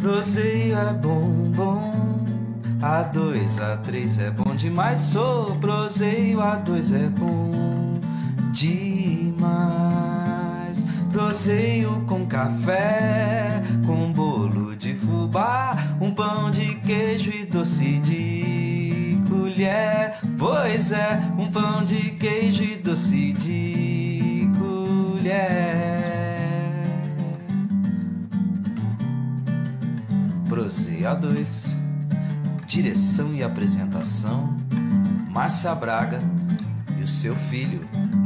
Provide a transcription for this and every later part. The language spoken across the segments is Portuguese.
Proseio é bom, bom. A dois, a três é bom demais. Sou proseio, a dois é bom demais. Proseio com café, com bolo de fubá, um pão de queijo e doce de colher. Pois é, um pão de queijo e doce de colher. Proseia 2. Direção e apresentação: Márcia Braga e o seu filho,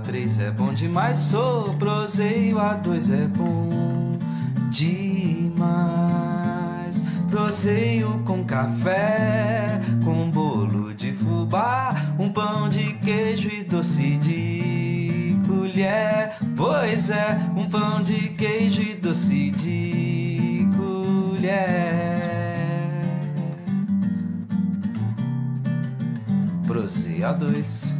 A3 é bom demais. Sou proseio, A2 é bom demais. Proseio com café, com bolo de fubá, um pão de queijo e doce de colher. Pois é, um pão de queijo e doce de colher. Proseia 2.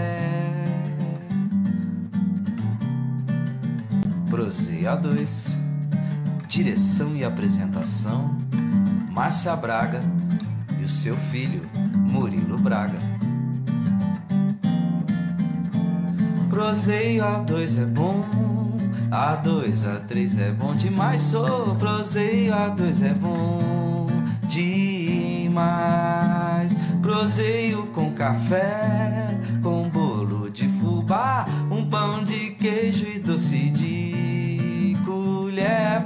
Proseio A2 Direção e apresentação Márcia Braga e o seu filho Murilo Braga. Proseio A2 é bom, A2, A3 é bom demais. Sou proseio A2 é bom demais. Proseio com café,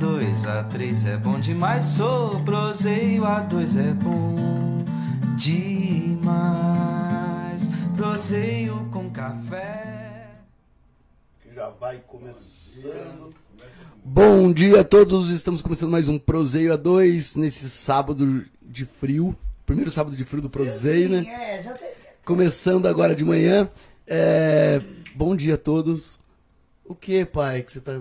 A2, A3 é bom demais. Sou proseio, A2 é bom demais. Proseio com café. que já vai começando. Bom dia a todos, estamos começando mais um Proseio A2 nesse sábado de frio. Primeiro sábado de frio do Proseio, né? É, já tem... Começando agora de manhã. É, Bom dia a todos. O que, pai? Que você tá.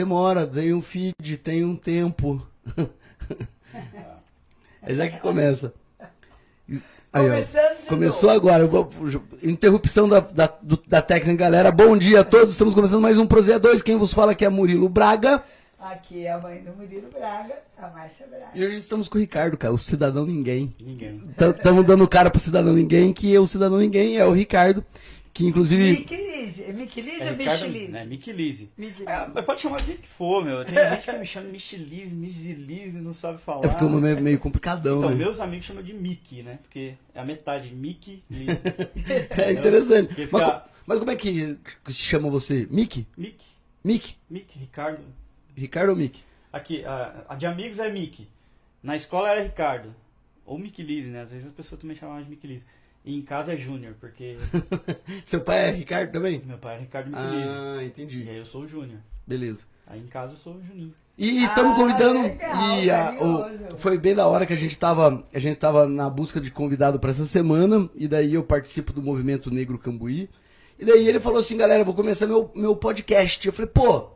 Demora, tem um feed, tem um tempo. é já que começa. Aí, ó, Começou novo. agora. vou- Interrupção da, da, do- da técnica, galera. Bom dia a todos. Estamos começando mais um Proseio A2. Quem vos fala aqui é Murilo Braga. Aqui é a mãe do Murilo Braga, a Márcia Braga. E hoje estamos com o Ricardo, cara, o cidadão ninguém. Ninguém. Estamos dando cara pro cidadão ninguém, que o cidadão ninguém é o Ricardo, que inclusive que Lise? É Mickey Lise É ou Ricardo, Michi Lise? né? Mickey Lise. Mickey É, mas pode chamar do jeito que for, meu. Tem gente que me chama Michilise, Michilise, não sabe falar. É porque o nome é meio complicadão, Então, né? meus amigos chamam de Mickey, né? Porque é a metade, Mickey, Lise. É interessante. Mas, fica- co- mas como é que, que se chama você? Mickey? Mickey, Mickey? Mickey, Ricardo. Ricardo ou Mickey? Aqui, a, a de amigos é Mickey. Na escola era Ricardo. Ou Mickey Lise, né? Às vezes as pessoas também chamavam de Mickey Lise. E em casa é Júnior, porque Seu pai é Ricardo também? meu pai é Ricardo Mickey Lise. Ah, E entendi. aí eu sou o Júnior. Beleza. Aí em casa eu sou o Juninho. E estamos Ah, convidando. legal, e a- o- foi bem da hora que a gente tava, a gente tava na busca de convidado para essa semana. E daí eu participo do movimento Negro Cambuí. E daí ele falou assim, galera, vou começar meu, meu podcast. Eu falei, pô,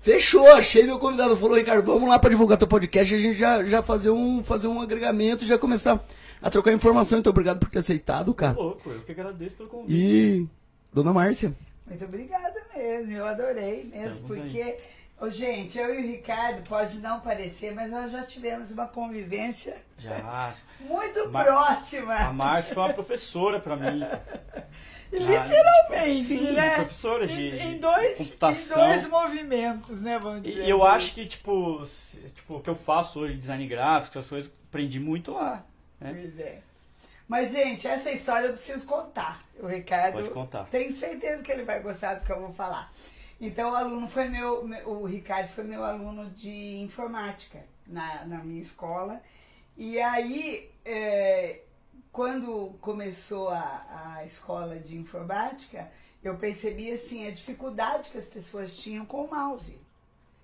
fechou, achei meu convidado. Falou, Ricardo, vamos lá para divulgar teu podcast e a gente já, já fazer, um, fazer um agregamento e já começar a trocar informação. Então, obrigado por ter aceitado, cara. Louco, eu que agradeço pelo convite. E dona Márcia. Muito obrigada mesmo, eu adorei mesmo, Estamos porque, ô, gente, eu e o Ricardo, pode não parecer, mas nós já tivemos uma convivência Já. muito Ma- A próxima, Márcia foi uma professora pra mim. literalmente, Sim, né? professora de, Em, em de dois, em computação. dois movimentos, né, vamos E dizer eu assim. acho que, tipo, se- tipo, o que eu faço hoje, design gráfico, essas coisas, aprendi muito lá. Né? Pois é. Mas, gente, essa história eu preciso contar. O Ricardo. Pode contar. Tenho certeza que ele vai gostar do que eu vou falar. Então, o aluno foi meu- O Ricardo foi meu aluno de informática na, na minha escola. E aí, é, quando começou a, a escola de informática, eu percebi assim a dificuldade que as pessoas tinham com o mouse.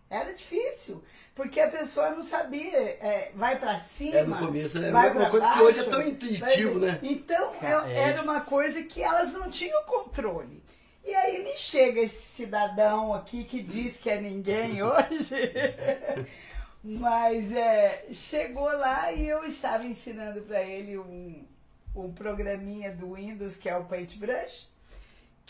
Era difícil, porque a pessoa não sabia, é, vai pra cima. É, no começo era vai uma pra coisa que hoje é baixo, tão intuitivo, vai- né? Então, eu- é era uma coisa que elas não tinham controle. E aí me chega esse cidadão aqui que diz que é ninguém hoje. Mas é, chegou lá e eu estava ensinando para ele um, um programinha do Windows que é o Paintbrush,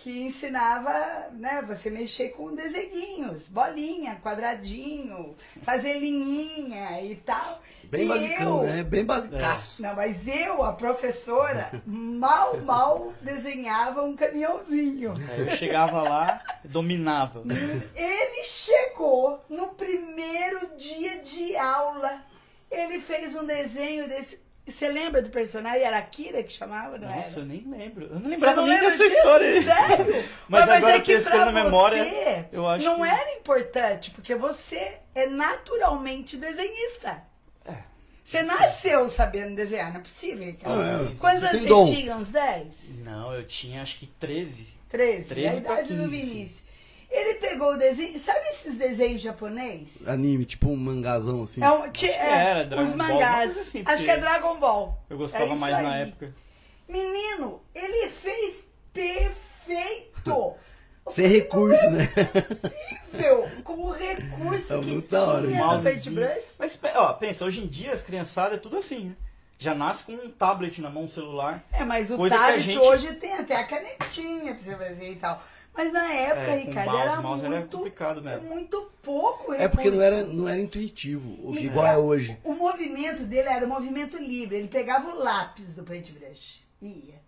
que ensinava, né, você mexer com desenhinhos, bolinha, quadradinho, fazer linhinha e tal. Bem E basicão, eu- né? Bem basicaço. não, mas eu, a professora, mal, mal desenhava um caminhãozinho. Aí eu chegava lá, dominava. Ele chegou no primeiro dia de aula. Ele fez um desenho desse. Você lembra do personagem? Era a Kira que chamava, não Nossa, era? eu nem lembro. Eu não lembrava não nem dessa disso? história. Sério? Mas agora é que pra na memória, você eu acho não que- era importante, porque você é naturalmente desenhista. É. Você nasceu sabendo desenhar, não é possível, Ricardo? Não, é, Quantos você anos você tinha? Uns 10? Não, eu tinha acho que 13. 13, 13 a idade pra do 15, Vinícius. Ele pegou o desenho, sabe esses desenhos japonês? Anime, tipo um mangazão assim. É um, que é, era Dragon os Ball, mangás. coisa assim, Acho que é Dragon Ball. Eu gostava É mais na aí. época. Menino, ele fez perfeito. Sem recurso, né? Meu, com o recurso É que hora tinha Mousezinho. Paintbrush. Mas ó, pensa, hoje em dia as criançadas é tudo assim, né? Já nasce com um tablet na mão, um celular. É, mas o tablet gente- hoje tem até a canetinha pra você fazer e tal. Mas na época, É, com Ricardo, mouse, era mouse era muito, complicado mesmo. muito pouco É porque não era, não era intuitivo, o- E- igual é hoje. O movimento dele era um movimento livre. Ele pegava o lápis do paintbrush e ia.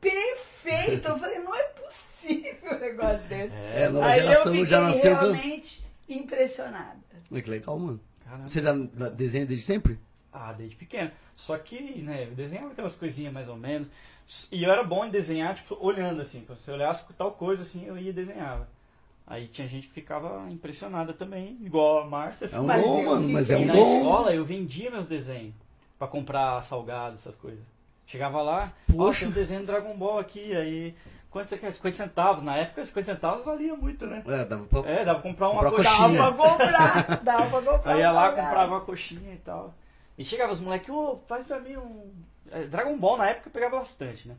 Perfeito! Eu falei, não é possível um negócio desse. É, a nova Aí geração eu fiquei já nasceu com. realmente impressionada. Olha que legal, mano. Caramba. Você já desenha desde sempre? Ah, desde pequeno. Só que, né, eu desenhava aquelas coisinhas mais ou menos. E eu era bom em desenhar, tipo, olhando assim. Se eu olhasse com tal coisa assim, eu ia e desenhava. Aí tinha gente que ficava impressionada também, igual a Márcia. É um Mas dom, mano, mas é um E na dom. escola eu vendia meus desenhos pra comprar salgado, essas coisas. Chegava lá, ó, Poxa. tem um desenho do Dragon Ball aqui, aí. Quanto você quer? 50 centavos. Na época, 50 centavos valia muito, né? É, dava pra. É, dava pra comprar uma Comprar coxinha. Dava pra comprar, dava pra comprar. Aí ia lá, comprava uma coxinha e tal. E chegava os moleques, ô, faz pra mim um. É, Dragon Ball na época eu pegava bastante, né?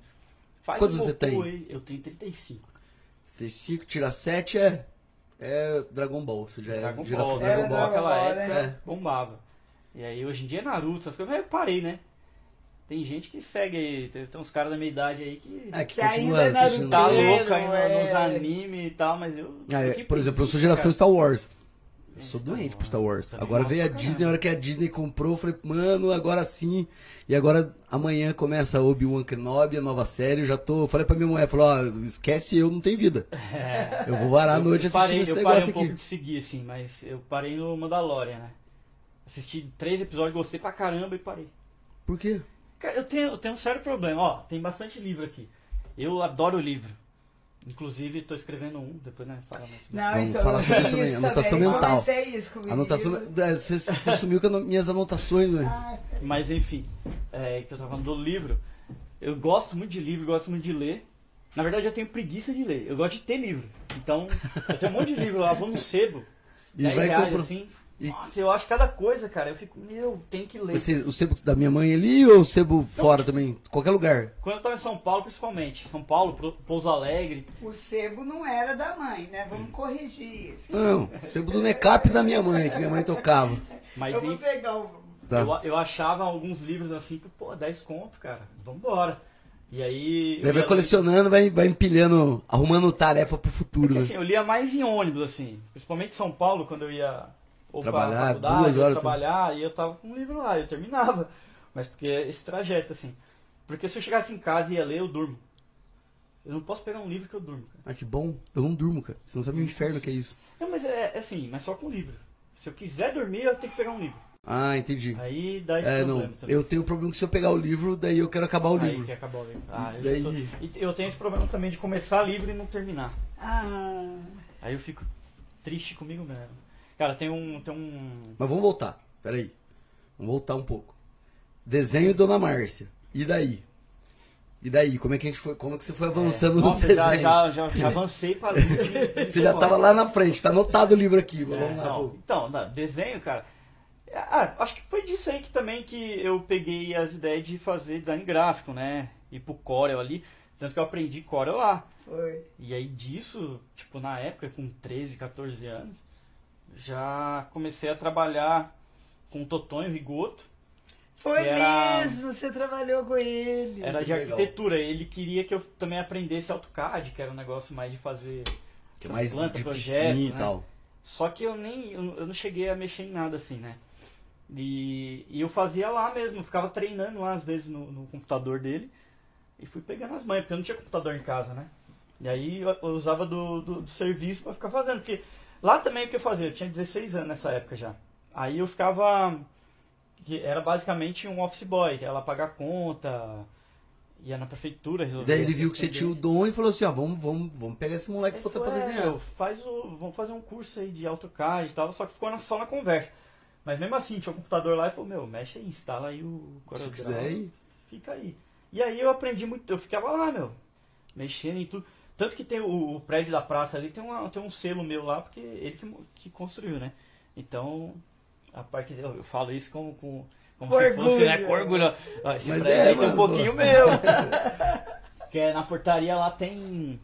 Faz Quantos um você tem? Aí. Eu tenho 35. Fez 5, tira 7 é. É Dragon Ball. Você já é Dragon geração Ball, Dragon Ball. Naquela Ball, época né? bombava. E aí hoje em dia é Naruto, essas coisas, mas eu parei, né? Tem gente que segue aí, tem, tem uns caras da minha idade aí que É, que, Que continua ainda é assistindo. tá louco ainda é. nos animes e tal, mas eu. Ah, é, por exemplo, eu sou geração cara. Star Wars. Eu sou Star doente Wars. Star Wars. Agora veio a Disney, a hora que a Disney comprou, eu falei, mano, agora sim. E agora amanhã começa Obi-Wan Kenobi, a nova série. Eu já tô. Falei pra minha mulher, falou, ó, esquece eu, não tem vida. É. Eu vou varar a Eu- noite eu parei, assistindo esse eu negócio parei um pouco aqui. de seguir, assim, mas eu parei no Mandalorian, né? Assisti três episódios, gostei pra caramba e parei. Por quê? Cara, eu tenho, eu tenho um sério problema. Ó, tem bastante livro aqui. Eu adoro livro. Inclusive, tô escrevendo um, depois, né? Fala mais. sobre Não, Vamos então, falar sobre isso também, isso anotação também, mental. isso o Anotação. é, Você, você sumiu com as minhas anotações, né? Ah, Mas enfim, é, que eu tava falando do livro. Eu gosto muito de livro, gosto muito de ler. Na verdade, eu tenho preguiça de ler. Eu gosto de ter livro. Então, eu tenho um monte de livro lá, vou no sebo. E 10 vai reais, comprar- assim. E- Nossa, eu acho cada coisa, cara. Eu fico, meu, tem que ler. Você, o sebo da minha mãe ali ou o sebo fora também? Qualquer lugar. Quando eu tava em São Paulo, principalmente. São Paulo, Pouso Alegre. o sebo não era da mãe, né? Vamos corrigir isso. Não, o sebo do Necap da minha mãe, que minha mãe tocava. Mas eu vou pegar o. Tá. eu, eu achava alguns livros assim, que, pô, 10 conto, cara. Vambora. E aí. Daí vai colecionando, vai, vai empilhando, arrumando tarefa pro futuro, Porque, né? assim, eu lia mais em ônibus, assim. Principalmente em São Paulo, quando eu ia ou pra Trabalhar, faculdade, duas ou horas, trabalhar, e eu tava com um livro lá, eu terminava. Mas porque é esse trajeto, assim. Porque se eu chegasse em casa e ia ler, eu durmo. Eu não posso pegar um livro que eu durmo, cara. Ah, que bom. Eu não durmo, cara. Você não sabe o inferno que é isso. Não, mas é, é assim, mas só com livro. Se eu quiser dormir, eu tenho que pegar um livro. Ah, entendi. Aí dá esse É, problema não. também. Eu tenho o problema que se eu pegar o livro, daí eu quero acabar o Aí livro. que acabou o livro. Ah, eu, Daí- sou... e eu tenho esse problema também de começar livro e não terminar. Ah, Aí eu fico triste comigo mesmo. Cara, tem um. Tem um. Mas vamos voltar. Peraí. Vamos voltar um pouco. Desenho Dona Márcia. E daí? E daí? Como é que a gente foi? Como é que você foi avançando no Nossa, desenho? já, já, já, já avancei pra livro. Você já tava lá na frente, tá anotado o livro aqui. É, vamos lá, não, pô. então, não, desenho, cara. Ah, acho que foi disso aí que também que eu peguei as ideias de fazer design gráfico, né? Ir pro Corel ali. Tanto que eu aprendi Corel lá. foi. E aí disso, tipo, na época, com 13, 14 anos, já comecei a trabalhar com o Totonho Rigoto. Foi era- mesmo, você trabalhou com ele. Era Que de legal. arquitetura. Ele queria que eu também aprendesse AutoCAD, que era um negócio mais de fazer Que é mais planta, de projeto, piscina e né? tal. Só que eu nem eu, eu não cheguei a mexer em nada assim, né? E, e eu fazia lá mesmo, ficava treinando lá às vezes no, no computador dele e fui pegando as manhas, porque eu não tinha computador em casa, né? E aí eu, eu usava do, do, do serviço pra ficar fazendo, porque lá também o que eu fazia, eu tinha 16 anos nessa época já. Aí eu ficava. Era basicamente um office boy, que era lá pagar conta, ia na prefeitura resolver. daí ele viu que você tinha o dom e falou assim, ó, vamos, vamos, vamos pegar esse moleque Ele pra, pra falou, é, desenhar. meu, faz o, vamos fazer um curso aí de AutoCAD e tal, só que ficou na- só na conversa. Mas mesmo assim, tinha um computador lá e falou, meu, mexe aí, instala aí o Se CorelDRAW, quiser aí. fica aí. E aí eu aprendi muito, eu ficava lá, meu, mexendo em tudo. Tanto que tem o, o prédio da praça ali, tem, uma, tem um selo meu lá, porque ele que, que construiu, né? Então, a parte eu, eu falo isso com, com, como Com se fosse, né, orgulho. com orgulho. Ó, esse Mas prédio é, aí tem um pouquinho meu. que é, na portaria lá tem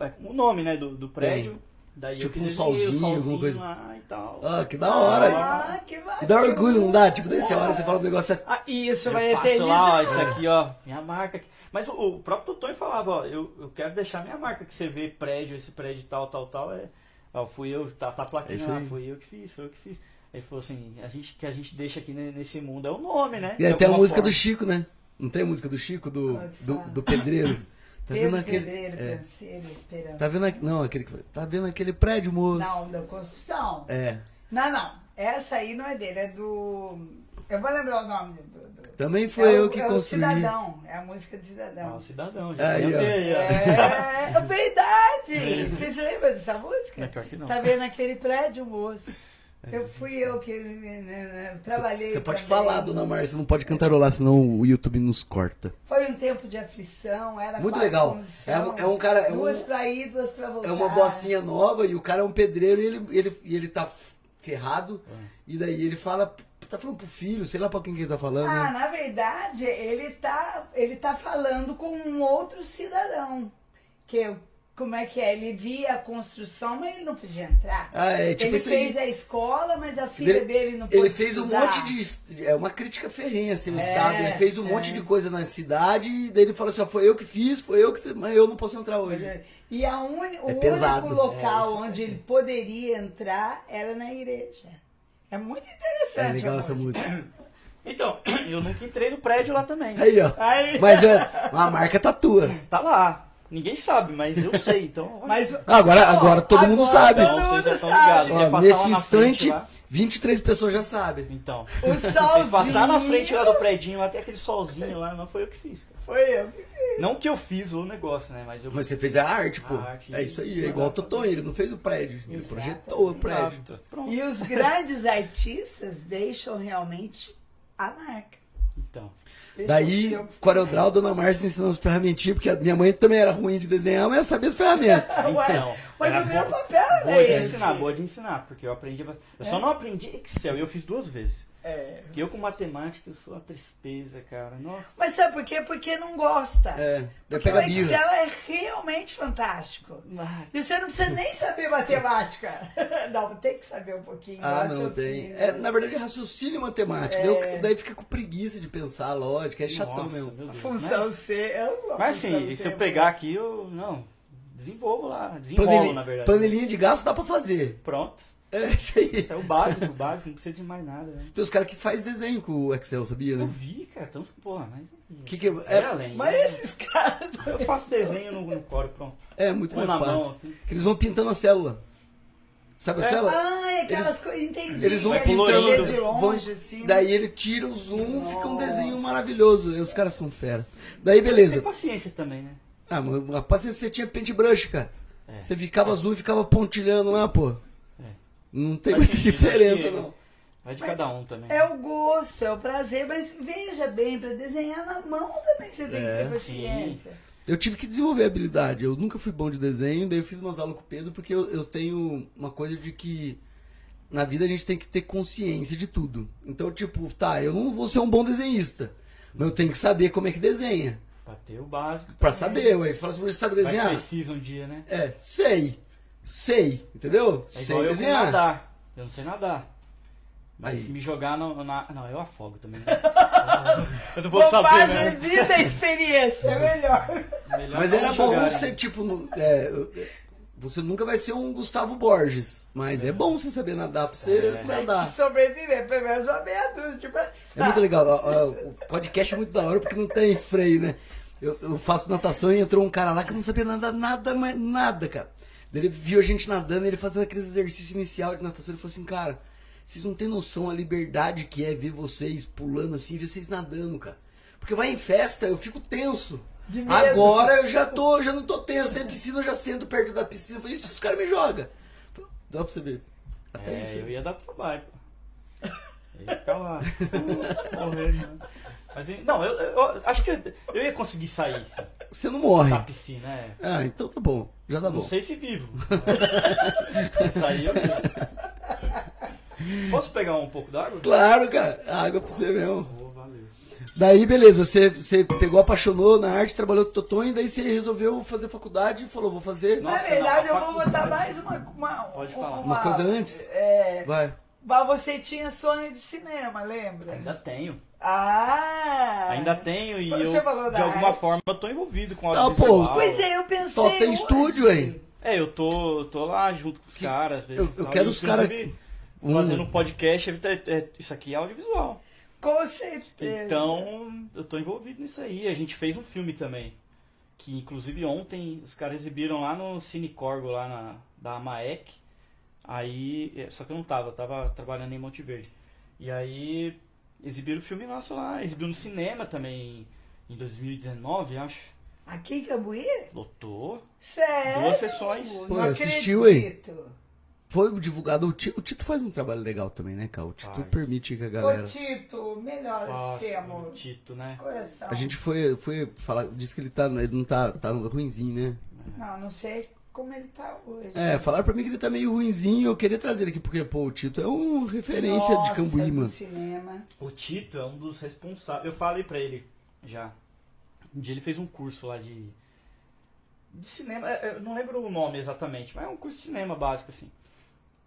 é, o nome, né, do, do prédio. Daí Tipo um desenhei o solzinho, alguma coisa. lá e tal. Ah, que da hora. Ah, que E dá orgulho, não dá? Tipo, dessa hora você fala um negócio... é- Ah, isso Eu vai eternizar. lá, ó, isso aqui, ó, minha marca. aqui. Mas o, o próprio Totonho falava, ó, eu, eu quero deixar minha marca, que você vê prédio, esse prédio tal, tal, tal, é. Ó, fui eu, tá, tá a É plaquinha lá, fui eu que fiz, foi eu que fiz. Ele falou assim, a gente, que a gente deixa aqui ne- nesse mundo é o nome, né? E tem a música do forma. Chico, né? Não tem a música do Chico, do, que do, do pedreiro? Tá vendo aquele... Pedreiro, é. canseiro, esperando. Tá vendo aquele... Não, aquele... que- Tá vendo aquele prédio, moço? Não, da construção. É. Não, não. Essa aí não é dele, é do. Eu vou lembrar o nome do. do- Também foi é eu o, que é construí. o Cidadão. É a música do Ah, Cidadão. o cidadão, já Aí, aí, ó. aí, ó. É, é verdade! Vocês lembram dessa música? Não é pior que não. Tá vendo aquele prédio, moço? Eu fui eu que né, né, trabalhei. Você pode falar, dona Márcia, não pode cantarolar, senão o YouTube nos corta. Foi um tempo de aflição, era Muito legal. condição. É um- é um cara- é um- duas pra ir, duas pra voltar. É uma bocinha nova e o cara é um pedreiro e ele, ele, e ele tá ferrado. E daí ele fala, tá falando pro filho, sei lá pra quem que ele tá falando. Ah, né? na verdade, ele tá, ele tá falando com um outro cidadão. Que Como é que é? Ele via a construção, mas ele não podia entrar. Ah, é, tipo ele isso aí. fez a escola, mas a filha Ele- dele não pôde Ele fez um estudar. monte de. É uma crítica ferrenha, assim, o É, Estado. Ele fez um é. monte de coisa na cidade e daí ele falou assim: ó, foi eu que fiz, foi eu que fiz, mas eu não posso entrar hoje. E a uni, o É pesado. único local É, onde ele poderia entrar era na igreja. É muito interessante. É legal essa música. Então, eu nunca entrei no prédio lá também. Aí, ó. Aí, Mas a marca tá tua. Tá lá. Ninguém sabe, mas eu sei, então. mas, Agora, agora todo mundo agora sabe. todo Então, vocês já mundo estão sabe. ligados. Nesse frente instante, lá? 23 pessoas já sabem. Então. O solzinho. passaram na frente lá do prédio, lá tem aquele solzinho lá, não foi eu que fiz. cara. Foi eu. Não que eu fiz o negócio, né? Mas eu. Mas você fez a arte, pô. A arte. É isso aí, é igual o Totonho, ele não fez o prédio, ele Exato. projetou o prédio. Exato. Pronto. E os grandes artistas deixam realmente a marca. Então. Daí, Coreldral, Dona Márcia ensinando as ferramentinhas, porque a minha mãe também era ruim de desenhar, mas ela sabia as ferramentas. Então, mas era o meu papel era Boa de esse. ensinar, boa de ensinar, porque eu aprendi. Eu só É. não aprendi Excel e eu fiz duas vezes. É. Porque eu com matemática eu sou uma tristeza, cara. Nossa. Mas sabe por quê? Porque não gosta. É, Porque o Excel birra. é realmente fantástico. Ah, E você não precisa nem saber matemática. Não, tem que saber um pouquinho. Ah, não tem. É, na verdade, raciocínio matemático. É. Daí, fica com preguiça de pensar, lógica, é chatão nossa, mesmo. meu Deus. Função Mas, C. é uma mas C, se eu pegar aqui, eu. Não. Desenvolvo lá. Desenrolo, Planilha, na verdade. planilhinha de gasto dá pra fazer. Pronto. É isso aí. É o básico, o básico, não precisa de mais nada, né? Tem os caras que faz desenho com o Excel, sabia, Eu né? vi, cara, então, porra, mas. Que que É, é, além. Mas né? esses caras. Eu faço desenho no, no core, pronto. é muito Ou mais fácil. mão, assim. Que eles vão pintando a célula. Sabe a É. célula? Ah, é aquelas Eles- coisas. Entendi. Eles vão Eles pintando, de vão- longe, assim. Daí ele tira o zoom, fica um desenho Nossa. maravilhoso. E os caras são fera. Daí Tem beleza. paciência também, né? Ah, mas a paciência você tinha paintbrush, cara. É. Você ficava azul e ficava pontilhando lá, pô. É. Não tem muita sentido, diferença, não. Vai de cada um também. É o gosto, é o prazer, mas veja bem, para desenhar na mão também você tem É, que ter paciência. Eu tive que desenvolver habilidade. Eu nunca fui bom de desenho, daí eu fiz umas aulas com o Pedro, porque eu, eu tenho uma coisa de que na vida a gente tem que ter consciência de tudo. Então, tipo, tá, eu não vou ser um bom desenhista, mas eu tenho que saber como é que desenha. Pra ter o básico. Pra também. saber, ué. Você fala assim, você sabe Vai desenhar? que precisa um dia, né? É, sei. Sei, entendeu? É sei igual eu desenhar. nadar. Eu não sei nadar. Mas Aí. se me jogar no, na... Não, eu afogo também. Né? eu não vou saber, Bobagem, né? evita a experiência, é melhor. Melhor Mas era bom jogar, você, né? tipo, no- é, eu- você nunca vai ser um Gustavo Borges, mas é, bom você saber nadar pra você É. nadar. Sobreviver, pelo menos uma meia dúzia de braçada. É muito legal. O podcast é muito da hora porque não tem freio, né? Eu, eu faço natação e entrou um cara lá que não sabia nadar nada, mas nada, cara. Daí Ele viu a gente nadando, ele fazendo aqueles exercícios inicial de natação. Ele falou assim, cara, vocês não têm noção a liberdade que é ver vocês pulando assim, ver vocês nadando, cara. Porque vai em festa, eu fico tenso. De medo. Agora eu já tô, já não tô tenso. Tem piscina, eu já sento perto da piscina. Eu falei, isso, os caras me jogam. Dá pra você ver. Até É, isso. eu ia dar trabalho, pô. Eu ia ficar lá. morrendo. Mas, não, eu, eu acho que eu ia conseguir sair Você não morre. da piscina, é. Ah, então tá bom. Já tá Não bom. sei se vivo. Mas sair eu ia. Posso pegar um pouco d'água? Claro, cara. Água pra você mesmo. Oh, valeu. Daí, beleza, você, você pegou, apaixonou na arte, trabalhou com o Totonho, daí você resolveu fazer faculdade e falou, vou fazer. Nossa, Na verdade, não, eu vou botar mais uma. uma Pode falar. Uma coisa antes? É. Vai. Mas você tinha sonho de cinema, lembra? Ainda tenho. Ah! Ainda tenho e Você eu, de alguma arte. forma, eu tô envolvido com Ah, audiovisual. pô, Pois é, eu pensei. Só tem hoje. estúdio, hein? É, eu tô, tô lá junto com os Que- caras. às vezes, eu- eu quero e, os cara- inclusive, Um- Fazendo um podcast, é- é- isso aqui é audiovisual. Com certeza. Então, eu tô envolvido nisso aí. A gente fez um filme também. Que inclusive ontem os caras exibiram lá no Cine Corgo, lá na, da Amaec. Aí. é, Só que eu não tava, eu tava trabalhando em Monte Verde. E aí exibiram o filme nosso lá, exibiu no cinema também em 2019, acho. Aqui em Cambuí? Lotou. Sério? Duas sessões. Pô, Não assistiu, hein? Foi divulgado. O Tito, o Tito faz um trabalho legal também, né, cara? O Tito Faz. permite que a galera. Ô, Tito, melhor você, amor. Tito, né? Coração. A gente foi, foi falar, disse que ele tá, ele não tá, tá ruinzinho, né? Não, não sei como ele tá hoje. É, falaram pra mim que ele tá meio ruinzinho, eu queria trazer ele aqui, porque, pô, o Tito é um referência Nossa, de Cambuí, do mano. cinema. O Tito é um dos responsáveis. Eu falei pra ele já. Um dia ele fez um curso lá de de cinema, é, eu não lembro o nome exatamente, mas é um curso de cinema básico, assim.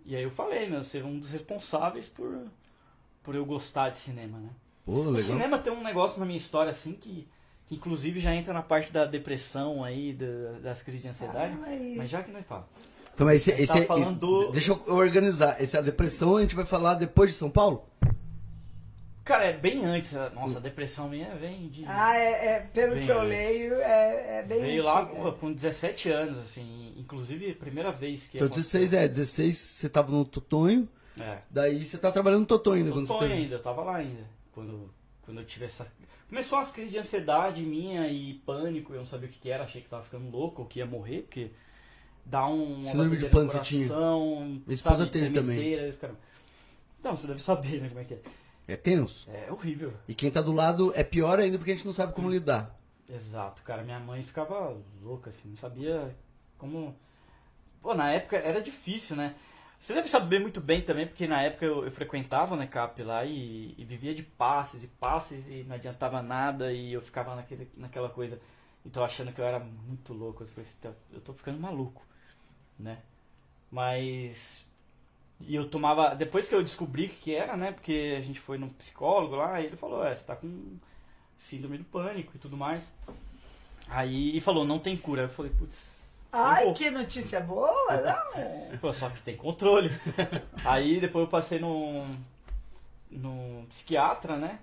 E aí eu falei, meu, ser um dos responsáveis por, por eu gostar de cinema, né? Pô, O legal. cinema tem um negócio na minha história, assim, que inclusive já entra na parte da depressão aí, da- das crises de ansiedade, Ah, mas já que nós falamos. Então, mas esse, Você esse tava é- falando do- Deixa eu organizar. Essa é a depressão, a gente vai falar depois de São Paulo? Cara, é bem antes, nossa, a depressão minha vem de... Ah, é, é, pelo Bem que eu antes. leio, é, é bem Veio lá antiga. com, com 17 anos, assim, inclusive a primeira vez que Então, aconteceu. 16 é, 16 você tava no Totonho, É. daí você tá trabalhando no Totonho ainda. Eu quando você teve. ainda, eu tava lá ainda. Quando, quando eu tive essa. Começou umas crises de ansiedade minha e pânico, eu não sabia o que, que era, achei que tava ficando louco ou que ia morrer, porque dá um. uma Síndrome de coração, Minha esposa teve também. Então, você deve saber, né, como é que é. É tenso. É horrível. E quem tá do lado é pior ainda porque a gente não sabe como lidar. Exato, cara. Minha mãe ficava louca, assim, não sabia como. Pô, na época era difícil, né? Você deve saber muito bem também, porque na época eu, eu frequentava o NECAP lá e, e vivia de passes e passes e não adiantava nada e eu ficava naquele, naquela coisa. Então achando que eu era muito louco. Eu falei assim, eu tô ficando maluco, né? Mas. E eu tomava. Depois que eu descobri que era, né? Porque a gente foi num psicólogo lá e ele falou: é, você tá com síndrome do pânico e tudo mais. Aí e falou: não tem cura. Eu falei: putz. Ai, Pô. que notícia boa, não? Pô, só que tem controle. Aí depois eu passei num, num psiquiatra, né?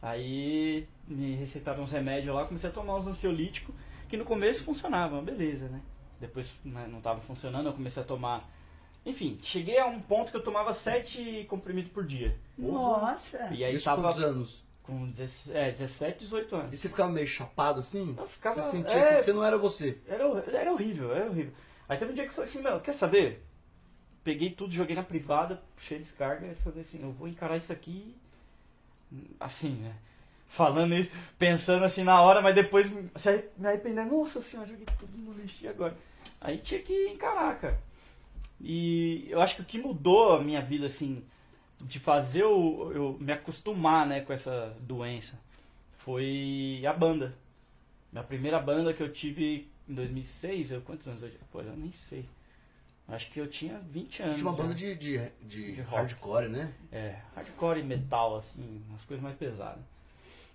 Aí me receitaram uns remédios lá, comecei a tomar uns ansiolíticos, que no começo funcionavam, beleza, né? Depois né, não tava funcionando, eu comecei a tomar. Enfim, cheguei a um ponto que eu tomava sete comprimidos por dia. Nossa. E aí Isso tava quantos anos? Com 17, é, 17, 18 E anos. você ficava meio chapado assim? Eu ficava- Você sentia é. que você não era você. Era, era horrível, era horrível. Aí teve um dia que eu falei assim, meu, quer saber? Peguei tudo, joguei na privada, puxei a descarga e falei assim, eu vou encarar isso aqui assim, né? Falando isso, pensando assim na hora, mas depois me arrependendo, nossa senhora, joguei tudo no lixo e agora? Aí tinha que encarar, cara. E eu acho que o que mudou a minha vida, assim, de fazer eu, eu me acostumar, né, com essa doença, foi a banda. Minha primeira banda que eu tive em 2006, eu quantos anos eu tinha? Pô, eu nem sei. Acho que eu tinha 20 anos. Tinha uma banda de, de, de, De rock. hardcore, né? É, hardcore e metal, assim, umas coisas mais pesadas.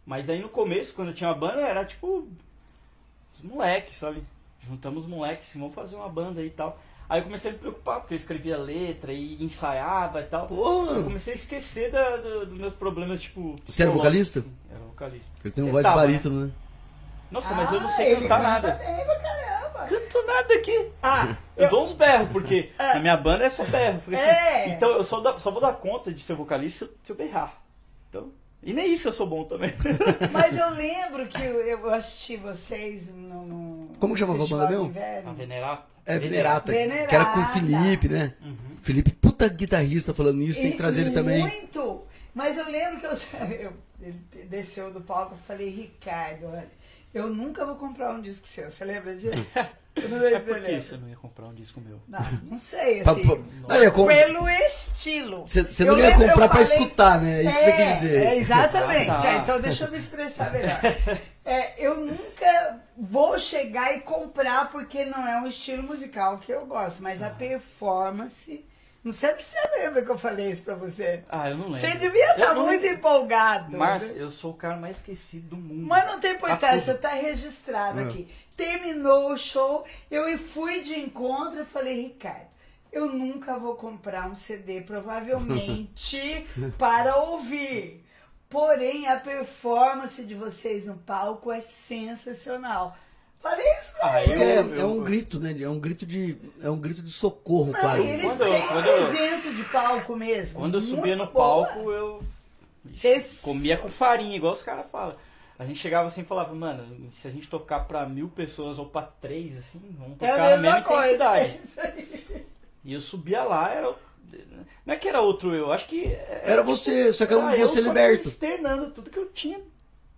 Mas aí no começo, quando eu tinha uma banda, era tipo. Os moleques, sabe? Juntamos os moleques, assim, vamos fazer uma banda aí e tal. Aí eu comecei a me preocupar, porque eu escrevia letra e ensaiava e tal. Pô, Eu comecei a esquecer da- do- dos meus problemas, tipo. Você era vocalista? Era vocalista. Ele tem um Eu voz de tava, barítono, né? Nossa, mas eu não Ah, sei cantar canta nada. bem caramba. Canto nada aqui. Ah, Eu dou uns berros, porque na minha banda é só berro. Eu assim, É. Então eu só, dá- só vou dar conta de ser vocalista eu, se eu berrar. Então, e nem isso eu sou bom também. mas eu lembro que eu, assisti vocês no. no Como que chamava a banda mesmo? A. Venerata. É, Venerata. Venerata. Que era com o Felipe, né? Uhum. Felipe, puta guitarrista falando isso, tem que trazer ele também. Muito! Mas eu lembro que eu, eu- ele desceu do palco e falei, Ricardo, olha, eu nunca vou comprar um disco seu. Você lembra disso? Eu não sei É se você por que você não ia comprar um disco meu? Não, não sei, Pra- assim. é como- Pelo estilo. Você você Eu não ia comprar pra falei- escutar, né? É isso que você quis dizer. É, exatamente. Ah, tá. É, então deixa eu me expressar melhor. É, eu nunca vou chegar e comprar porque não é um estilo musical que eu gosto, mas a performance. Não sei se você lembra que eu falei isso pra você. Ah, eu não lembro. Você devia estar não- muito empolgado. Márcia, né? eu sou o cara mais esquecido do mundo. Mas não tem importância, tudo. tá registrado Ah. aqui. Terminou o show, eu fui de encontro e falei, Ricardo, eu nunca vou comprar um CD, provavelmente, para ouvir. Porém, a performance de vocês no palco é sensacional. Falei isso pra Ah, ele. Porque é, eu- é um eu- grito, né? É um grito de, é um grito de socorro, Não, quase. eles Quando eu- têm quando eu- presença de palco mesmo. Quando eu subia no boa. palco, eu Vocês- comia com farinha, igual os caras falam. A gente chegava assim e falava, mano, se a gente tocar pra mil pessoas ou pra três, assim, vamos É tocar a na mesma mesma coisa. intensidade. É isso aí. E eu subia lá, era. o- Não é que era outro eu, acho que. Era você, só que era Ah, eu você só liberto. externando tudo que eu tinha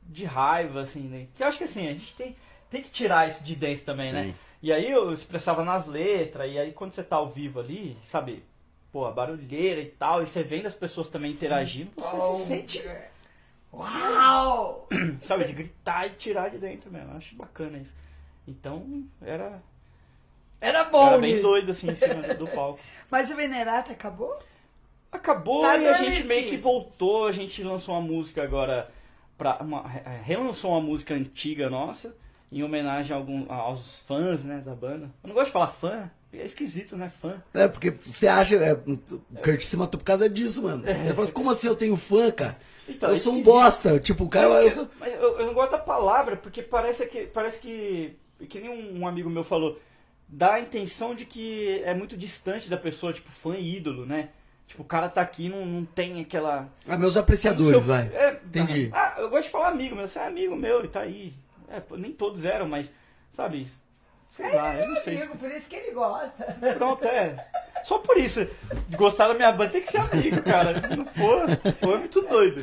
de raiva, assim, né? Que eu acho que assim, a gente tem, tem que tirar isso de dentro também, né? E aí eu expressava nas letras, e aí quando você tá ao vivo ali, sabe? Pô, a barulheira e tal, e você vendo as pessoas também interagindo, você se sente, Uau! sabe, de gritar e tirar de dentro mesmo. Eu acho bacana isso. Então, era, Era bom, era bem doido, assim, em cima do palco. Mas o Venerata acabou? Acabou Tá e a gente meio que voltou, a gente lançou uma música agora, pra uma, é, relançou uma música antiga nossa, em homenagem a algum, aos fãs, né, da banda. Eu não gosto de falar fã, é esquisito, né, fã. É, porque você acha. É, o Kurt se matou por causa disso, mano. Ele falou assim, como assim eu tenho fã, cara? Então, eu sou um bosta. Tipo, o cara. eu sou- Mas eu, eu não gosto da palavra, porque parece que, parece que, que nem um, amigo meu falou, dá a intenção de que é muito distante da pessoa, tipo, fã e ídolo, né? Tipo, o cara tá aqui não, não tem aquela... Ah, meus apreciadores, Seu- vai. é, Entendi. Ah, eu gosto de falar amigo, mas você é amigo meu, ele tá aí. É, nem todos eram, mas, sabe, sei lá, eu não sei. Amigo, por isso que ele gosta. Pronto, é. Só por isso. Gostar da minha banda tem que ser amigo, cara. Se não for, for é muito doido.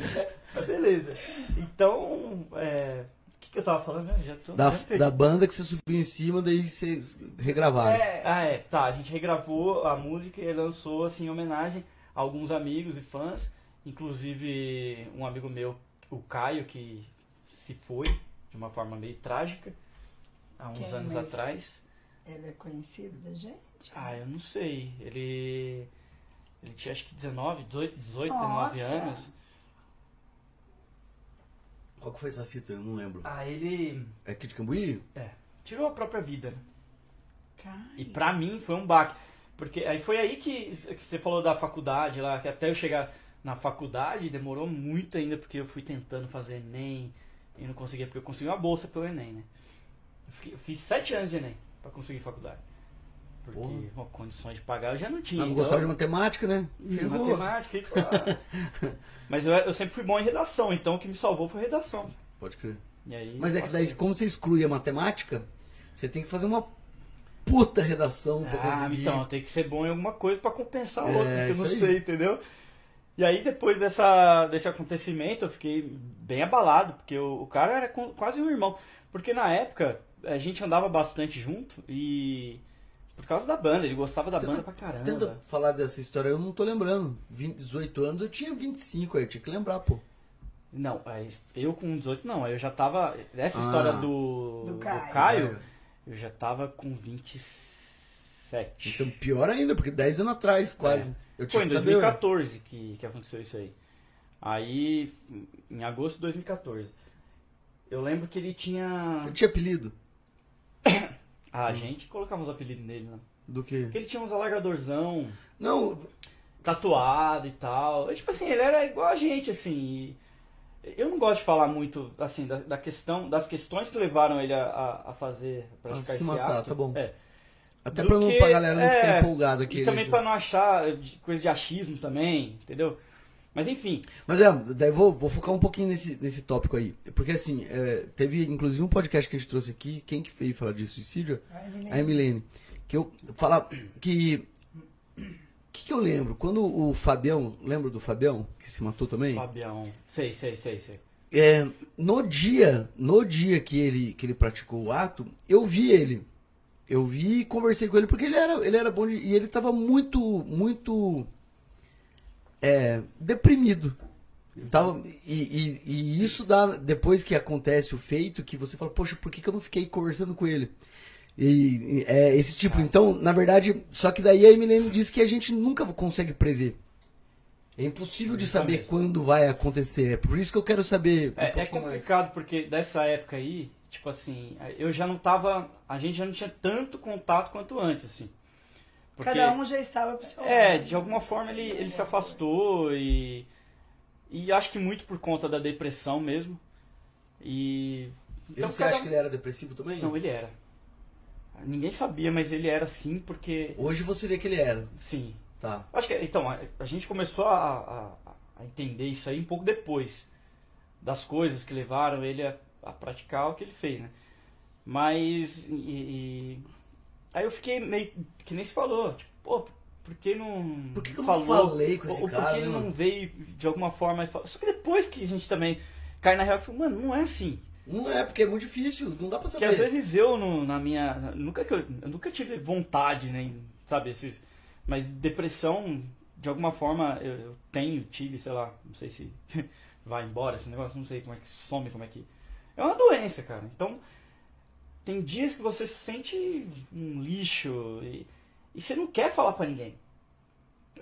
Mas beleza. Então, é... o que, que eu tava falando? Já tô, Da, da banda que você subiu em cima, daí vocês regravaram. É. Ah, é. Tá, a gente regravou a música e lançou, assim, em homenagem a alguns amigos e fãs. Inclusive, um amigo meu, o Caio, que se foi de uma forma meio trágica há uns Quem anos mais? atrás. Ele é conhecido da gente? Ah, eu não sei. Ele. Ele tinha acho que 19, 18, 18 Nossa. 19 anos. Qual que foi essa fita? Eu não lembro. Ah, ele. É aqui de Cambuí? tirou a própria vida, né? Cara, E pra mim foi um baque. Porque aí foi aí que, que você falou da faculdade lá, que até eu chegar na faculdade demorou muito ainda, porque eu fui tentando fazer Enem e não conseguia, porque eu consegui uma bolsa pelo Enem, né? Eu, fiquei- eu fiz sete anos de Enem pra conseguir faculdade. Porque bom, condições de pagar eu já não tinha. Ah, não então- gostava de matemática, né? Hum, Ferrou. matemática. e, pá. Mas eu, eu sempre fui bom em redação, então o que me salvou foi redação. Pode crer. Aí, Mas é que daí, como você exclui a matemática, você tem que fazer uma puta redação pra Ah, conseguir. então, tem que ser bom em alguma coisa pra compensar É, o outro, que eu não sei, entendeu? E aí, depois dessa, desse acontecimento, eu fiquei bem abalado, porque o, o cara era com- quase um irmão. Porque na época, a gente andava bastante junto e. Por causa da banda, ele gostava da banda pra caramba. Tenta falar dessa história, eu não tô lembrando. 20, 18 anos, eu tinha 25 aí, eu tinha que lembrar, pô. Não, eu com 18 não, aí eu já tava. Essa Ah. história do, Do do Caio. Caio, eu já tava com 27. Então pior ainda, porque 10 anos atrás, quase. Eu Foi em que saber. 2014 que, que aconteceu isso aí. Aí, em agosto de 2014. Eu lembro que ele tinha. Eu tinha apelido. Ah, a gente colocava uns apelidos nele, né? Do que? Porque ele tinha uns alargadorzão, Não, tatuado e tal. Eu, tipo assim, ele era igual a gente, assim. Eu não gosto de falar muito, assim, da, da questão, das questões que levaram ele a, a, a fazer, a praticar se esse matar, ato. tá bom. É. até pra, não, que- pra galera não ficar é, empolgada aqui. E também eles- pra não achar de- coisa de achismo também, entendeu? Mas enfim, Mas é, daí vou, vou focar um pouquinho nesse, nesse tópico aí. Porque assim, é, teve inclusive um podcast que a gente trouxe aqui, quem que veio falar de suicídio? A Emilene. Que eu falar que. O que, que eu lembro? Quando o Fabião, lembra do Fabião, que se matou também? Fabião. Sei, sei, sei, sei. É, no dia, no dia que ele, que ele praticou o ato, eu vi ele. Eu vi e conversei com ele porque ele era, ele era bom de, e ele tava muito, muito é, deprimido. Tava, e, e- e isso dá, depois que acontece o feito, que você fala, poxa, por que, que eu não fiquei conversando com ele? E, é esse tipo. Então, na verdade, só que daí a Emilene disse que a gente nunca consegue prever. É impossível de saber mesmo. quando vai acontecer. É por isso que eu quero saber um É, é pouquinho mais. complicado porque dessa época aí, tipo assim, eu já não tava. A gente já não tinha tanto contato quanto antes, assim. Porque, Cada um já estava pro seu É, lado. de alguma forma ele, ele se afastou e. E acho que muito por conta da depressão mesmo. E. E você cada acha que ele era depressivo também? Não, ele era. Ninguém sabia, mas ele era sim, porque. Hoje você vê que ele era. Sim. Tá. Acho que, então, a, a gente começou a, a- a entender isso aí um pouco depois das coisas que levaram ele a, a praticar o que ele fez, né? Mas, e, e- aí eu fiquei meio, que nem se falou, tipo, pô, por que não Por que, que eu falou? não falei com esse ou por cara, que né, ele não veio de alguma forma e falou? Só que depois que a gente também cai na real, falei, mano, não é assim. Não é, porque é muito difícil. Não dá pra Porque saber. às vezes eu, no- na minha. Nunca que eu, eu nunca tive vontade, nem. Sabe, esses. Mas depressão, de alguma forma, eu, eu tenho, tive, sei lá, não sei se vai embora esse negócio, não sei como é que some, como é que. É uma doença, cara. Então, tem dias que você se sente um lixo e, e você não quer falar pra ninguém.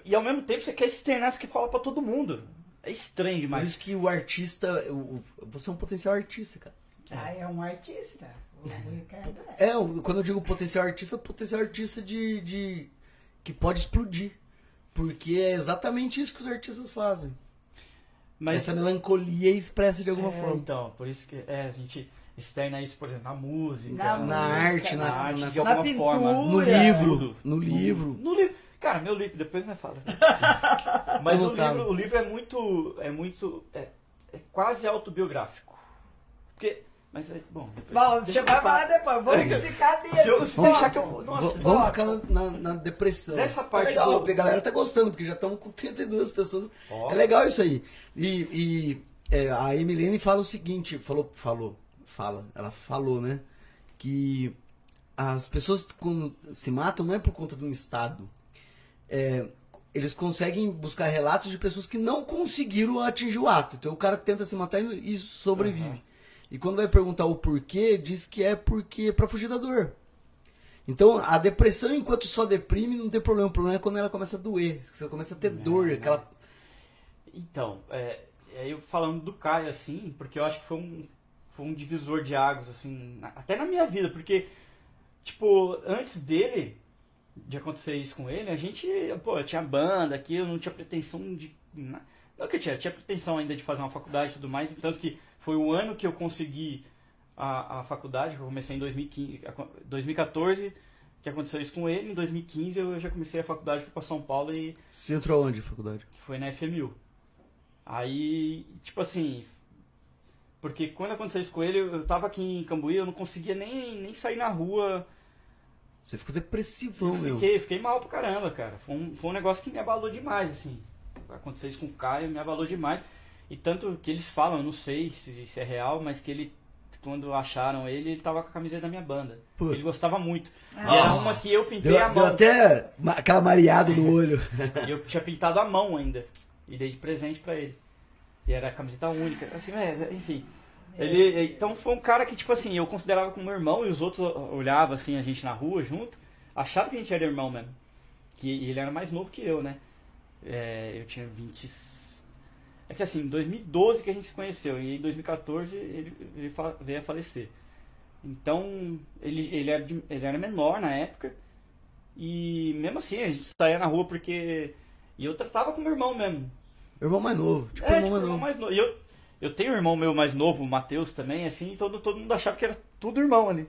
E ao mesmo tempo você quer externar, você quer falar pra todo mundo. É estranho Por demais. isso que o artista. o- o- você é um potencial artista, cara. Ah, é um artista. O, o Ricardo é. É, quando eu digo potencial artista, potencial artista de, de. que pode explodir. Porque é exatamente isso que os artistas fazem. Mas Essa melancolia expressa de alguma É, forma. Então, por isso que é, a gente externa isso, por exemplo, na música, Na Na música, arte, na, na arte, na- de na alguma pintura. forma. no livro. No livro. No livro. Cara, meu livro, depois não fala. Mas o Anotado. livro, o livro é muito. É muito. É, é quase autobiográfico. Porque. Mas é. Bom, depois. Bom, deixa vai falar depois. Vamos ficar desse. Se eu- se eu deixar que eu. V- Nossa, vamos ficar na, na- na depressão. Nessa Tá parte legal, do- porque a galera tá gostando, porque já estamos com 32 pessoas. Ó. É legal isso aí. E, e, é, a Emilene fala o seguinte, falou, falou, fala, ela falou, né? Que as pessoas quando se matam não é por conta de um estado. É, eles conseguem buscar relatos de pessoas que não conseguiram atingir o ato. Então o cara tenta se matar e e sobrevive. Uhum. E quando vai perguntar o porquê, diz que é porque é pra fugir da dor. Então, a depressão, enquanto só deprime, não tem problema. O problema é quando ela começa a doer. Você começa a ter dor, aquela. Então, é, é, eu falando do Caio, assim, porque eu acho que foi um, foi um divisor de águas, assim, até na minha vida, porque, tipo, antes dele, de acontecer isso com ele, a gente, pô, eu tinha banda aqui, eu não tinha pretensão de. Não que eu tinha, eu tinha pretensão ainda de fazer uma faculdade e tudo mais, tanto que foi o ano que eu consegui a, a faculdade, que eu comecei em 2015, a- 2014, que aconteceu isso com ele, em 2015 eu já comecei a faculdade, fui pra São Paulo e Você entrou onde, faculdade? foi na FMU. Aí, tipo assim, porque quando aconteceu isso com ele, eu tava aqui em Cambuí, eu não conseguia nem, nem sair na rua. Você ficou depressivão, Eu meu. fiquei, fiquei mal pra caramba, cara. Foi um, foi um negócio que me abalou demais, assim. Aconteceu isso com o Caio, me abalou demais. E tanto que eles falam, eu não sei se, se é real, mas que ele, quando acharam ele, ele tava com a camiseta da minha banda. Putz. Ele gostava muito. E Ah. era uma que eu pintei Deu, a deu mão. até ma- aquela mareada no olho. E eu tinha pintado a mão ainda. E dei de presente pra ele. E era a camiseta única. Assim, é, enfim. Ele, então foi um cara que, tipo assim, eu considerava como irmão e os outros olhavam assim, a gente na rua junto, achavam que a gente era irmão mesmo. Que ele era mais novo que eu, né? É, eu tinha 20. É que assim, em 2012 que a gente se conheceu, e em 2014 ele, ele veio a falecer. Então, ele, ele, era, de- ele era menor na época, e mesmo assim, a gente saía na rua porque. E eu tratava como irmão mesmo. Irmão mais novo. Tipo, É, irmão tipo, mais irmão novo. mais novo. E eu, eu tenho um irmão meu mais novo, o Matheus também, assim, e todo, todo mundo achava que era tudo irmão ali.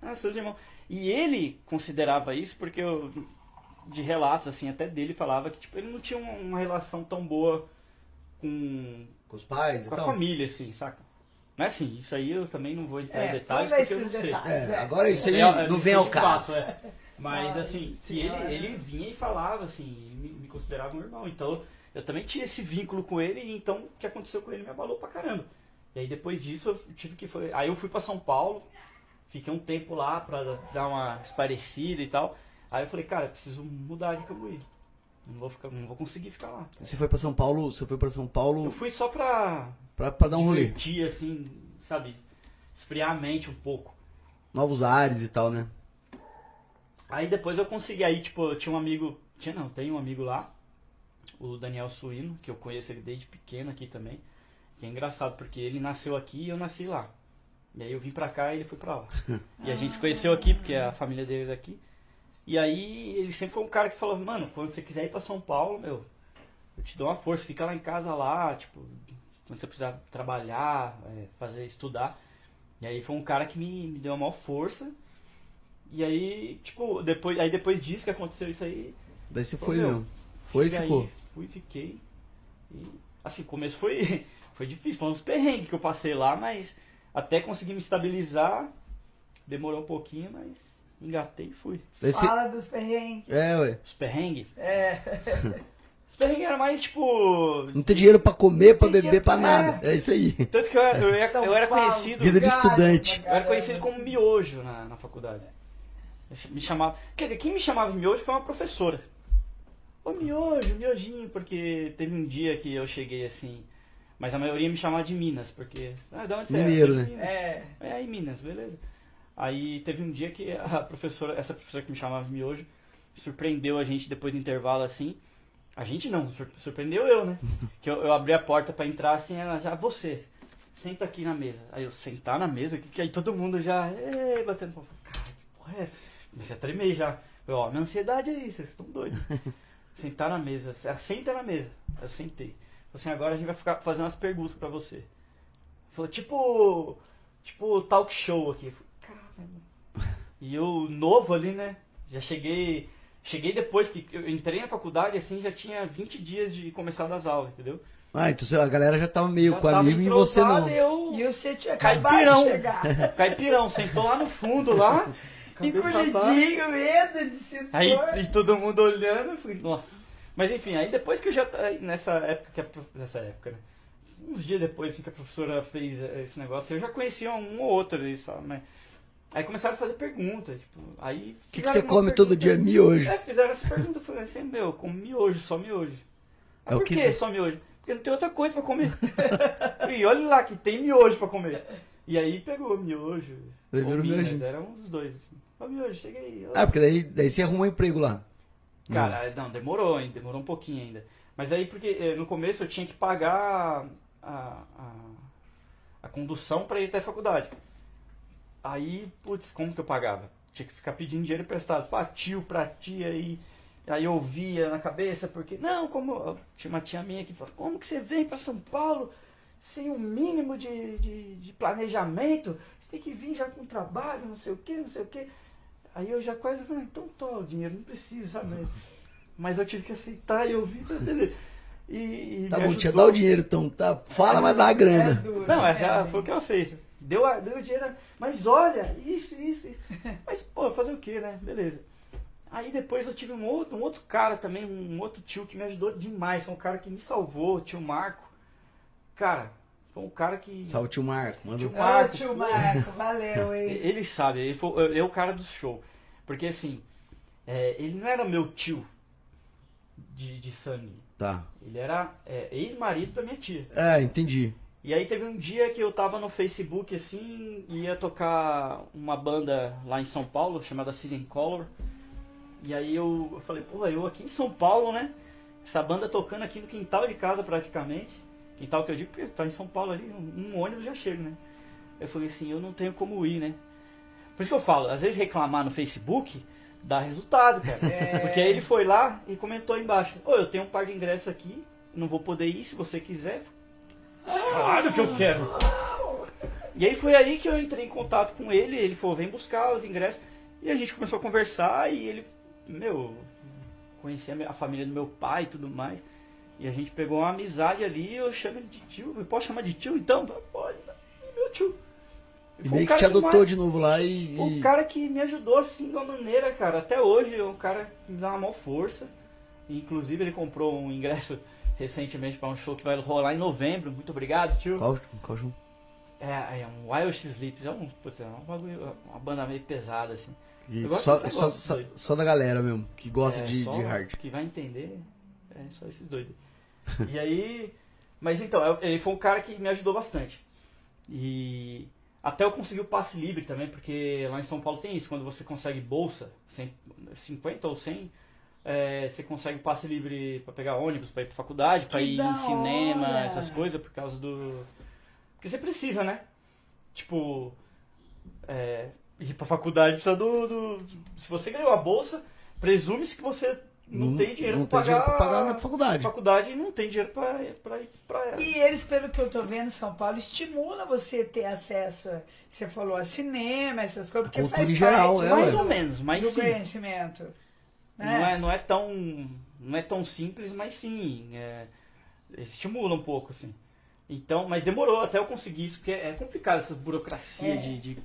Ah, seus irmãos. E ele considerava isso porque eu, de relatos, assim, até dele falava que, tipo, ele não tinha uma relação tão boa com, Com os pais e com a família, assim, saca? Mas assim, isso aí eu também não vou entrar em É, detalhes pula porque eu não sei. detalhes. É, agora isso aí É, é, não vem ao caso. fato, é. Mas Ai, assim, que ele, ele vinha e falava assim, me, me considerava um irmão. Então eu também tinha esse vínculo com ele, e então o que aconteceu com ele me abalou pra caramba. E aí depois disso eu tive que. Foi, aí eu fui pra São Paulo, fiquei um tempo lá pra dar uma esparecida e tal. Aí eu falei, cara, eu preciso mudar de Cambuí. Não vou, ficar, não vou conseguir ficar lá. Você foi pra São Paulo, você foi para São Eu Paulo fui só pra pra, pra dar um rolê. divertir, assim, sabe? Esfriar a mente um pouco. Novos ares e tal, né? Aí depois eu consegui, aí tipo, eu tinha um amigo, tinha não, tem um amigo lá, o Daniel Suíno, que eu conheço ele desde pequeno aqui também. Que é engraçado, porque ele nasceu aqui e eu nasci lá. E aí eu vim pra cá e ele foi pra lá. E a gente se conheceu aqui, porque a família dele é daqui. E aí ele sempre foi um cara que falou, mano, quando você quiser ir pra São Paulo, meu, eu te dou uma força, fica lá em casa lá, tipo, quando você precisar trabalhar, é, fazer, estudar. E aí foi um cara que me, me deu uma maior força. E aí, tipo, depois, aí depois disso que aconteceu isso aí, Daí você foi meu, mesmo. Foi e e aí, ficou. fui, fiquei. E, assim, o começo foi, foi difícil, foi uns perrengues que eu passei lá, mas até conseguir me estabilizar, demorou um pouquinho, mas engatei e fui. Você- Fala dos perrengues. É, ué. Os perrengues? É. Os perrengues eram mais tipo. Não tem dinheiro pra comer, pra beber, pra nada. É isso aí. Tanto que eu, eu, era- São eu era conhecido. Vida de estudante. Eu era conhecido como miojo na, na faculdade. Me chamava. Quer dizer, quem me chamava de miojo foi uma professora. Ô miojo, miojinho, porque teve um dia que eu cheguei assim. Mas a maioria me chamava de Minas, porque. Ah, de onde você é? Mineiro, Eu né? É. É aí, Minas, beleza. Aí teve um dia que a professora, essa professora que me chamava de miojo, surpreendeu a gente depois do intervalo assim. A gente não, sur- surpreendeu eu, né? Que eu, eu abri a porta pra entrar assim, ela já, você, senta aqui na mesa. Aí eu, sentar na mesa, que, que aí todo mundo já, "Ê", batendo palma. Cara, que porra é essa? Comecei a tremer já. Eu, ó, minha ansiedade aí, vocês estão doidos. Sentar na mesa. Ela senta na mesa. Eu sentei. Assim, agora a gente vai ficar fazendo umas perguntas pra você. Falou, tipo. Tipo talk show aqui. E eu, novo ali, né? Já cheguei. Cheguei depois que eu entrei na faculdade, assim, já tinha 20 dias de começar das aulas, entendeu? Ah, então a galera já tava meio Já com tava amigo e você não. e Eu... E você tinha Caipirão. Caipirão, sentou lá no fundo lá. Encolhidinho, medo de se expor. Aí e todo mundo olhando, eu falei, nossa. Mas enfim, aí depois que eu já. Nessa época que a, nessa época, né? Uns dias depois assim, que a professora fez eh, esse negócio, eu já conhecia um ou outro ali, sabe? Mas, aí começaram a fazer perguntas, tipo, aí. O que, que você come todo pergunta- dia? Miojo. É, fizeram essa pergunta, eu falei assim, meu, eu como miojo, só miojo. Ah, É por que- que só miojo? Porque não tem outra coisa pra comer. e olha lá que tem miojo pra comer. E aí pegou miojo. Minas, miojo. Era um dos dois. Assim. Ô miojo, chega aí. ó. Ah, porque daí, daí você arrumou um emprego lá. Cara, não, demorou, hein? Demorou um pouquinho ainda. Mas aí, porque eh, no começo eu tinha que pagar a, a, a condução pra ir até a faculdade. Aí, putz, como que eu pagava? Tinha que ficar pedindo dinheiro emprestado pra tio, pra tia, e aí eu via na cabeça, porque, não, como. Tinha uma tia minha que falou, como que você vem pra São Paulo sem um mínimo de, de, de planejamento? Você tem que vir já com trabalho, não sei o que, não sei o que. Aí eu já quase falei, então tô, o dinheiro não precisa mesmo. Mas eu tive que aceitar e eu vi, tá, beleza. E, e Tá bom, tia, dá o dinheiro então. Tá, fala, mas dá a É grana. duro, Não, essa foi o que ela fez. Deu, a- deu o dinheiro, mas olha, isso, isso. isso. Mas, pô, fazer o que, né? Beleza. Aí depois eu tive um outro, um outro cara também, um outro tio que me ajudou demais. Foi um cara que me salvou, o tio Marco. Cara, foi um cara que. Salve tio Marco. Manda Tio um- Ô, Marco. tio Marco, valeu, hein? Ele sabe, ele, foi, ele é o cara do show. Porque assim, é, ele não era meu tio de, de sangue. Tá. Ele era é, ex-marido da minha tia. É, entendi. E aí teve um dia que eu tava no Facebook assim, ia tocar uma banda lá em São Paulo, chamada City Color. E aí eu, eu falei, pô, eu aqui em São Paulo, né? Essa banda tocando aqui no quintal de casa praticamente. Quintal que eu digo, tá em São Paulo ali, um, um ônibus já chega, né? Eu falei assim, eu não tenho como ir, né? Por isso que eu falo, às vezes reclamar no Facebook dá resultado, cara. Porque aí ele foi lá e comentou embaixo, ô, eu tenho um par de ingressos aqui, não vou poder ir se você quiser. Claro que eu quero. E aí foi aí que eu entrei em contato com ele, ele falou, vem buscar os ingressos. E a gente começou a conversar e ele, meu, conhecia a família do meu pai e tudo mais. E a gente pegou uma amizade ali, eu chamo ele de tio. Eu Posso chamar de tio então? Pode, meu tio. E foi um meio que te adotou demais. de novo lá e. Foi um cara que me ajudou assim de uma maneira, cara. Até hoje é um cara que me dá uma maior força. Inclusive ele comprou um ingresso recentemente para um show que vai rolar em novembro. Muito obrigado, tio. Qual, qual jogo? É, é um Wild Sleeps, é um, puta, é um bagulho- uma banda meio pesada assim. E só, só, só, só da galera mesmo, que gosta É, de, de hard. Que vai entender, é só esses doidos. e aí, mas então, eu- ele foi um cara que me ajudou bastante. E até eu consegui o passe livre também, porque lá em São Paulo tem isso, quando você consegue bolsa, 100, 50 ou 100, é, você consegue passe livre pra pegar ônibus, pra ir pra faculdade, pra Que ir em cinema, hora! essas coisas, por causa do. Porque você precisa, né? Tipo, é, ir pra faculdade precisa do, do- Se você ganhou a bolsa, presume-se que você não, tem dinheiro não pra tem pagar, dinheiro pra pagar na a faculdade. faculdade e não tem dinheiro pra, pra ir pra ela. E eles, pelo que eu tô vendo, São Paulo estimula você ter acesso, a, você falou, a cinema, essas coisas, porque cultura faz em geral, parte é, Mais ué. ou menos, mas do sim. conhecimento. Não Né? é, não é tão. Não é tão simples, mas sim. É, estimula um pouco, assim. Então, mas demorou até eu conseguir isso, porque é complicado essa burocracia É. de, de-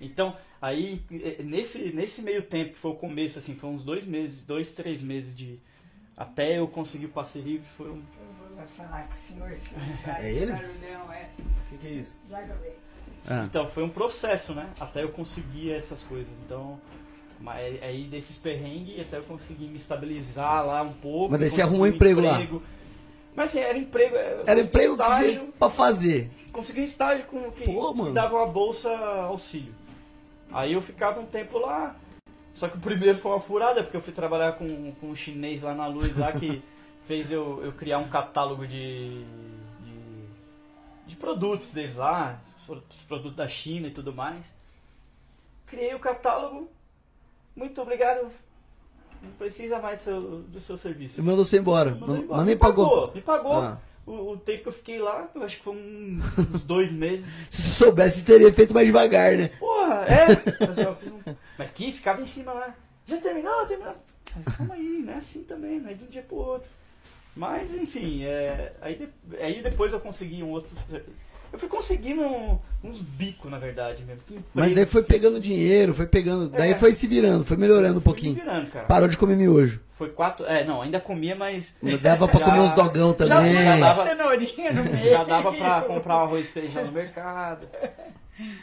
Então, aí, eh, nesse, nesse meio tempo, que foi o começo, assim, foi uns dois meses, dois, três meses de. Até eu conseguir o passe livre, foi um. Eu vou lá falar com o senhor, senhor. É ele? Barulhão, é. O que, que é isso? Já acabei. Ah, Então, foi um processo, né? Até eu conseguir essas coisas. Então, mas aí desses perrengues, até eu conseguir me estabilizar lá um pouco. Mas daí você arrumou um emprego lá? Mas assim, era emprego. eu era consegui emprego que você estágio, pra fazer. Consegui um estágio com que, Pô, que mano. dava uma bolsa auxílio. Aí eu ficava um tempo lá. Só que o primeiro foi uma furada, porque eu fui trabalhar com, com um chinês lá na luz lá que fez eu, eu criar um catálogo de, de, de produtos deles lá, os produtos da China e tudo mais. Criei o catálogo. Muito obrigado. Não precisa mais do seu, do seu serviço. E mandou você embora. Mandou embora. mas nem me pagou. Me pagou. Ah. O, o tempo que eu fiquei lá, eu acho que foi uns dois meses. Se soubesse, teria feito mais devagar, né? Porra, é. Mas, um- que ficava em cima lá. Já terminou? Terminou. Calma aí, não é assim também, não é de um dia pro outro. Mas, enfim, é, aí, de- aí depois eu consegui um outro. Eu fui conseguindo uns bicos, na verdade mesmo. que Mas emprego daí foi pegando dinheiro, foi pegando. Daí É. foi se virando, foi melhorando um pouquinho. me virando, cara. Parou de comer miojo. Foi quatro. É, não, ainda comia, mas. Dava pra Já- comer uns dogão Já também. já uma dava- cenourinha no meio. Já dava pra comprar um arroz e feijão no mercado.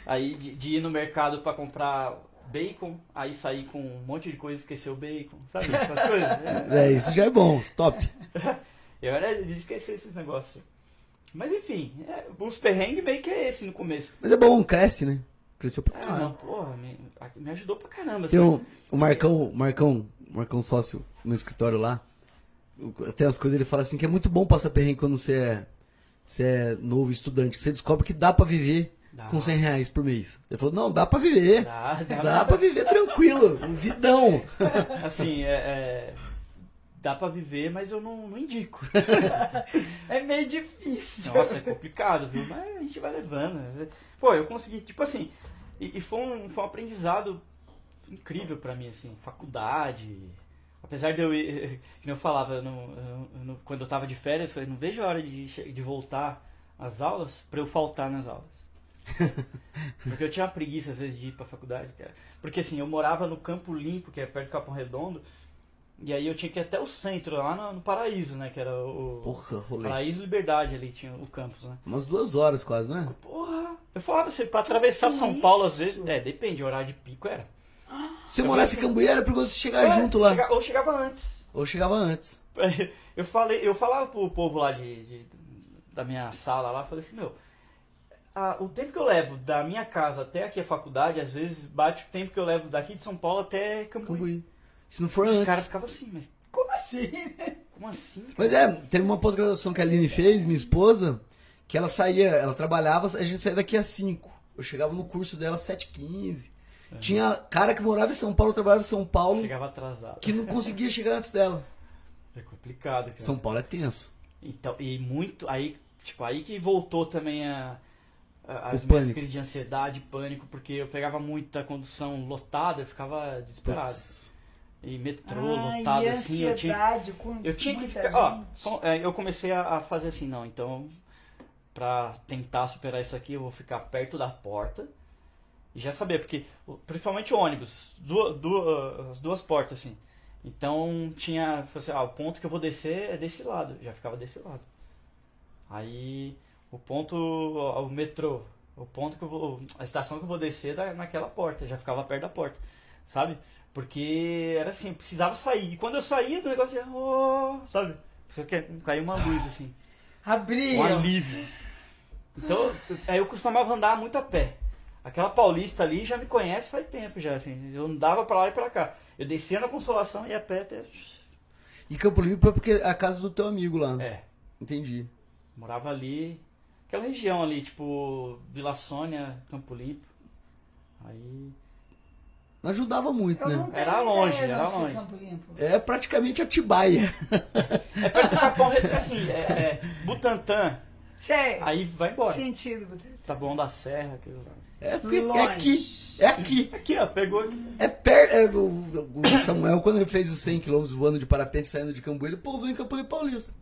Aí de, de ir no mercado pra comprar bacon, aí sair com um monte de coisa e esquecer o bacon, sabe? Essas coisas. É. É, isso já é bom, top. Eu era de esquecer esses negócios. Mas enfim, é, os perrengues meio que é esse no começo. Mas é bom, cresce, né? Cresceu pra Ah, caralho. não, porra, me, me ajudou pra caramba. Tem assim. um, o Marcão, Marcão, Marcão sócio no escritório lá. Tem as coisas, ele fala assim que é muito bom passar perrengue quando você é, você é novo estudante, que você descobre que dá pra viver Dá. com 100 reais por mês. Ele falou, não, dá pra viver. Dá, dá, Dá pra viver tranquilo, um vidão. Assim, é, é, dá pra viver, mas eu não, não indico. É meio difícil. Nossa, é complicado, viu? Mas a gente vai levando. Pô, eu consegui, tipo assim, e, e foi, um, foi um aprendizado incrível pra mim, assim, faculdade. Apesar de eu ir, que eu falava, eu não- eu não- quando eu tava de férias, eu falei, não vejo a hora de, de voltar às aulas pra eu faltar nas aulas. Porque eu tinha preguiça às vezes de ir pra faculdade, cara. Porque assim, eu morava no Campo Limpo, que é perto do Capão Redondo, e aí eu tinha que ir até o centro, lá no, no Paraíso, né? Que era o. Porra, rolê. Paraíso Liberdade ali tinha o campus, né? Umas duas horas quase, não é? Porra! Eu falava assim, pra atravessar Que São Paulo às isso? vezes. É, depende, o horário de pico era. Se eu morasse em Cambuí, era perigoso você chegar É, junto lá. chega- ou chegava antes. Ou chegava antes. Eu falei, eu falava pro povo lá de, de- da minha sala lá, falei assim, meu, a- o tempo que eu levo da minha casa até aqui a faculdade, às vezes bate o tempo que eu levo daqui de São Paulo até Cambuí. Cambuí. Se não for Os antes. caras ficavam assim, mas Como assim? como assim? Mas é, teve uma pós-graduação que a Aline fez, minha esposa, que ela saía, ela trabalhava, a gente saía daqui às 5. Eu chegava no curso dela às 7h15. Tinha cara que morava em São Paulo, trabalhava em São Paulo, Chegava atrasado. que não conseguia chegar antes dela. É complicado, cara. São Paulo é tenso. Então, e muito, aí, tipo, aí que voltou também a, as O minhas crises de ansiedade, pânico, porque eu pegava muita condução lotada, eu ficava desesperado. Putz. E metrô Ai, lotado e assim, eu tinha, eu tinha que ficar, ó, gente. com- é, eu comecei a, fazer assim, não, então, pra tentar superar isso aqui, eu vou ficar perto da porta e já saber, porque, principalmente o ônibus, duas, duas, as duas portas, assim, então tinha, assim, ah, o ponto que eu vou descer é desse lado, já ficava desse lado. Aí, o ponto, o metrô, o ponto que eu vou, a estação que eu vou descer é naquela porta, já ficava perto da porta, sabe? Porque era assim, eu precisava sair. E quando eu saía do negócio, já, oh, sabe? Caiu uma luz, assim, Abriu. um alívio. Então, eu- aí eu costumava andar muito a pé. Aquela paulista ali já me conhece faz tempo já, assim. Eu andava pra lá e pra cá. Eu descia na consolação e ia a pé até. E Campo Limpo é porque é a casa do teu amigo lá. É, Entendi. morava ali. Aquela região ali, tipo, Vila Sônia, Campo Limpo. Aí. Não ajudava muito, Eu né? Era longe, era que longe. Campo Limpo. É praticamente Atibaia. É perto do Capão Redondo, assim, é, é Butantã. Sei. Aí vai embora. Sentido. você- Taboão da Serra, aqueles lá. É, porque é aqui. É aqui. Aqui, ó, pegou aqui. É perto. É, o, Samuel, quando ele fez os 100 km voando de parapente saindo de Cambuí, ele pousou em Campo Limpo Paulista.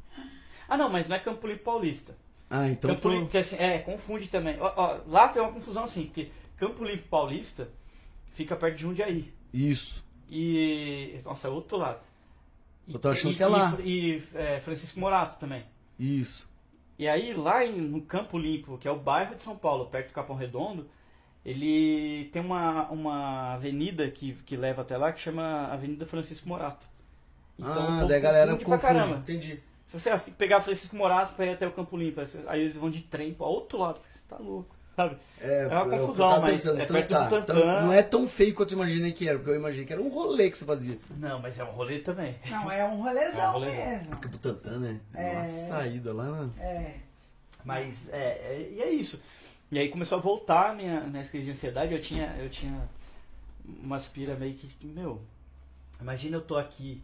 Ah, não, mas não é Campo Limpo Paulista. Ah, então Campo tô... Limpo, porque assim, é, confunde também. Ó, ó, lá tem uma confusão assim, porque Campo Limpo Paulista fica perto de Jundiaí. Isso. E. Nossa, é outro lado. E- Eu tô achando e- que é lá. E, e, é, Francisco Morato também. Isso. E aí, lá em- no Campo Limpo, que é o bairro de São Paulo, perto do Capão Redondo, ele tem uma, uma avenida que, que leva até lá que chama Avenida Francisco Morato. Então, ah, daí a galera confunde pra confunde. caramba. Entendi. Se você você tem que pegar Francisco Morato pra ir até o Campo Limpo, aí eles vão de trem pra outro lado. Você tá louco. Sabe? É, uma eu- eu confusão, mas pensando, é então perto tá, do Tantã. então não é tão feio quanto eu imaginei que era, porque eu imaginei que era um rolê que você fazia. Não, mas é um rolê também. Não, é um rolezão, É um rolezão. mesmo. Porque o Butantã, né? É. Uma saída lá na... É. Mas é, é- e é isso. E aí começou a voltar a minha, minha crise de ansiedade. Eu tinha, eu tinha uma aspira meio que, meu, imagina eu tô aqui,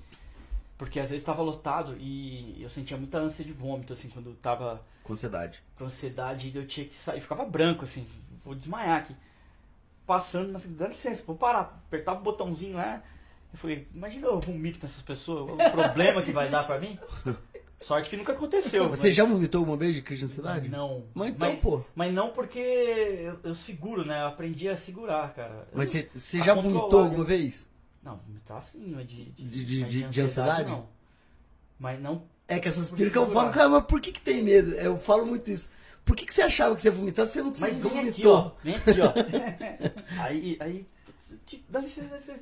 porque às vezes tava lotado e eu sentia muita ânsia de vômito, assim, quando tava Com ansiedade. com ansiedade eu tinha que sair, ficava branco, assim, vou desmaiar aqui. Passando na frente, dá licença, vou parar, apertava o botãozinho lá. Eu falei, imagina eu vomito nessas pessoas, o problema que vai dar pra mim. Sorte que nunca aconteceu. Você mas- já vomitou alguma vez de crise de ansiedade? Não. Mas então, pô. Mas não porque eu, eu seguro, né? Eu aprendi a segurar, cara. Mas Eu- você, já vomitou né? alguma vez? Não, vomitar sim, mas de, De- de- mas de- de ansiedade? Não. Mas não. É que essas que eu falo, cara, mas por que que tem medo? Eu falo muito isso. Por que que você achava que você ia vomitar se você não você nunca vem aqui, vomitou? ó. Vem aqui, ó. aí, aí. Dá licença, dá licença.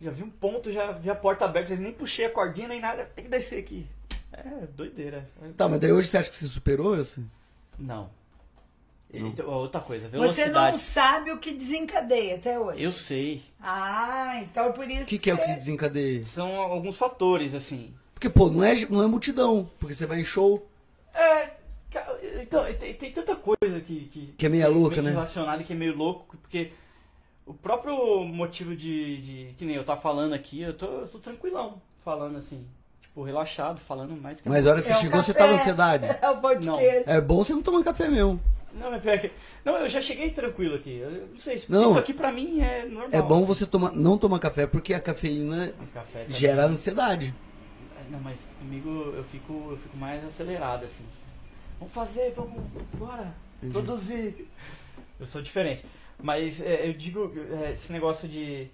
Já vi um ponto, já vi a porta aberta, vocês nem puxei a cordinha nem nada. Tem que descer aqui. É, doideira. Tá, mas daí hoje você acha que você superou? Assim? Não. Não. Então, outra coisa, Você velocidade. não sabe o que desencadeia até hoje. Eu sei. Ah, então por O isso que, que é o você- que desencadeia? São alguns fatores, assim. Porque, pô, não é, não é multidão. Porque você vai em show. É, então, tem, tem tanta coisa que, que, Que é meia louca, meio né? relacionada e que é meio louco, porque o próprio motivo de, de que nem eu tá falando aqui, eu tô, eu tô tranquilão falando assim, tipo, relaxado, falando mais que Mas a hora que você É chegou, você café. tava ansiedade. É o. É bom você não tomar café mesmo. Não, é pior que... Não, eu já cheguei tranquilo aqui. Eu não sei, isso, Não. isso aqui pra mim é normal. É bom você tomar, não tomar café porque a cafeína gera ansiedade. Não, mas comigo eu fico, eu fico mais acelerado, assim. Vamos fazer, vamos, bora, produzir. Eu sou diferente. Mas é, eu digo, é, esse negócio de.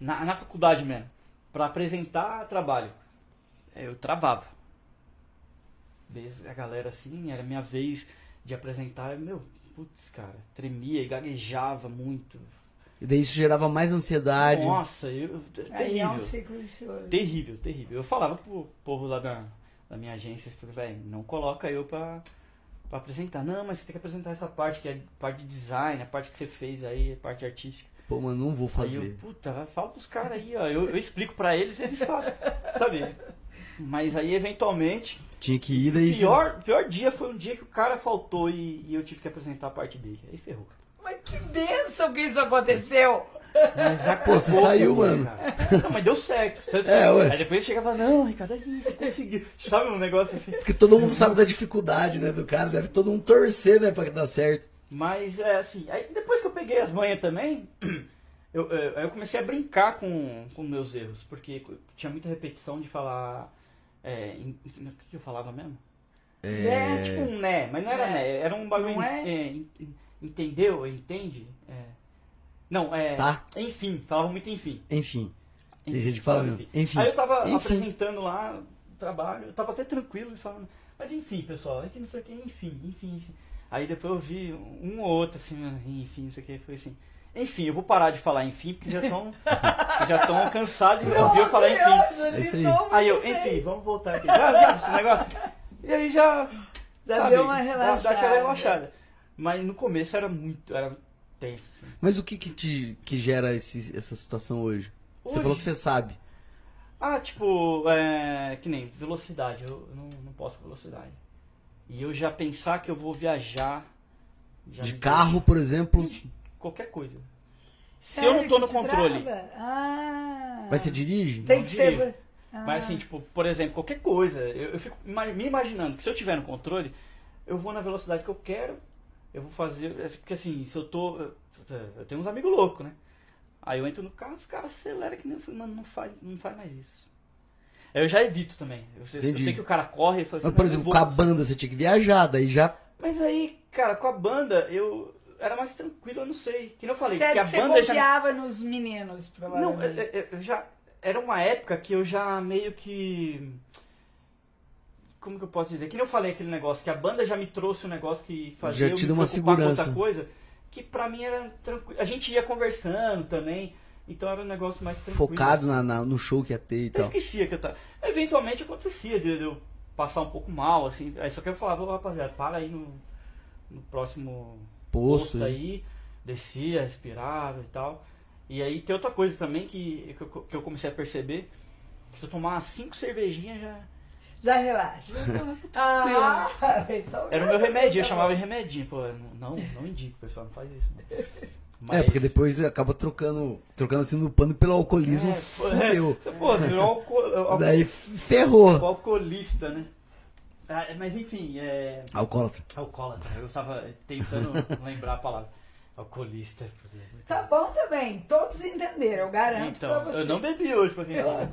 Na, na faculdade mesmo, pra apresentar trabalho, é, eu travava. A galera assim, era minha vez de apresentar, eu, meu, putz, cara, tremia e gaguejava muito. E daí isso gerava mais ansiedade. Nossa, eu, Aí é um terrível. ciclo vicioso. Terrível, terrível. Eu falava pro povo lá da, da minha agência, falei, velho, não coloca eu pra, pra apresentar. Não, mas você tem que apresentar essa parte, que é parte de design, a parte que você fez aí, a parte artística. Pô, mas não vou Aí eu, fazer. puta, vai, fala pros caras aí, ó. Eu, eu explico pra eles, eles falam, sabe? Mas aí, eventualmente, Tinha que ir daí. o pior, pior dia foi um dia que o cara faltou e, e eu tive que apresentar a parte dele. Aí ferrou. Mas que bênção que isso aconteceu! Mas Pô, você acabou saiu, comigo, mano. cara. Não, mas deu certo. Tanto É, que- ué. Aí depois chegava, não, Ricardo, aí você conseguiu. Sabe um negócio assim? Porque todo mundo sabe da dificuldade, né, do cara. Deve todo mundo torcer, né, pra dar certo. Mas é assim, aí depois que eu peguei as manhas também, eu, eu, aí eu comecei a brincar com, com meus erros, porque tinha muita repetição de falar. É, em- o que eu falava mesmo? É, tipo um né, mas não era É. né, era um bagulho. Não é? en- en- entendeu? Entende? É. Não, é. Tá. Enfim, falava muito enfim. Enfim. Tem Enfim, gente que fala falava mesmo. Enfim. Aí eu tava Enfim. apresentando lá o trabalho, eu tava até tranquilo e falando, mas enfim, pessoal, é que não sei o que, enfim, enfim, enfim. Aí depois eu vi um ou outro assim, enfim, não sei o que, foi assim. Enfim, eu vou parar de falar enfim, porque já estão já estão cansados de ouvir eu falar enfim. É isso aí. Aí eu, enfim, vamos voltar aqui. Já viu esse negócio? E aí já. Já sabe, deu uma relaxada. Dá aquela relaxada. Mas no começo era muito, era tenso. assim. Mas o que que, te, que gera esse, essa situação hoje? Você Hoje? falou que você sabe. Ah, tipo, é, que nem velocidade, eu não, não posso com velocidade. E eu já pensar que eu vou viajar. já De carro, por exemplo. deixa- Qualquer coisa. Se Sério eu não tô no controle. Ah. Mas você dirige? Tem Não que ser. dirijo. Ah. Mas assim, tipo, por exemplo, qualquer coisa, eu, eu fico me imaginando que se eu tiver no controle, eu vou na velocidade que eu quero, eu vou fazer. Porque assim, se eu tô. Eu tenho uns amigos loucos, né? Aí eu entro no carro, os caras aceleram que nem eu falei, mano, não faz, não faz mais isso. Aí Eu já evito também. Eu sei, eu sei que o cara corre e fala assim, Mas, por "Não, exemplo, eu com a vou". banda você tinha que viajar, daí já. Mas aí, cara, com a banda, eu era mais tranquilo, eu não sei. Que nem eu falei, Sério que a você banda já. confiava nos meninos, Não, provavelmente. é- é- eu já. Era uma época que eu já meio que. Como que eu posso dizer? Que nem eu falei aquele negócio, que a banda já me trouxe um negócio que fazia Já eu te me deu uma segurança. outra coisa, que pra mim era tranquilo. A gente ia conversando também, então era um negócio mais tranquilo. Focado na, na- no show que ia ter e Eu tal. esquecia que eu tava. Eventualmente acontecia de eu passar um pouco mal, assim. Aí só que eu falava, rapaziada, para aí no, no próximo Posto, posto aí, descia, respirava e tal. E aí tem outra coisa também que, que, eu, eu comecei a perceber, que se eu tomar cinco cervejinhas já... Já relaxa. Ah, então Era o meu remédio, eu chamava de remedinho. Pô, não, não indico, pessoal, não faz isso. Não. É, porque depois acaba trocando, trocando assim no pano pelo alcoolismo, É, pô, é, fudeu. Você, pô, virou alco, alco, Daí ferrou. alcoolista, né? Ah, mas enfim, é... Alcoólatra. Alcoólatra, eu tava tentando lembrar a palavra. Alcoolista. Tá bom também. Todos entenderam, eu garanto pra Então, você. eu não bebi hoje pra quem fala.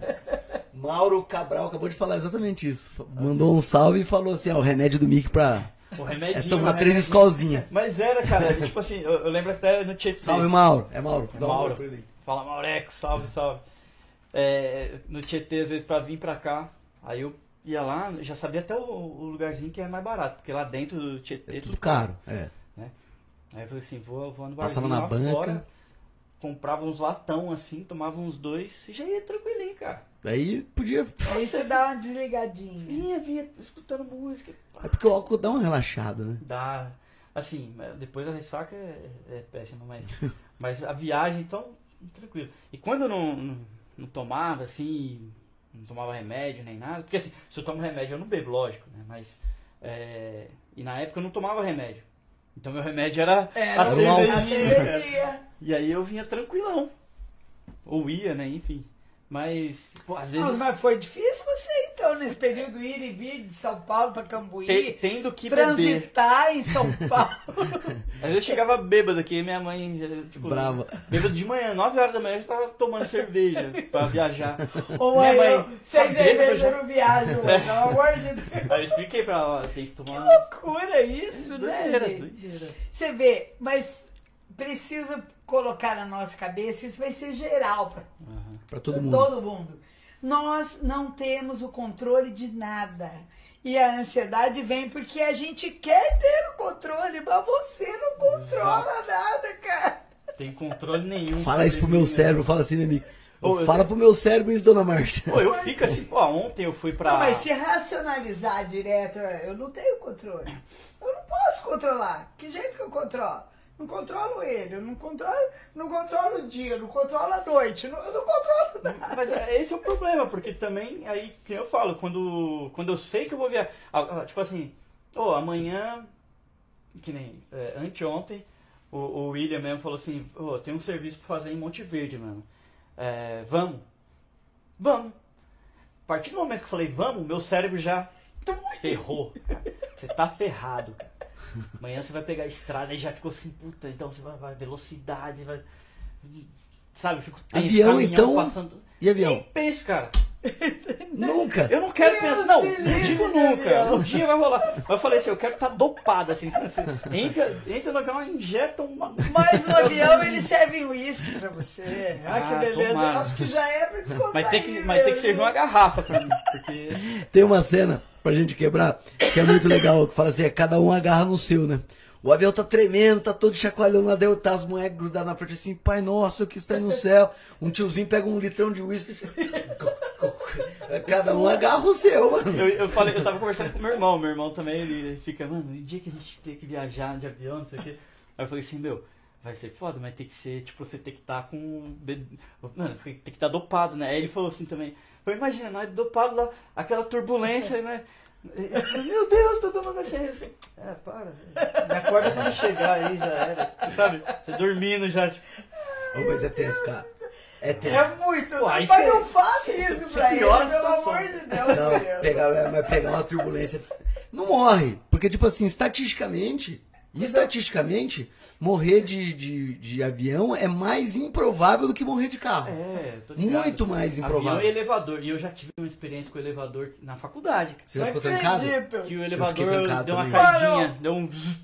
Mauro Cabral acabou de falar exatamente isso. Mandou um salve e falou assim, ó, o remédio do Mickey pra O é remedinho. tomar três escolzinhas. Mas era, cara, tipo assim, eu, eu lembro até no Tietê. Salve, Mauro. É Mauro. Dá um Mauro. oi pra ele. Fala Maureco, salve, salve. É, no Tietê, às vezes, pra vir pra cá, aí eu ia lá, já sabia até o, o lugarzinho que é mais barato, porque lá dentro do Tietê É tudo caro. É. Aí eu falei assim, vou, vou no Passava na lá banca. fora, comprava uns latão assim, tomava uns dois e já ia tranquilinho, cara. Daí podia. Aí você dá uma desligadinha. Vinha, vinha escutando música. pá. É porque o álcool dá uma relaxada, né? Dá. Assim, depois a ressaca é, é péssima, mas, mas a viagem, então, tranquilo. E quando eu não, não, não tomava, assim, não tomava remédio nem nada, porque assim, se eu tomo remédio eu não bebo, lógico, né? Mas. é, e na época eu não tomava remédio. Então meu remédio era Era a cervejinha. E aí eu vinha tranquilão. Ou ia, né? Enfim. Mas, pô, às vezes. Mas foi difícil você, então, nesse período, ir e vir de São Paulo pra Cambuí, te- tendo que beber. transitar em São Paulo. Às vezes eu chegava bêbado aqui, minha mãe, tipo, Brava. bêbado de manhã, 9 horas da manhã, eu já tava tomando cerveja pra viajar. Ou Minha aí, mãe, sem tá cerveja eu não viajo, mãe, pelo amor de Deus. Aí eu expliquei pra ela, tem que tomar. Loucura isso, né, doideira, doideira. Você vê, mas precisa colocar na nossa cabeça, isso vai ser geral pra Aham. Pra todo mundo. todo mundo. Nós não temos o controle de nada. E a ansiedade vem porque a gente quer ter o controle, mas você não controla nada, cara. Tem controle nenhum. Fala isso pro meu cérebro, fala assim, né, Mickey? Ô, eu- Fala pro meu cérebro isso, dona Márcia. Pô, eu fico assim, pô, ontem eu fui pra. Não, mas se racionalizar direto, eu não tenho controle. Eu não posso controlar. Que jeito que eu controlo? Não controlo ele, eu não controlo, não controlo o dia, não controlo a noite, eu não, eu não controlo nada. Mas é, esse é o problema, porque também, aí, que eu falo, quando, quando eu sei que eu vou viajar. Tipo assim, ô, amanhã, que nem é, anteontem, o, o William mesmo falou assim: ô, tem um serviço pra fazer em Monte Verde, mano. É, vamos? Vamos. A partir do momento que eu falei vamos, meu cérebro já ferrou. Você tá ferrado, cara. Amanhã você vai pegar a estrada e já ficou assim, puta, então você vai, vai velocidade, vai. Sabe, eu fico tenso, Avião, então? Passando... E avião? Nem penso, cara. Nunca. Eu não quero Deus pensar, não, não digo nunca. Um dia vai rolar. Mas eu falei assim, eu quero estar dopado, assim. Você entra, entra no avião, injeta um. Mas no avião ele serve uísque pra você. Ah, Ah, que beleza. tomara. Acho que já é pra descontar. Mas tem que, mas tem que servir uma garrafa pra mim. Porque. Tem uma cena pra gente quebrar que é muito legal, que fala assim, é cada um agarra no seu, né? O avião tá tremendo, tá todo chacoalhando lá dentro, tá as moedas grudadas na frente assim, pai nosso que está no céu. Um tiozinho pega um litrão de uísque. Cada um agarra o seu, mano. Eu, eu falei, eu tava conversando com meu irmão, meu irmão também, ele fica, mano, no dia que a gente tem que viajar de avião, não sei o quê. Aí eu falei assim, meu, vai ser foda, mas tem que ser, tipo, você tem que estar com. be- Mano, tem que estar dopado, né? Aí ele falou assim também, falei, imagina, nós dopado lá, aquela turbulência, né? Meu Deus, tô tomando essa. É, para, me acorda quando chegar aí, já era. Sabe? Você dormindo já, tipo. Mas é tenso, cara. É tenso. É muito. Pô, mas cê- não faça isso pra ele, pelo situação. amor de Deus. Não, Deus. pegar, é, mas pegar uma turbulência. Não morre. Porque, tipo assim, estatisticamente, estatisticamente, morrer de, de, de avião é mais improvável do que morrer de carro. É, tô ligado. Muito mais Avião improvável. e elevador. E eu já tive uma experiência com o elevador na faculdade. Você já Não ficou trancado? Que o elevador deu uma também. caidinha, deu um. zzz,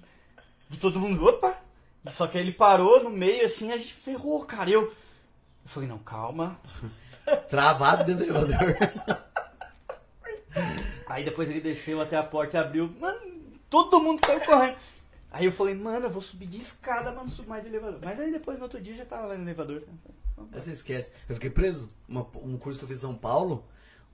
E todo mundo, opa! Só que aí ele parou no meio assim, a gente ferrou, cara. Eu, eu falei, não, calma. Travado dentro do elevador. Aí depois ele desceu até a porta e abriu. Mano, todo mundo saiu correndo. Aí eu falei, mano, eu vou subir de escada, mas não subo mais de elevador. Mas aí depois no outro dia já tava lá no elevador. Aí você esquece. Eu fiquei preso. Uma- um curso que eu fiz em São Paulo,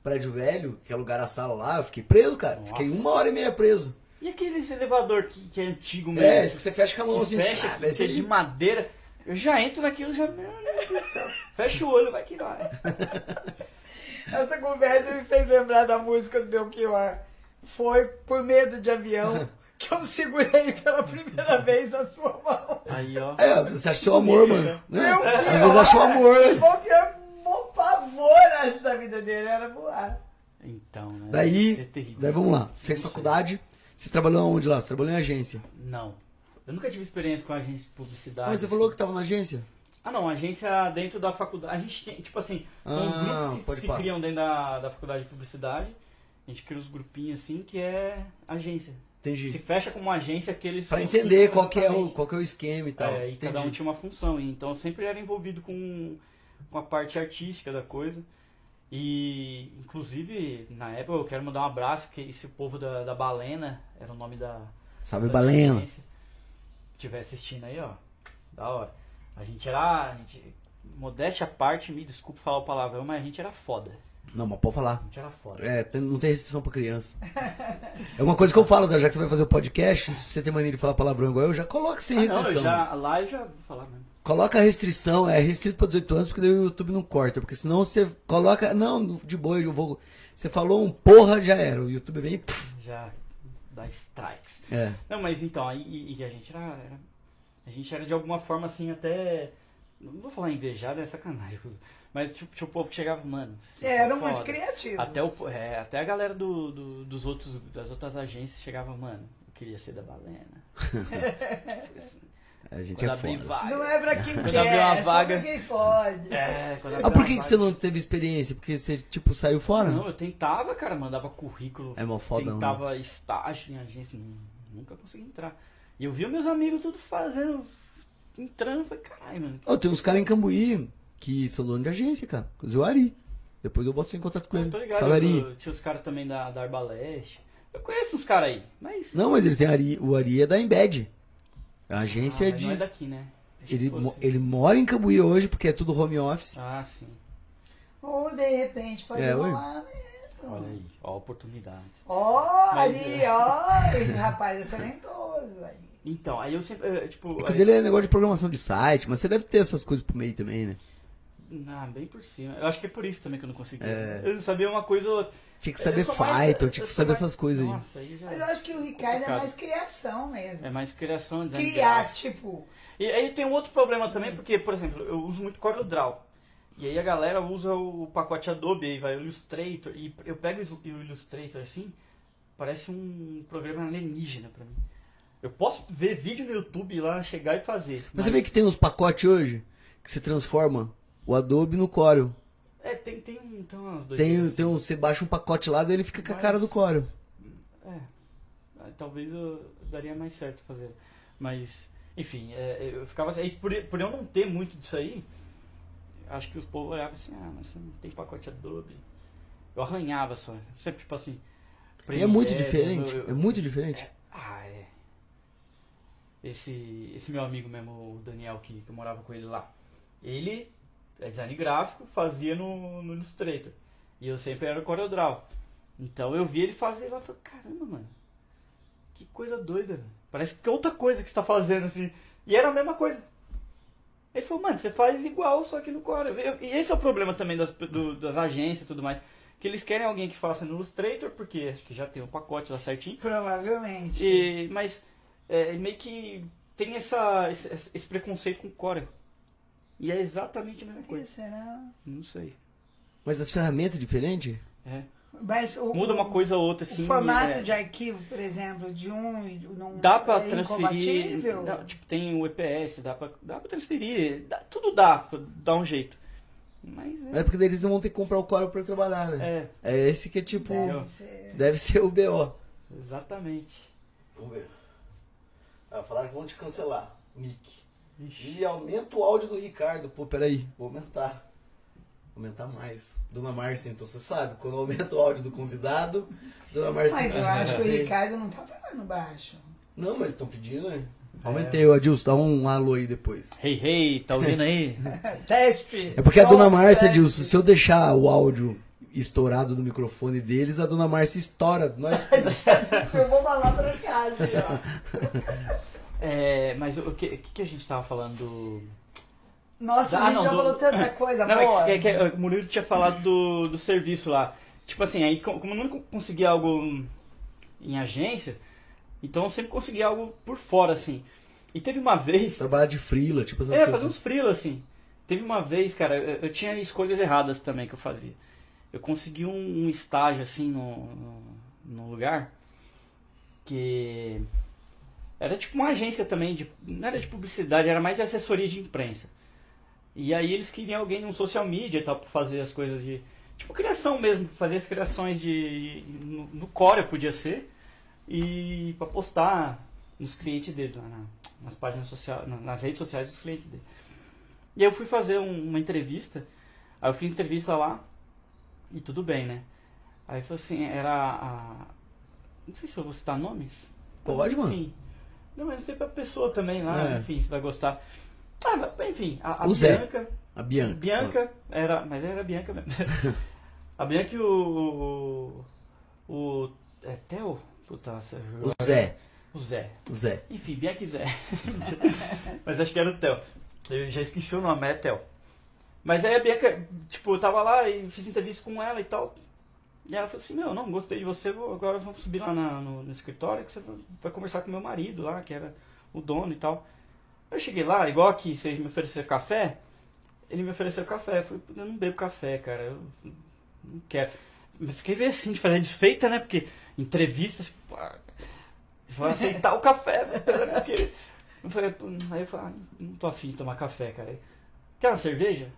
prédio velho, que alugaram a sala lá, eu fiquei preso, cara. Nossa. Fiquei uma hora e meia preso. E aqueles elevador que, que é antigo mesmo? É, esse que você fecha com a mão assim, fecha, chá, que esse é de aí. madeira. Eu já entro naquilo, já. Meu Deus do céu. Fecha o olho, vai que vai. Essa conversa me fez lembrar da música do Belchior. Foi por medo de avião que eu segurei pela primeira vez na sua mão. Aí, ó. É, às vezes você acha seu amor, mano. Né? Belchior! Às vezes achou amor, O né? Belchior, o pavor, acho, da vida dele era voar. Então, né? Daí, Isso é terrível. daí vamos lá. Fez Não sei. faculdade. Você trabalhou aonde lá? Você trabalhou em agência. Não. Eu nunca tive experiência com agência de publicidade. Mas você falou que tava na agência? Ah, não, agência dentro da faculdade. A gente tem, tipo assim, são os Ah, grupos que se pá. criam dentro da, da faculdade de publicidade. A gente cria os grupinhos assim, que é agência. Entendi. Se fecha como agência que eles Pra entender qual que, é o, qual que é o esquema e tal. É, e cada um Entendi. tinha uma função. Então eu sempre era envolvido com, com a parte artística da coisa. E, inclusive, na época eu quero mandar um abraço, que esse povo da, da Balena, era o nome da. Salve, da Balena. agência. Estiver assistindo aí, ó. Da hora. A gente era. A gente, modéstia à parte, me desculpe falar o palavrão, mas a gente era foda. Não, mas pode falar. Gente era foda. É, tem- não tem restrição pra criança. É uma coisa que eu falo, já que você vai fazer o podcast, se você tem mania de falar palavrão igual eu, já coloca sem Ah, não, restrição. eu já, lá eu já vou falar mesmo. Coloca a restrição, é restrito pra 18 anos, porque daí o YouTube não corta. Porque senão você coloca. Não, de boa, eu vou. Você falou um porra, já era. O YouTube vem. pff, Já dá strikes. É. Não, mas então, e, e a gente era, era- A gente era de alguma forma assim, até. Não vou falar invejado, é sacanagem. Mas tipo, tinha o povo que chegava, mano. são Eram foda. muito criativos. Até, o, é, até a galera do, do- dos outros, das outras agências chegava, mano, eu queria ser da balena. Tipo assim, A gente quando é foda. vaga. Não é pra quem Quando quer, abrir uma é só vaga- pra quem pode. É, quando Ah, por uma que, que você não teve experiência? Porque você, tipo, saiu fora? Não, eu tentava, cara, mandava currículo. É mó fodão, Tentava estágio em agência, nu- nunca consegui entrar. E eu via meus amigos tudo fazendo, entrando, eu falei, caralho, mano. Ó, tem uns caras em Cambuí que são donos de agência, cara. O Ari. Depois eu boto você em contato com Eu ele. tô ligado, Salve, Ari. eu- tinha os caras também da, da Arbaleste. Eu conheço uns caras aí, mas. Não, mas ele tem Ari. O Ari é da Embed. A agência Ah, é de. Não é daqui, né? Ele, mo- ele mora em Cambuí hoje, porque é tudo home office. Ah, sim. Ou de repente pode É, rolar mesmo. Olha aí, ó a oportunidade. Ó, é. ó, esse rapaz é talentoso ali. Então, aí eu sempre, eh, tipo... O aí- dele é negócio de programação de site, mas você deve ter essas coisas pro meio também, né? Ah, bem por cima. Eu acho que é por isso também que eu não consegui. É. Eu sabia uma coisa ou outra. Tinha que saber sou mais- tinha que saber mais- essas coisas aí. Nossa, aí já... Mas eu acho que o Ricardo é mais criação mesmo. É mais criação, design Criar, gráfico. tipo, E aí tem um outro problema também, porque, por exemplo, eu uso muito CorelDRAW. E aí a galera usa o pacote Adobe, aí vai o Illustrator, e eu pego o Illustrator assim, parece um programa alienígena pra mim. Eu posso ver vídeo no YouTube lá, chegar e fazer. Mas você vê que tem uns pacotes hoje que se transforma o Adobe no Corel. É, tem, tem, tem umas dois Tem, tem um, você baixa um pacote lá, daí ele fica com a Mas- cara do Corel. É, ah, talvez eu daria mais certo fazer. Mas, enfim, é, eu ficava assim, por, por eu não ter muito disso aí, acho que os povos olhavam assim, ah, mas você não tem pacote Adobe. Eu arranhava só. Sempre tipo assim. É muito diferente. eu- eu- É muito diferente. Ah, é. Esse, esse meu amigo mesmo, o Daniel, que, que eu morava com ele lá, ele é design gráfico, fazia no, no Illustrator. E eu sempre era o CorelDRAW. Então eu vi ele fazer lá e falei, caramba, mano. Que coisa doida, velho. Parece que é outra coisa que você tá fazendo, assim. E era a mesma coisa. Ele falou, mano, você faz igual, só que no Corel. Eu- E esse é o problema também das, do- das agências e tudo mais. Que eles querem alguém que faça no Illustrator, porque acho que já tem um pacote lá certinho. provavelmente. E, mas é, meio que tem essa, esse, esse preconceito com Corel. E é exatamente a mesma que coisa. será? Não sei. Mas as ferramentas diferentes? É. Mas o, Muda uma coisa ou outra, o assim. formato é, de arquivo, por exemplo, de um e não Dá pra é transferir. tipo, tem o EPS, dá pra, dá pra transferir. dá- tudo dá, dá um jeito. Mas É é. porque eles não vão ter que comprar o Corel pra trabalhar, né? É, É esse que é tipo. Deve ser. Deve ser o BO. exatamente. Vamos ver. Ah, falaram que vão te cancelar. Nick. Ixi. E aumenta o áudio do Ricardo. Pô, peraí. Vou aumentar. Aumentar mais. Dona Márcia, então você sabe, quando aumenta o áudio do convidado, Dona Márcia Mas eu acho que o. Ricardo não tá falando baixo. Não, mas estão pedindo, né? Aumentei, o Adilson, dá um alô aí depois. Hey, hey, tá ouvindo aí? Teste! É porque a Dona Márcia. Adilson, se eu deixar o áudio estourado do microfone deles, a dona Márcia estoura. Nós... Eu vou falar pra cá, ó. É, mas o que, que a gente tava falando do... Nossa, Ah, a gente não, já do- falou tanta coisa Não, boa. é que, é que o Murilo tinha falado do, do serviço lá. Tipo assim, aí co- como eu nunca conseguia algo em agência, então eu sempre conseguia algo por fora, assim. E teve uma vez... Trabalhar de frila, tipo essas É, coisas. fazer uns freela, assim. Teve uma vez, cara, eu, eu tinha escolhas erradas também que eu fazia. Eu consegui um, um estágio, assim, no, no, no lugar que era tipo uma agência também, de, não era de publicidade, era mais de assessoria de imprensa. E aí eles queriam alguém no social media e tal, pra fazer as coisas de... Tipo, criação mesmo, fazer as criações de... No, no Core podia ser, e pra postar nos clientes dele, lá na- nas páginas sociais, na- nas redes sociais dos clientes dele. E aí eu fui fazer um- uma entrevista, aí eu fiz entrevista lá, e tudo bem, né? Aí foi assim, era a... Não sei se eu vou citar nomes. Pode, mano. Não, mas não sei pra pessoa também lá, É. enfim, se vai gostar. Ah, mas, enfim, a, a. Bianca... A Bianca. Bianca era, mas era a Bianca mesmo. a Bianca e o. O. o é Theo? Puta, O Zé. O Zé. O Zé. Enfim, Bianca e Zé. mas acho que era o Theo. Eu já esqueci o nome, é Theo. Mas aí a Bianca, tipo, eu tava lá e fiz entrevista com ela e tal. E ela falou assim, meu, não, gostei de você, agora vamos subir lá na- no, no escritório que você vai conversar com meu marido lá, que era o dono e tal. Eu cheguei lá, igual aqui, vocês me ofereceram café, ele me ofereceu café. Eu falei, "Pô, eu não bebo café, cara, eu não quero. Eu fiquei meio assim de fazer desfeita, né? Porque entrevistas, pá, vou aceitar o café, apesar. Eu falei, "Pô", aí eu falei, ah, não tô afim de tomar café, cara. Quer uma cerveja?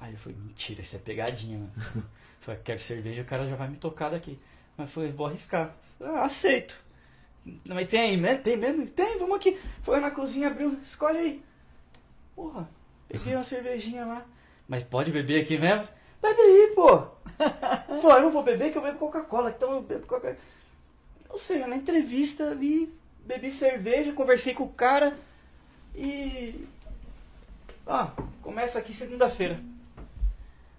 Aí eu falei, mentira, isso é pegadinha, mano. Falei, quero cerveja, o cara já vai me tocar daqui. Mas falei, vou arriscar. Ah, aceito. Mas tem aí, né? Tem mesmo? Tem, vamos aqui. Foi na cozinha, abriu, escolhe aí. Porra, peguei uma cervejinha lá. Mas pode beber aqui mesmo? Bebe aí, pô. Pô, eu não vou beber que eu bebo Coca-Cola, então eu bebo Coca-Cola. Ou seja, na entrevista ali, bebi cerveja, conversei com o cara e. Ah, começa aqui segunda-feira.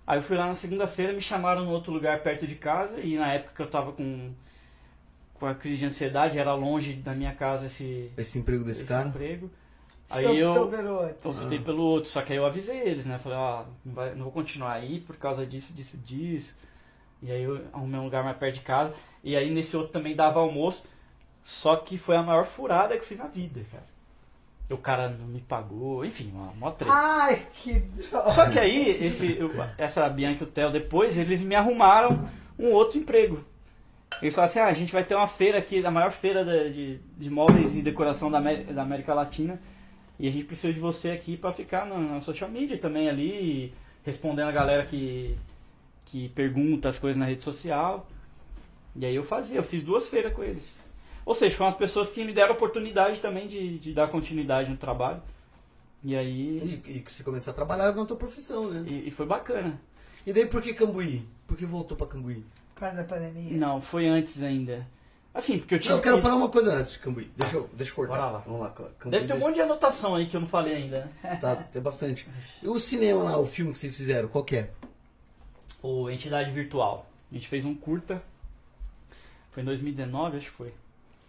Aí eu fui lá na segunda-feira, me chamaram no outro lugar perto de casa e na época que eu tava com, com a crise de ansiedade, era longe da minha casa esse, Esse emprego desse esse cara. emprego. Aí eu optei pelo outro, só que aí eu avisei eles, né? Falei, ó, não, vai- não vou continuar aí por causa disso, disso, disso. E aí eu arrumei um lugar mais perto de casa. E aí nesse outro também dava almoço. Só que foi a maior furada que eu fiz na vida, cara. O cara não me pagou, enfim, uma mó treta. Ai, que droga. Só que aí, esse, eu- essa Bianca e o Theo depois, eles me arrumaram um outro emprego. Eles falaram assim, ah, a gente vai ter uma feira aqui, a maior feira de, de móveis e decoração da, da América Latina. E a gente precisa de você aqui pra ficar na, na social media também ali, respondendo a galera que, que pergunta as coisas na rede social. E aí eu fazia, eu fiz duas feiras com eles. Ou seja, foram as pessoas que me deram oportunidade também de, de dar continuidade no trabalho. E aí. E, e que você começar a trabalhar na tua profissão, né? E, e foi bacana. E daí por que Cambuí? Por que voltou pra Cambuí? Por causa da pandemia. Não, foi antes ainda. Assim, porque eu tinha. Não, eu quero que- falar uma coisa antes de Cambuí. Deixa eu, deixa eu cortar. Bora lá. Vamos lá, Cambuí. Deve ter um monte de anotação aí que eu não falei ainda. né? Tá, tem bastante. E o cinema lá, o filme que vocês fizeram, qual que é? O Entidade Virtual. A gente fez um curta. Foi em 2019, acho que foi.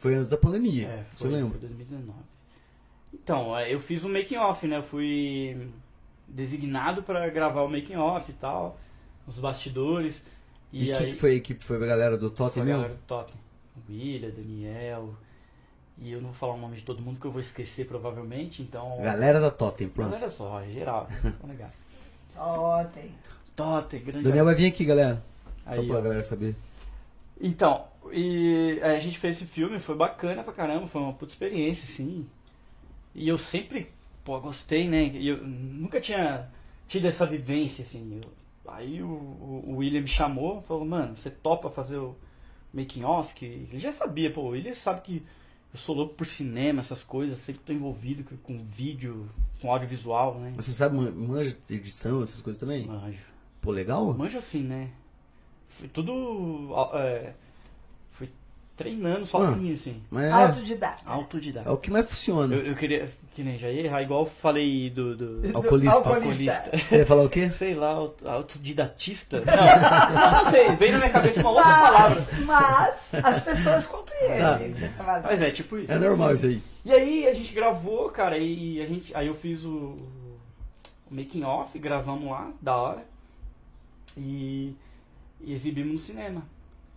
Foi antes da pandemia, É, você foi, lembra? foi 2019. Então, é, eu fiz um making off, né? Eu fui designado pra gravar o making off e tal, os bastidores. E, E, quem aí que foi a equipe? Foi a galera do foi Totem a mesmo? galera do Totem. William, Daniel. E eu não vou falar o nome de todo mundo que eu vou esquecer provavelmente, então. Galera da Totem, pronto. olha só, geral. Tá legal. Ó, tem. Totem, grande Daniel vai vir aqui, galera. Só Aí, pra ó. galera saber. Então, e aí a gente fez esse filme, foi bacana pra caramba, foi uma puta experiência, assim. E eu sempre, pô, gostei, né? E eu nunca tinha tido essa vivência, assim. Eu- aí o, o, William me chamou, falou, mano, você topa fazer o making off? Que ele já sabia, pô, o William sabe que eu sou louco por cinema, essas coisas, sempre tô envolvido com, vídeo, com audiovisual, né? Você sabe, man- manja de edição, essas coisas também? Manjo. Pô, legal? Manjo assim, né? Foi tudo. É, foi treinando sozinho, assim. Mas é, Autodidata. é Autodidata. o que mais funciona. Eu, eu queria, que nem já ia errar, igual eu falei do... do Alcoolista. alcoolista. Você ia falar o quê? Sei lá, auto- autodidatista? Não, não sei, veio na minha cabeça uma outra palavra. Mas, mas as pessoas compreendem. Falando. Mas é tipo isso. É normal isso aí. E aí a gente gravou, cara, e a gente, aí eu fiz o, o making off, gravamos lá, da hora. E, e exibimos no cinema.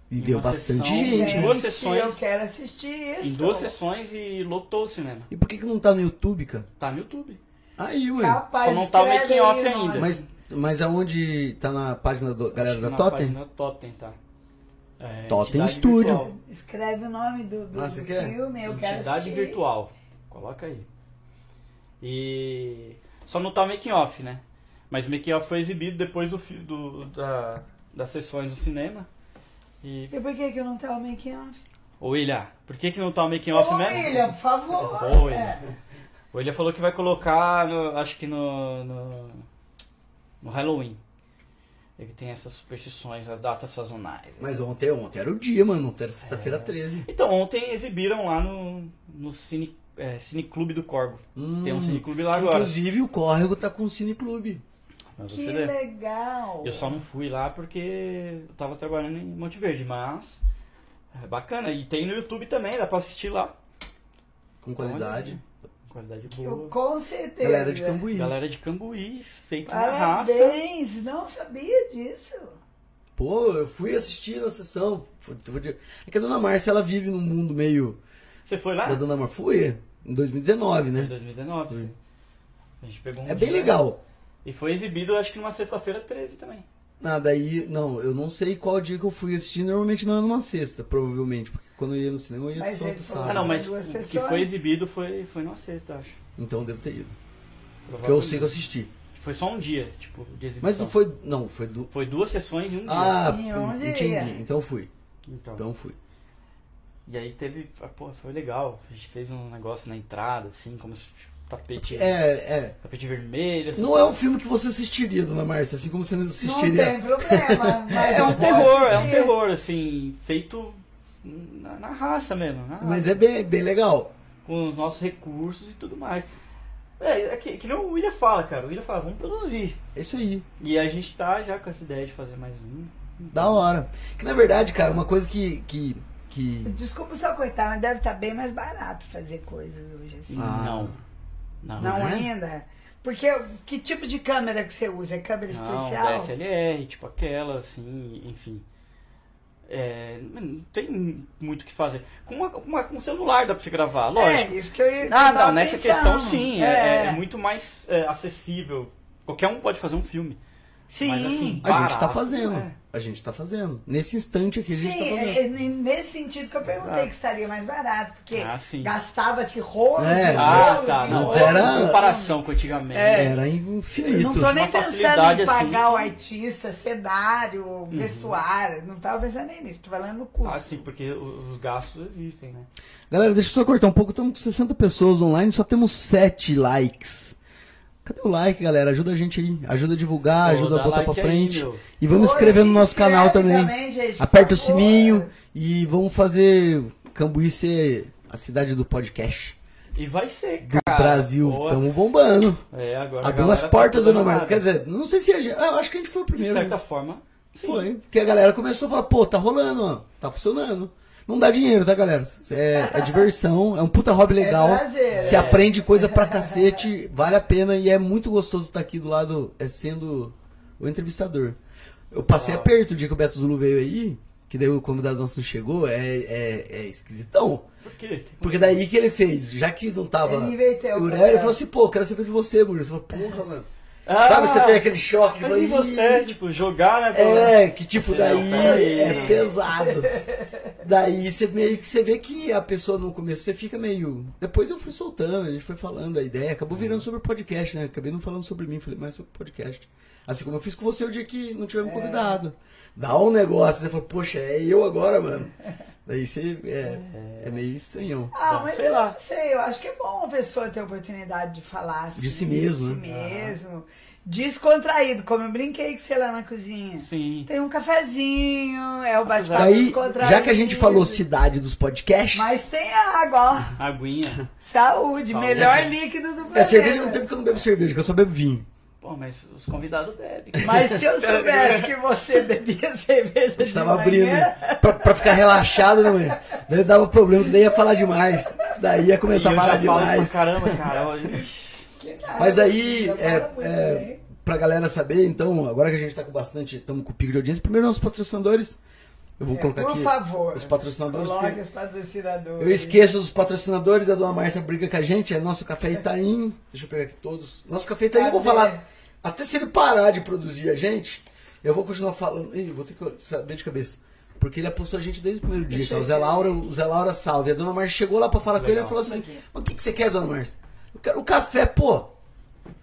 E Em deu bastante sessão, gente. em duas sessões. Eu quero assistir isso. Em duas sessões e lotou o cinema. E por que, que não tá no YouTube, cara? Tá no YouTube. Aí, ué. Capaz, Só não tá o making off aí ainda. Mas, mas aonde tá na página da galera Acho da na Totem? página Totem, tá. É, Totem Studio. virtual. Escreve o nome do, do, Ah, do quer? filme, eu quero Entidade assistir. virtual. Coloca aí. E só não tá o making off, né? Mas o making off foi exibido depois do, do da, das sessões no cinema. E E por que que não tá o making off? Ô William, por que, que não tá o making off Ô, mesmo? William, por favor. Ô, William. É. O William falou que vai colocar, no- acho que no, no, no Halloween. Ele tem essas superstições, as datas sazonais. Mas ontem, ontem era o dia, mano. Ontem era É. sexta-feira 13. Então, ontem exibiram lá no, no Cine, é, Cineclube do Corvo. Hum, Tem um Cineclube lá agora. Inclusive o Córrego tá com o Cineclube. Você Que legal. Eu só não fui lá porque eu tava trabalhando em Monte Verde, mas é bacana. E tem no YouTube também, dá pra assistir lá. Com qualidade. Qualidade Eu, boa. com certeza. Galera de Cambuí. Galera de Cambuí, feito na raça. Parabéns, não sabia disso. Pô, eu fui assistir na sessão. Foi- foi É que a Dona Márcia, ela vive num mundo meio... Você foi lá? Da Dona Márcia. Fui, em 2019, Em né? 2019. sim. A gente pegou um É bem legal. E foi exibido, acho que numa sexta-feira 13 também. Nada aí, não, eu não sei qual dia que eu fui assistir, normalmente não é numa sexta, provavelmente, porque quando eu ia no cinema eu ia Mas só pro falou- Ah, sábado. não, mas o que foi exibido foi, foi numa sexta, acho. Então eu devo ter ido. Porque eu sei que eu assisti. Foi só um dia, tipo, de exibição. Mas não foi, não, foi. Foi duas sessões em um dia. Ah, um dia. entendi, então fui, Então. então fui. E aí teve. ah, Pô, foi legal. A gente fez um negócio na entrada, assim, como se tipo, tapete, É, é, tapete vermelho. não é um filme que você assistiria, Dona Márcia, assim como você não Não assistiria. tem problema. Mas É eu um terror, é um assistir. terror, assim, feito na, na raça mesmo. na raça, Mas é bem, bem legal. Com os nossos recursos e tudo mais. É, é que, que nem o William fala, cara. O William fala, vamos produzir. É isso aí. E a gente tá já com essa ideia de fazer mais um. Da hora. Que na verdade, cara, uma coisa que. que, que... Desculpa só coitar, mas deve estar bem mais barato fazer coisas hoje assim. Ah. Não. Não, Não é? ainda? Porque que tipo de câmera que você usa? É câmera Não, especial? DSLR, tipo aquela, assim, enfim. É, não tem muito o que fazer. Com, uma, uma- com um celular dá pra você gravar, lógico. É, isso que eu ia Ah, não, nessa questão sim, é, é- é muito mais é, acessível. Qualquer um pode fazer um filme. Sim. Mas assim, A gente tá barato, fazendo. é. A gente tá fazendo. Nesse instante aqui a gente Sim, tá fazendo. é, é nesse sentido que eu perguntei Exato. que estaria mais barato, porque Ah, sim. gastava-se rolos É. Ah, tá. Não, rolos. era- comparação com antigamente. Era infinito. Não tô nem Uma pensando em pagar assim. o artista, cenário, vestuário. Não tava pensando nem nisso, tô falando no custo. Ah, sim, porque os gastos existem, né? Galera, deixa eu só cortar um pouco. Estamos com 60 pessoas online, só temos 7 likes. Cadê o like, galera? Ajuda a gente aí. Ajuda a divulgar, Pô, ajuda a botar like pra aí, frente. meu. e vamos Oi, inscrever no nosso inscreve canal também. gente, por Aperta o sininho e vamos fazer Cambuí ser a cidade do podcast E vai ser, do cara. Brasil. Boa. Estamos bombando. É, agora Abriu as tá portas, Dona Marta. animada. Quer dizer, não sei se a gente. ah, Eu acho que a gente foi o De primeiro. né? certa forma, sim. Foi. Porque a galera começou a falar, pô, tá rolando, ó. Tá funcionando. Não dá dinheiro, tá, galera? É, é diversão, é um puta hobby legal. prazer. Você É. aprende coisa pra cacete, vale a pena e é muito gostoso estar aqui do lado, é, sendo o entrevistador. Eu passei Ah. aperto o dia que o Beto Zulu veio aí, que daí o convidado nosso não chegou, é, é, é esquisitão. Por quê? Porque daí que ele fez, já que não tava. Ele inverteu Urélio programa. falou assim, pô, quero saber de você, Murilo. Você falou, porra, mano. Ah, Sabe, você tem aquele choque. Mas fala, e você, "Ih, tipo, jogar, né? pô? é, que tipo, Você daí não, peraí, é né? pesado. Daí você meio que você vê que a pessoa no começo você fica meio. Depois eu fui soltando, a gente foi falando a ideia, acabou virando sobre o podcast, né? Acabei não falando sobre mim, falei mais sobre o podcast. Assim como eu fiz com você o dia que não tivemos convidado. Dá um negócio, né? Fala, poxa, é eu agora, mano. Daí você é, é meio estranhão. Ah, Bom, mas sei eu lá. não sei, eu acho que é bom a pessoa ter a oportunidade de falar assim, De si mesmo, de si né? mesmo, descontraído, como eu brinquei com você lá na cozinha. Sim. Tem um cafezinho, é o bate-papo Daí, descontraído. já que a gente falou cidade dos podcasts, Mas tem água, ó. Aguinha. Saúde, Saúde. melhor líquido do planeta. é cerveja não tem porque eu não bebo cerveja, que eu só bebo vinho. Pô, mas os convidados bebem. Mas se eu soubesse que você bebia cerveja A gente de tava abrindo pra, pra ficar relaxado, né? Daí dava problema, daí ia falar demais. Daí ia começar a falar já falo demais. pra caramba, cara. Ó, que nada, Mas aí, é, é, pra galera saber, então, agora que a gente tá com bastante, estamos com pico de audiência, primeiro nossos patrocinadores. Eu vou É, colocar por aqui favor, os patrocinadores. coloque os patrocinadores. Eu esqueço dos patrocinadores, a dona Márcia briga com a gente, é nosso Café Itaim. Deixa eu pegar aqui todos. Nosso Café Itaim, eu vou Cadê? falar. Até se ele parar de produzir a gente, eu vou continuar falando. Ih, vou ter que saber de cabeça. Porque ele apostou a gente desde o primeiro dia, Deixa tá? O eu Zé. Laura, o Zé Laura salve. A dona Márcia chegou lá pra falar com ele e Legal. falou assim. Mas o que, que você quer, dona Márcia? Eu quero o café, pô.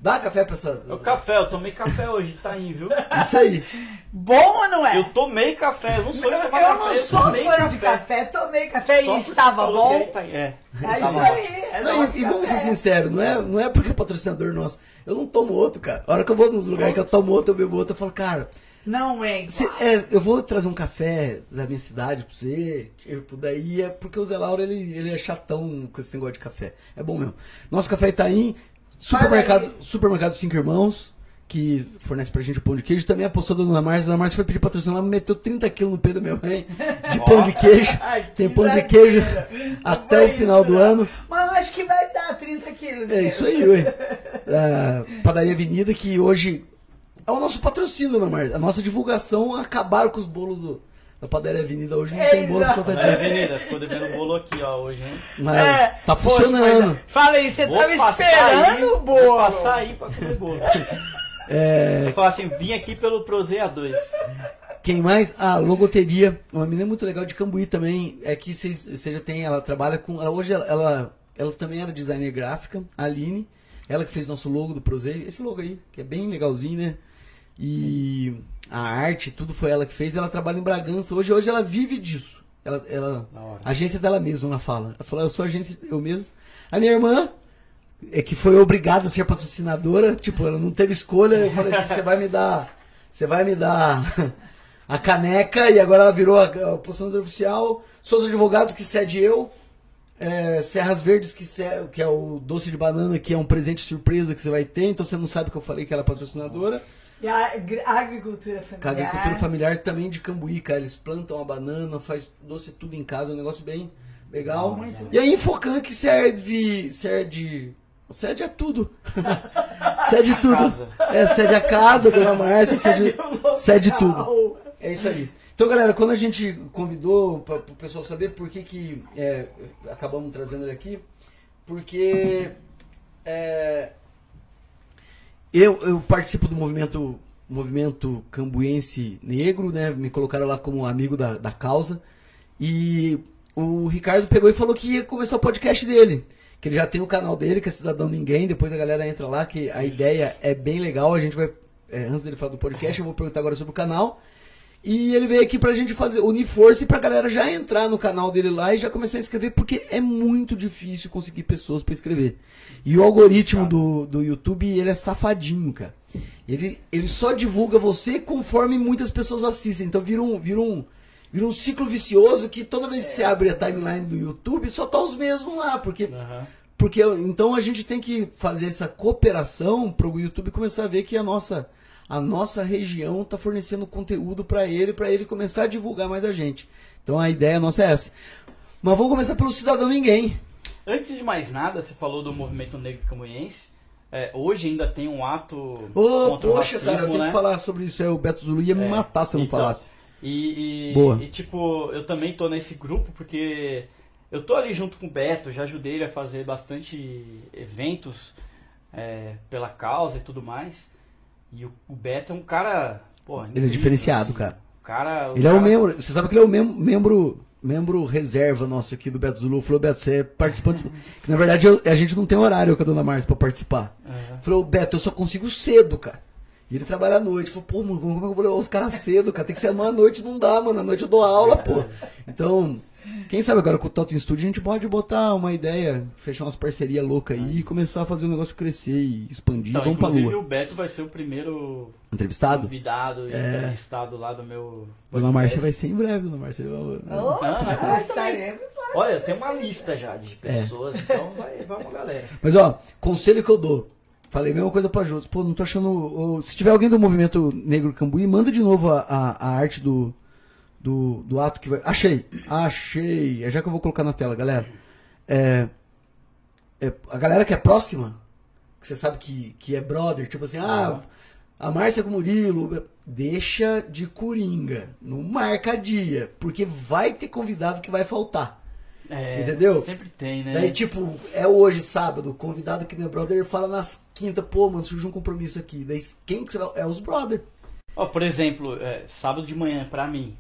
Dá café pra essa. É o café, eu tomei café hoje, tá aí, viu? Isso aí. Bom ou não é? Eu tomei café, eu não sou de tomar Eu café. não sou tomei fã de café, tomei café Só e estava falou que bom. ele tá aí, É. É isso aí. é Não, e, e vamos ser café. sinceros, não é, não é porque é patrocinador nosso. Eu não tomo outro, cara. A hora que eu vou nos lugares que eu tomo outro, eu bebo outro, eu falo, cara, Não é igual. Cê- é, eu vou trazer um café da minha cidade pra você, tipo, daí é porque o Zé Lauro, ele, ele é chatão com esse negócio de café. É bom mesmo. Nosso café Itaim, supermercado, supermercado Cinco Irmãos, que fornece pra gente o pão de queijo, também apostou da Dona Márcia. A Dona Márcia foi pedir patrocínio lá, meteu 30 quilos no pé da minha mãe de pão de queijo. Ai, Tem que pão de queijo até o final do ano. Mas eu acho que vai dar 30 quilos. É isso aí, ué. Ah, Padaria Avenida, que hoje é o nosso patrocínio, Dona Márcia. A nossa divulgação acabaram com os bolos do, da Padaria Avenida. Hoje não tem bolo por conta disso. Avenida, ficou devendo bolo aqui, ó, hoje, hein? Mas É, tá poxa, funcionando. mas- Fala aí, você Vou tava esperando aí, o Vou bolo. passar aí pra comer bolo. É, falo assim, vim aqui pelo Prozea 2. quem mais? Ah, Logoteria. Uma menina muito legal de Cambuí também. É que você já tem, ela trabalha com. Ela, hoje ela, ela, ela também era designer gráfica, a Aline. Ela que fez nosso logo do Prozei. Esse logo aí, que é bem legalzinho, né? E a arte, tudo foi ela que fez. Ela trabalha em Bragança. Hoje, hoje ela vive disso. Ela, ela, a agência dela mesma, ela fala. Ela falou, eu sou agência, eu mesmo. A minha irmã, é que foi obrigada a ser patrocinadora, tipo, ela não teve escolha. Eu falei assim, você vai me dar, você vai me dar a caneca e agora ela virou a, a patrocinadora oficial. Souza Advogados que cede eu. É, Serras Verdes que, ce- que é o doce de banana que é um presente surpresa que você vai ter, então você não sabe que eu falei que ela é patrocinadora. E a agri- agricultura Com a familiar. agricultura familiar também de Cambuí, cara. Eles plantam a banana, faz doce tudo em casa, é um negócio bem legal. Muito E a Infocan que serve. serve. Cede a tudo. cede tudo. É, cede a casa, dona Márcia, cede, cede tudo. É isso aí. Então, galera, quando a gente convidou para o pessoal saber por que, que é, acabamos trazendo ele aqui, porque é, eu, eu participo do movimento movimento cambuense negro, né? Me colocaram lá como amigo da, da causa. E o Ricardo pegou e falou que ia começar o podcast dele. Que ele já tem o canal dele, que é Cidadão Ninguém. Depois a galera entra lá, que a ideia é bem legal. A gente vai. é, antes dele falar do podcast, eu vou perguntar agora sobre o canal. E ele veio aqui pra gente fazer, unir força e pra galera já entrar no canal dele lá e já começar a escrever, porque é muito difícil conseguir pessoas pra escrever. E o algoritmo do, do YouTube, ele é safadinho, cara. Ele, ele só divulga você conforme muitas pessoas assistem. Então vira um, vira um, vira um ciclo vicioso que toda vez que você abre a timeline do YouTube, só tá os mesmos lá, porque Aham. porque então a gente tem que fazer essa cooperação para o YouTube começar a ver que a nossa a nossa região está fornecendo conteúdo para ele, para ele começar a divulgar mais a gente. Então a ideia nossa é essa. Mas vamos começar pelo cidadão ninguém. Antes de mais nada, você falou do movimento negro cambuense. É, hoje ainda tem um ato Ô, poxa, racismo, cara, eu tenho né? que falar sobre isso. É, o Beto Zulu ia me É, matar se eu não então, falasse. E, e- Boa. e, tipo, eu também tô nesse grupo porque eu tô ali junto com o Beto, já ajudei ele a fazer bastante eventos é, pela causa e tudo mais. E o, o Beto é um cara. Pô, Ele é incrível, diferenciado, assim. cara. O cara. Ele é cara- o membro. Você sabe que ele é o mem- membro. Membro reserva nosso aqui do Beto Zulu. Falou, Beto, você é participante. que na verdade eu- a gente não tem horário com a dona Márcia pra participar. Aham. Falou, Beto, eu só consigo cedo, cara. E ele trabalha à noite. Falou, pô, mano, como é que eu vou levar os caras cedo, cara? Tem que ser à noite, não dá, mano. À noite eu dou aula, pô. Então, Quem sabe agora com o Totem Studio a gente pode botar uma ideia, fechar umas parcerias loucas aí e começar a fazer o negócio crescer e expandir. Então, Vamos pra inclusive lua. o Beto vai ser o primeiro Entrevistado? convidado e É. entrevistado lá do meu. Dona. Márcia vai ser em breve, Dona Márcia. Oh, Não, não, nós estaremos lá. Olha, tem uma lista já É. de pessoas, então vai, vamos, galera. Mas ó, conselho que eu dou. Falei a mesma coisa pra Jô. Pô, não tô achando. ô, se tiver alguém do movimento Negro Cambuí, manda de novo a, a, a arte do, do, do ato que vai. Achei! Achei! É já que eu vou colocar na tela, galera. É, é, a galera que é próxima, que você sabe que, que é brother, tipo assim, ah, a Márcia com o Murilo, deixa de coringa. Não marca dia. Porque vai ter convidado que vai faltar. É, Entendeu? Sempre tem, né? Daí, tipo, é hoje, sábado, convidado que não é brother, fala nas quinta, pô, mano, surgiu um compromisso aqui. Daí, quem que você vai. É os brother. Ó, por exemplo, é, sábado de manhã, pra mim.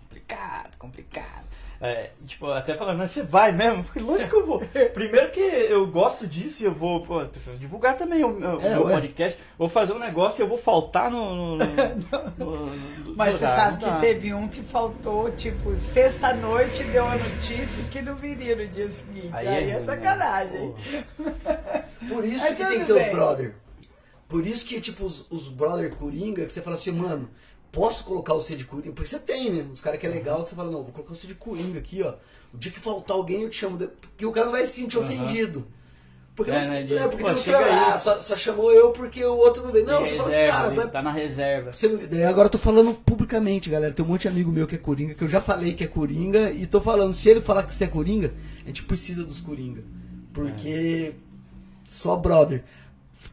Complicado, complicado. É, tipo, até falando, mas você vai mesmo? Falei, lógico que eu vou. Primeiro que eu gosto disso e eu vou, pô, preciso divulgar também o, o É, meu ué. podcast. Vou fazer um negócio e eu vou faltar no. no, no- no- no- Mas você sabe que teve um que faltou, tipo, sexta-noite deu a notícia que não viria no dia seguinte. Aí, é, ruim, né? sacanagem. Porra. Por isso que tem que ter os brother. Por isso que, tipo, os, os brother coringa, que você fala assim, mano, posso colocar você de coringa? Porque você tem, né? Os caras que é legal, que você fala, não, vou colocar você de coringa aqui, ó. O dia que faltar alguém, eu te chamo. Porque o cara não vai se sentir Aham. ofendido. Porque, É, não, né, de- é, porque pô, tem uns vai, ah, só, só chamou eu porque o outro não veio. Não, você fala assim, cara, mas tá na reserva. Você não- daí agora eu tô falando publicamente, galera. Tem um monte de amigo meu que é Coringa, que eu já falei que é Coringa, e tô falando, se ele falar que você é Coringa, a gente precisa dos Coringa. Porque só brother.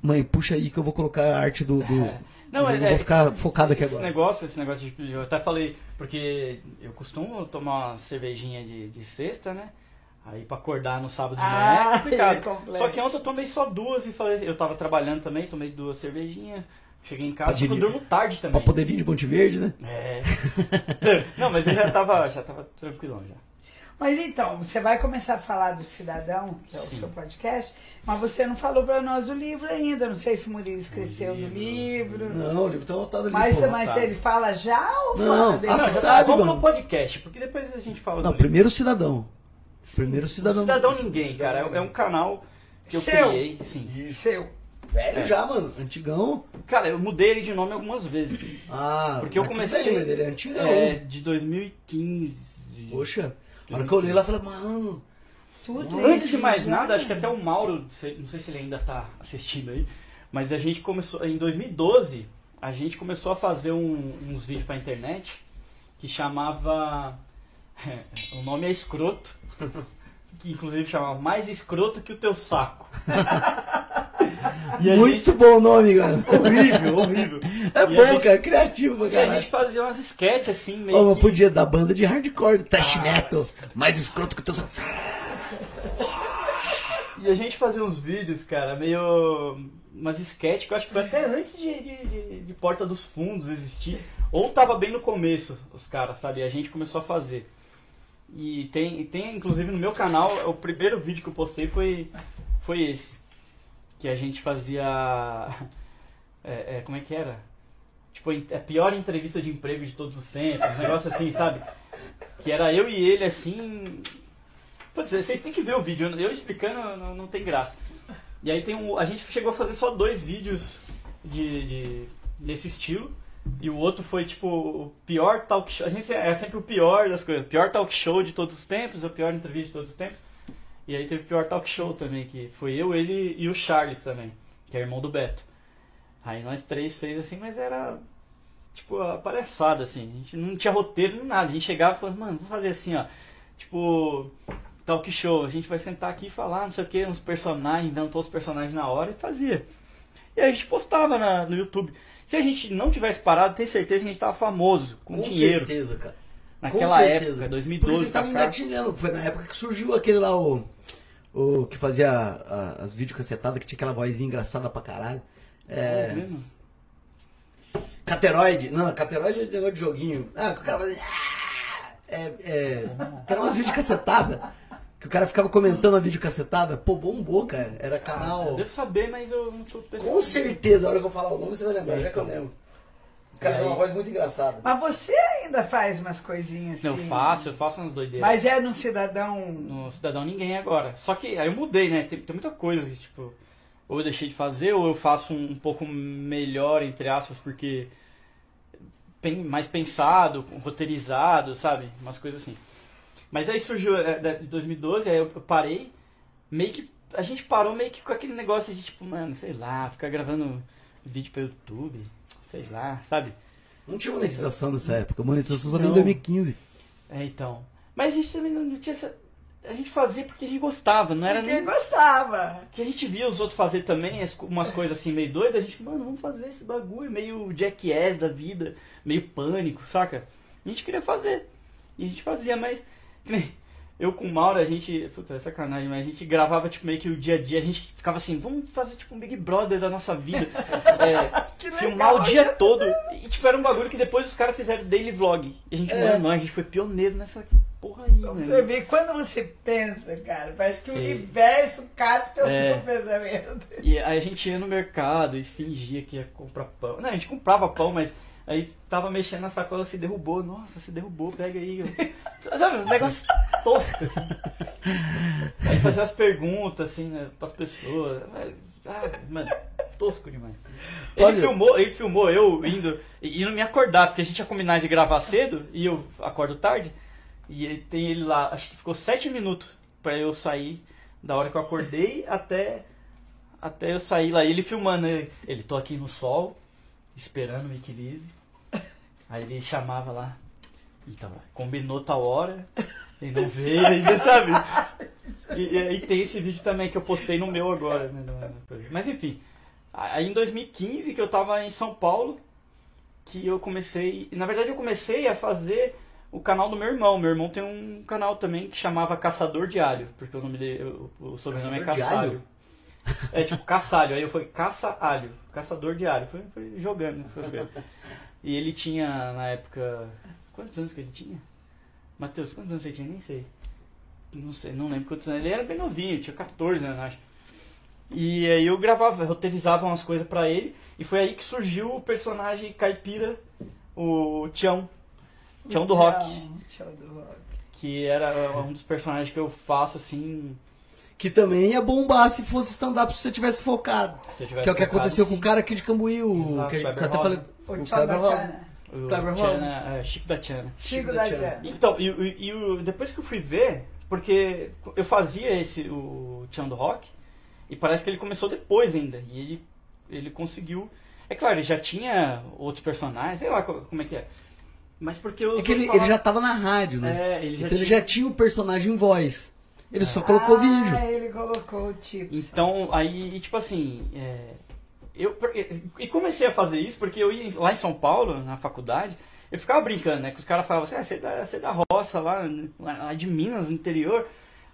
Mãe, puxa aí que eu vou colocar a arte do. do- É. Não, eu é- vou é- ficar focado aqui esse agora. negócio, esse negócio de. Eu até falei, porque eu costumo tomar uma cervejinha de, de sexta, né? Aí pra acordar no sábado de manhã Ah, é complicado. é. Só que ontem eu tomei só duas e falei, eu tava trabalhando também, tomei duas cervejinhas. Cheguei em casa, eu durmo tarde também. Pra poder vir de Monte Verde, né? É. Não, mas eu já tava, já tava tranquilão já. Mas então, você vai começar a falar do Cidadão, que é o Sim. seu podcast, mas você não falou pra nós o livro ainda. Não sei se o Murilo esqueceu do livro. Não, o livro tá anotado ali. Mas, pô. mas tá. ele fala já ou Não, fala ah, você já- sabe, vamos mano. no podcast, porque depois a gente fala Não, do livro. primeiro cidadão. Primeiro cidadão. Cidadão Ninguém, cara. É, é um canal que eu Seu. criei, sim. Seu. Velho É. já, mano. Antigão. Cara, eu mudei ele de nome algumas vezes. Ah, Porque eu comecei- bem, mas ele é antigão. É, de 2015. Poxa, a hora que eu olhei lá, eu falei, mano. Tudo Antes isso de mais já. nada, acho que até o Mauro, não sei se ele ainda tá assistindo aí, mas a gente começou, em 2012, a gente começou a fazer um- uns vídeos pra internet que chamava. o nome é escroto, que inclusive chamava Mais Escroto que o Teu Saco. Muito bom o nome, cara. gente- horrível, horrível. É E bom, gente- cara. Criativo pra E a gente fazia umas sketches assim, meio. Mas que- podia dar banda de hardcore, thrash Ah, metal. Mais escroto que o teu. E a gente fazia uns vídeos, cara, meio. umas sketches que eu acho que foi até antes de, de, de- de Porta dos Fundos existir. Ou tava bem no começo, os caras, sabe? E a gente começou a fazer. E tem, tem inclusive no meu canal, o primeiro vídeo que eu postei foi, foi esse. Que a gente fazia. é, é, como é que era? Tipo, a pior entrevista de emprego de todos os tempos, um negócio assim, sabe? Que era eu e ele assim. Putz, vocês têm que ver o vídeo, eu explicando não, não tem graça. E aí tem um. A gente chegou a fazer só dois vídeos de, de, desse estilo. E o outro foi tipo o pior talk show. A gente é sempre o pior das coisas. Pior talk show de todos os tempos, a pior entrevista de todos os tempos. E aí teve o pior talk show também, que foi eu, ele e o Charles também, que é irmão do Beto. Aí nós três fez assim, mas era tipo a palhaçada, assim. A gente não tinha roteiro nem nada. A gente chegava e falava, mano, vamos fazer assim, ó. Tipo, talk show. A gente vai sentar aqui e falar, não sei o que, uns personagens, inventou os personagens na hora e fazia. E aí a gente postava na- no YouTube. Se a gente não tivesse parado, tenho certeza que a gente tava famoso, com, Com dinheiro. certeza, cara. Naquela Com certeza. época, 2012. Porque estavam cá. engatilhando. Foi na época que surgiu aquele lá, o. O que fazia a- as videocassetadas, que tinha aquela vozinha engraçada pra caralho. É É. mesmo? Cateroide. Não, Cateroide é negócio de joguinho. Ah, o cara fazia. "Ah", É. é eram umas videocassetadas. Que o cara ficava comentando a videocassetada. Pô, bombou, cara. Era Eu canal. devo saber, mas eu não tô pensando. Com certeza, a hora que eu falar o nome você vai lembrar, já que eu Então. lembro. O cara tem uma aí- voz muito engraçada. Mas você ainda faz umas coisinhas assim. Não, eu faço, eu faço umas doideiras. Mas é no Cidadão. No Cidadão Ninguém agora. Só que aí eu mudei, né? Tem, tem muita coisa que, tipo, ou eu deixei de fazer, ou eu faço um, um pouco melhor, entre aspas, porque pen- mais pensado, roteirizado, sabe? Umas coisas assim. Mas aí surgiu é, em 2012, aí eu parei, meio que. A gente parou meio que com aquele negócio de tipo, mano, sei lá, ficar gravando vídeo pro YouTube, sei lá, sabe? Não tinha monetização nessa época. Monetização só veio em Não. 2015. É, então. Mas a gente também não, tinha essa. A gente fazia porque a gente gostava, não era Porque nem. gostava. Que a gente via os outros fazer também, umas coisas assim meio doidas, a gente, mano, vamos fazer esse bagulho, meio jackass da vida, meio pânico, saca? A gente queria fazer. E a gente fazia, mas. Eu com o Mauro, a gente. Puta, é sacanagem, mas a gente gravava tipo meio que o dia a dia, a gente ficava assim, vamos fazer tipo um Big Brother da nossa vida. É, Que filmar o legal, dia todo. E tipo, era um bagulho que depois os caras fizeram daily vlog. E a gente, É. mano, a gente foi pioneiro nessa porra aí, Você mano. vê, quando você pensa, cara, parece que o É. universo capta É. o seu pensamento. E aí a gente ia no mercado e fingia que ia comprar pão. Não, a gente comprava pão, mas aí tava mexendo na sacola, se derrubou. Nossa, se derrubou, pega aí. Sabe, os negócios toscos, assim. Aí fazia as perguntas, assim, né, pras pessoas. Ah, mano, tosco demais. Ele Olha- filmou, ele filmou eu indo e indo me acordar, porque a gente ia combinar de gravar cedo e eu acordo tarde. E ele tem ele lá, acho que ficou sete minutos pra eu sair da hora que eu acordei até até eu sair lá. E ele filmando, ele, ele tô aqui no sol, esperando o Mickey Lise. Aí ele chamava lá. Então, combinou tal hora. E não veio ainda, sabe? E, e tem esse vídeo também que eu postei no meu agora. Né. Mas enfim. Aí em 2015 que eu tava em São Paulo, que eu comecei. Na verdade eu comecei a fazer o canal do meu irmão. Meu irmão tem um canal também que chamava Caçador de Alho, porque o nome dele, o, o sobrenome é Caçador Caçalho. Alho? É tipo caçalho, aí eu fui caça alho, caçador de alho, fui, fui jogando. E ele tinha na época. Quantos anos que ele tinha? Matheus, quantos anos você tinha? Nem sei. Não sei, não lembro quantos anos. Ele era bem novinho, tinha 14 anos, acho. E aí eu gravava, roteirizava umas coisas pra ele. E foi aí que surgiu o personagem caipira, o Tião. Tião do Rock. Tchau do rock. Que era um dos personagens que eu faço assim. Que também ia bombar se fosse stand-up se você tivesse focado. Se eu tivesse Que é o que focado, aconteceu com sim. o cara aqui de Cambuí, o. Exato, que, que eu até falei. O Kleber da Rosa. Tchana. O Kleber Tiana, é, Chico da Tiana. Chico da Tchana. Então, e, e- e depois que eu fui ver, porque eu fazia esse, o Tião do Rock, e parece que ele começou depois ainda, e ele, ele conseguiu... É claro, ele já tinha outros personagens, sei lá co- como é que é, mas porque os É que ele, outros ele já tava na rádio, né? É, ele já então ele tinha- já tinha o personagem em voz. Ele só colocou ah, vídeo. ele colocou o tipo. Então, aí, tipo assim, é, eu e comecei a fazer isso porque eu ia lá em São Paulo, na faculdade, eu ficava brincando, né? Que os caras falavam assim, ah, você é da, você é da roça lá, lá de Minas, no interior.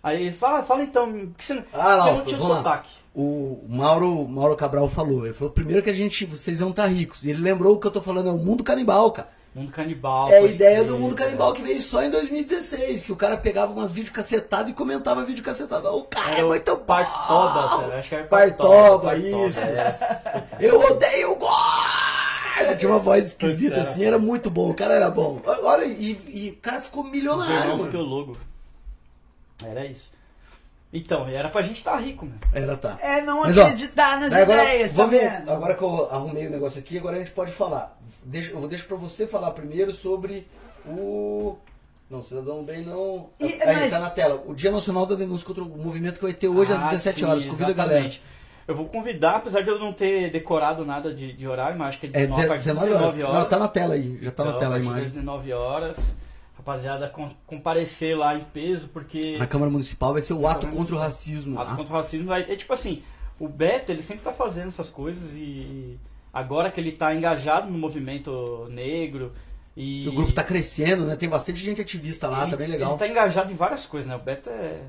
Aí ele fala, fala então, que você não, Ah, lá, não tinha sotaque. O Mauro, Mauro Cabral falou. Ele falou primeiro que a gente, vocês iam estar ricos. E ele lembrou o que eu tô falando, é o mundo canibal, cara. Mundo canibal. É a ideia do mundo é. canibal que veio só em 2016, que o cara pegava umas videocassetadas e comentava videocassetada. O cara é o muito bom. Partoba, cara, acho que era Partoba, Partoba, isso. é. Eu odeio o gordo! Tinha uma voz esquisita Puta, assim, era muito bom, o cara era bom. Olha, e, e o cara ficou O milionário, mano. logo. Era isso. Então, era pra gente estar rico, mano. Era, tá. É não Mas, ó, acreditar nas Aí agora, ideias, tá vamos, vendo? agora que eu arrumei o negócio aqui, agora a gente pode falar. Deixa, eu vou deixar pra você falar primeiro sobre o. Não, Cidadão Bem não. E- Aí mas- tá na tela. O Dia Nacional da Denúncia contra o movimento que vai ter hoje às Ah, 17 sim, horas. Convida a galera. Eu vou convidar, apesar de eu não ter decorado nada de, de horário, mas acho que é É 19, a partir de 19 horas. 19 horas. Não, tá na tela aí. Já tá na Então, tela a imagem. 19 horas. Rapaziada, com- comparecer lá em peso, porque Na Câmara Municipal vai ser o ato contra o racismo. ato lá. contra o racismo vai. É tipo assim, o Beto, ele sempre tá fazendo essas coisas e agora que ele tá engajado no movimento negro e. O grupo tá crescendo, né? Tem bastante gente ativista lá, ele, tá bem legal. Ele tá engajado em várias coisas, né? O Beto é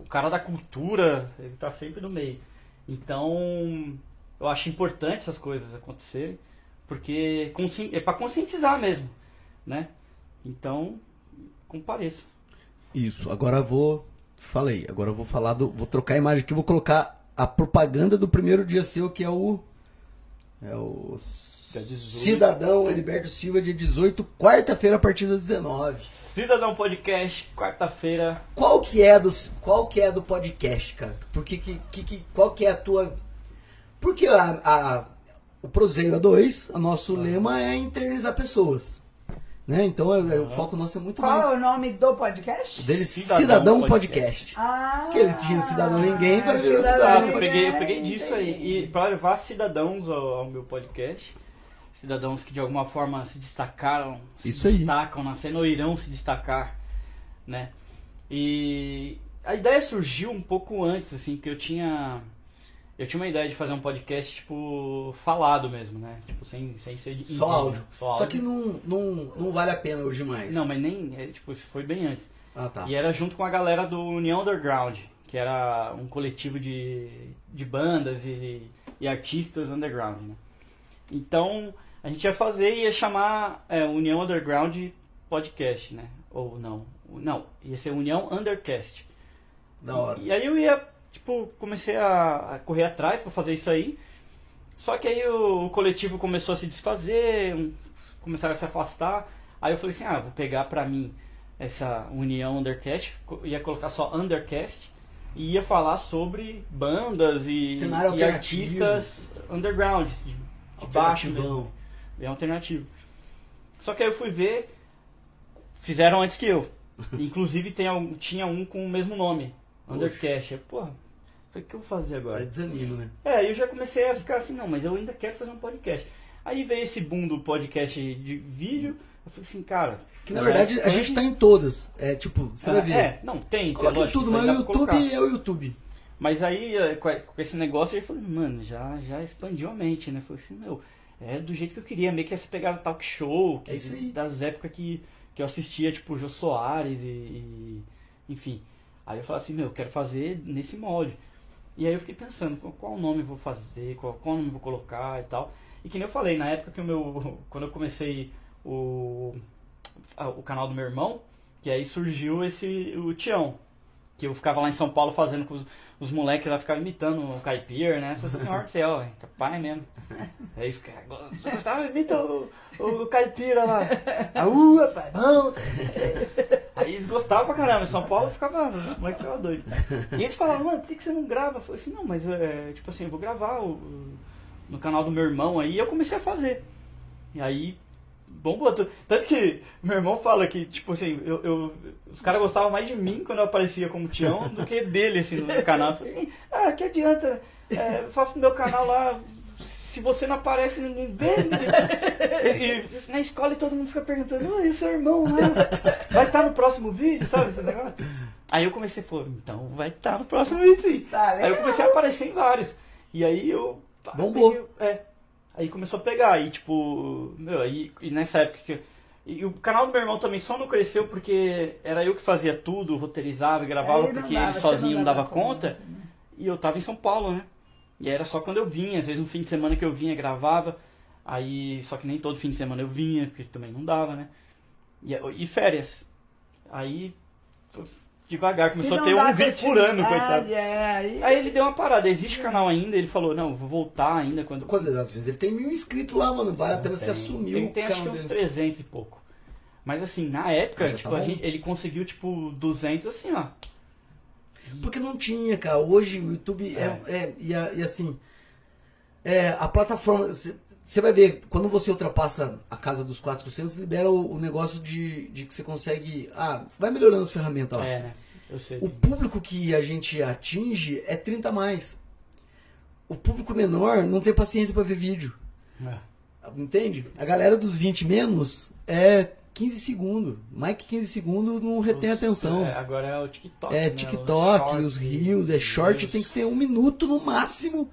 o cara da cultura, ele tá sempre no meio. Então, eu acho importante essas coisas acontecerem, porque é para conscientizar mesmo, né? Então, compareça. Isso, agora eu vou. Falei, agora eu vou falar do. Vou trocar a imagem aqui, vou colocar a propaganda do primeiro dia seu, que é o. É o Dia 18. Cidadão Heriberto Silva, dia 18, quarta-feira, a partir das 19. Cidadão Podcast, quarta-feira. Qual que é do, qual que é do podcast, cara? Porque que, que, que- qual que é a tua... Porque a, a- o Proseio A2, o nosso lema é internizar pessoas. Né? Então é- é- o foco nosso é muito Qual é mais... o nome do podcast? Dele, Cidadão Cidadão, Podcast. Podcast. Ah, Que ele tinha cidadão ninguém, agora virou cidadão cidadão eu ninguém, peguei, eu peguei disso aí. E para levar cidadãos ao, ao meu podcast, cidadãos que de alguma forma se destacaram, se Isso aí. destacam na cena ou irão se destacar, né? E a ideia surgiu um pouco antes, assim, que eu tinha eu tinha uma ideia de fazer um podcast tipo falado mesmo, né? Tipo sem sem ser Só áudio. Só, Só áudio. que não, não, não vale a pena hoje mais. não, mas nem, é, tipo, isso foi bem antes. Ah, tá. E era junto com a galera do União Underground, que era um coletivo de, de bandas e, e artistas underground. Né? Então, a gente ia fazer e ia chamar é, União Underground Podcast, né? Ou não. Não, ia ser União Undercast. Da hora. E aí eu ia, tipo, comecei a, a correr atrás pra fazer isso aí. Só que aí o, o coletivo começou a se desfazer, um- começaram a se afastar. Aí eu falei assim, ah, vou pegar pra mim essa união Undercast, ia colocar só Undercast e ia falar sobre bandas e, e artistas underground, de, de baixo mesmo. Bem alternativo. Só que aí eu fui ver, fizeram antes que eu. Inclusive tem, tinha um com o mesmo nome, Eu, Porra, falei, o que eu vou fazer agora? desanima, né? É, eu já comecei a ficar assim, não, mas eu ainda quero fazer um podcast. Aí veio esse boom do podcast de vídeo, eu falei assim, cara... Que na verdade a expande- gente tá em todas. É tipo, você Ah, vai ver. É, não, tem, tem Coloca em lógico, tudo, mas o YouTube é o YouTube. Mas aí, com a- esse negócio, eu falei, mano, já, já expandiu a mente, né? Falei assim, meu, é do jeito que eu queria, meio que essa pegada talk show, que, É das épocas que, que eu assistia, tipo, Jô Soares e, e- enfim. Aí eu falei assim, meu, eu quero fazer nesse molde. E aí eu fiquei pensando, qual, nome eu vou fazer, qual, qual nome eu vou colocar e tal. E que nem eu falei, na época que o meu, quando eu comecei o, o canal do meu irmão, que aí surgiu esse, o Tião, que eu ficava lá em São Paulo fazendo com os, os moleques lá, ficavam imitando o Caipira, né? Essa senhora do céu, velho, pai mesmo. É isso, cara. Gostava, imita o, o Caipira lá. Aú, rapaz, bom. Aí eles gostavam pra caramba. Em São Paulo ficava, os moleques ficavam doidos. E eles falavam, mano, por que, você não grava? Eu falei assim, não, mas é, tipo assim, eu vou gravar o- o- no canal do meu irmão aí. E eu comecei a fazer. E aí, bombou. Tanto que meu irmão fala que, tipo assim, eu, eu- os caras gostavam mais de mim quando eu aparecia como Tião do que dele, assim, no canal. Eu falei assim, ah, que adianta? É, eu faço no meu canal lá. Se você não aparece, ninguém vê. ninguém- E, e na escola e todo mundo fica perguntando, ah, e seu irmão lá? Vai estar no próximo vídeo, sabe esse negócio? Aí eu comecei, pô, então vai estar no próximo vídeo sim. Tá Aí eu comecei a aparecer em vários. E aí eu. Bombou. peguei- é. Aí começou a pegar. E tipo, meu, aí, e nessa época que. E o canal do meu irmão também só não cresceu porque era eu que fazia tudo, roteirizava e gravava, não porque dava, ele sozinho não dava conta, conta. E eu tava em São Paulo, né? E era só quando eu vinha, às vezes no fim de semana que eu vinha, gravava. Aí, só que nem todo fim de semana eu vinha, porque também não dava, né? E, e férias. Aí, devagar, começou a ter um vídeo por ano, coitado. É, aí... Aí ele deu uma parada, existe canal ainda, ele falou, não, vou voltar ainda quando... Quando, às vezes ele tem mil inscritos lá, mano. Vale a pena você Tem. assumir Ele o tem acho que uns dele. 300 e pouco. Mas assim, na época, Ah, tá tipo, a bom. gente- ele conseguiu, tipo, 200 assim, ó. Porque não tinha, cara. Hoje o YouTube é. é- e, a- e assim. É, a plataforma. Você vai ver, quando você ultrapassa a casa dos 400, libera o, o negócio de, de que você consegue. Ah, vai melhorando as ferramentas lá. É, né? Eu sei. O público que a gente atinge é 30 a mais. O público menor não tem paciência pra ver vídeo. É. Entende? A galera dos 20 menos é 15 segundos. Mais que 15 segundos não retém Os- atenção. é, agora é o TikTok. É né? TikTok, Os rios, é short, tem que ser um minuto no máximo.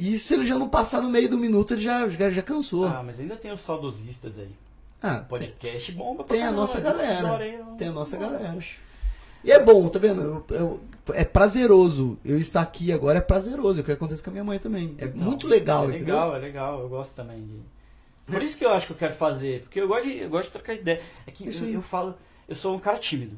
E se ele já não passar no meio do minuto, ele já, já, já cansou. Ah, mas ainda tem os saudosistas aí. Ah, tem, Podcast bomba pra tem a caramba, nossa duas galera. Tem a nossa galera. E é bom, tá vendo? Eu- eu- é prazeroso. Eu estar aqui agora é prazeroso. É o que acontece com a minha mãe também. É Não, muito legal, É entendeu? legal, é legal. Eu gosto também de. Por isso que eu acho que eu quero fazer. Porque eu gosto de, eu gosto de trocar ideia. É que eu, eu falo. Eu sou um cara tímido.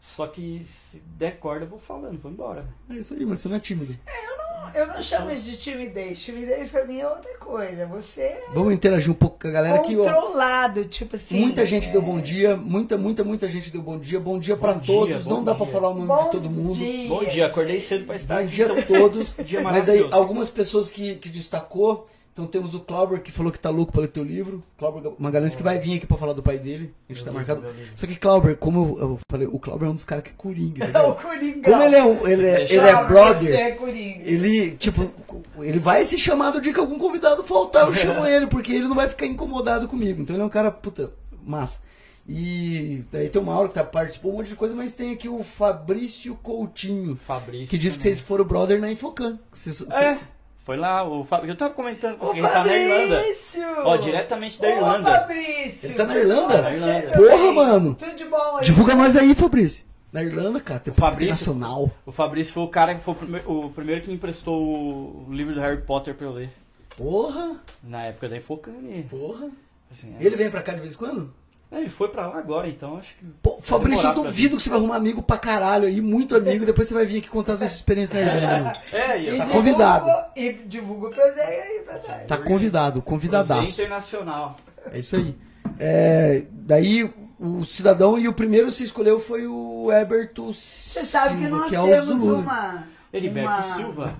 Só que se der corda, eu vou falando, vou embora. É isso aí, mas você não é tímido. não, eu não chamo isso de timidez. Timidez pra mim é outra coisa. Você é Vamos interagir um pouco com a galera aqui, ó. controlado, tipo assim. Muita gente é, deu bom dia, muita, muita, muita gente deu bom dia. Bom dia pra Bom dia, todos. bom Não dá pra dia. falar o nome Bom de todo mundo. dia. Bom dia, acordei cedo pra estar Bom aqui. dia então, a todos. dia Mas aí, algumas pessoas que, que destacou. Então temos o Clauber, que falou que tá louco pra ler teu livro. Clauber Magalhães, que vai vir aqui pra falar do pai dele. A gente Meu tá livro, marcado. Só que Clauber, como eu, eu falei, o Clauber é um dos caras que é coringa. É o? Coringão. Como ele é, um, ele é, ele é brother, é Coringa. ele, tipo, ele vai se chamar do dia que algum convidado faltar, eu chamo ele, porque ele não vai ficar incomodado comigo. Então ele é um cara, puta, massa. E daí tem o Mauro que tá, participou um monte de coisa, mas tem aqui o Fabrício Coutinho, Fabrício. que disse que também. vocês foram brother na Infocan. Que vocês- É, foi lá, o Fab... eu tava comentando com O você, ele tá na Irlanda. Fabrício! Ó, diretamente da Ô, Irlanda. Fabrício! Ele tá na Irlanda? Você Irlanda. também. Porra, mano. Tudo de bom aí. Divulga nós aí, Fabrício. Na Irlanda, cara, tem O Fabrício- nacional. O Fabrício foi o cara que foi o, prime- o primeiro que emprestou o livro do Harry Potter pra eu ler. Porra, Na época da Infocane. porra. Assim, é. Ele vem pra cá de vez em quando? É, ele foi pra lá agora, então acho que. Pô, Fabrício, eu duvido que você vai arrumar amigo pra caralho aí, muito amigo, depois você vai vir aqui contar a sua experiência na Irlanda. É, e eu Tá convidado. divulga- E divulga o Zé aí pra nós. Tá convidado, convidadaço. internacional. É isso aí. É, daí o cidadão e o primeiro que você escolheu foi o Heberto Você sabe que Silva, nós é o temos Zulu. uma. Heriberto uma... Silva.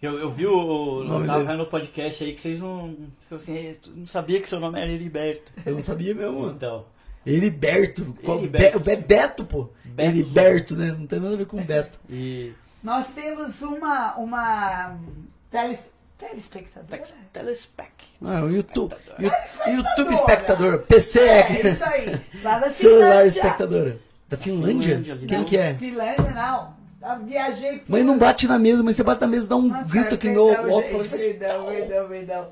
Eu, eu vi o. nome Eu tava dele. vendo no podcast aí que vocês não. Vocês assim, "É, não sabia que seu nome era Heriberto. Eu não sabia mesmo, mano. Então. Heriberto. Qual- Heriberto. Be- o Bebeto, pô. Beto Heriberto, né? Não tem nada a ver com Beto. E. Nós temos uma. uma teles, telespectadora. Tex- Telespec. Ah, o YouTube, Telespectadora. YouTube espectador. PC É, isso aí. Lá da Celular espectadora. Da Finlândia? Finlândia Quem não. que é? Finlândia, não. Eu viajei por... Mãe não bate na mesa, mas você bate na mesa, dá um Nossa, grito aqui no alto faz... Perdão, perdão, perdão.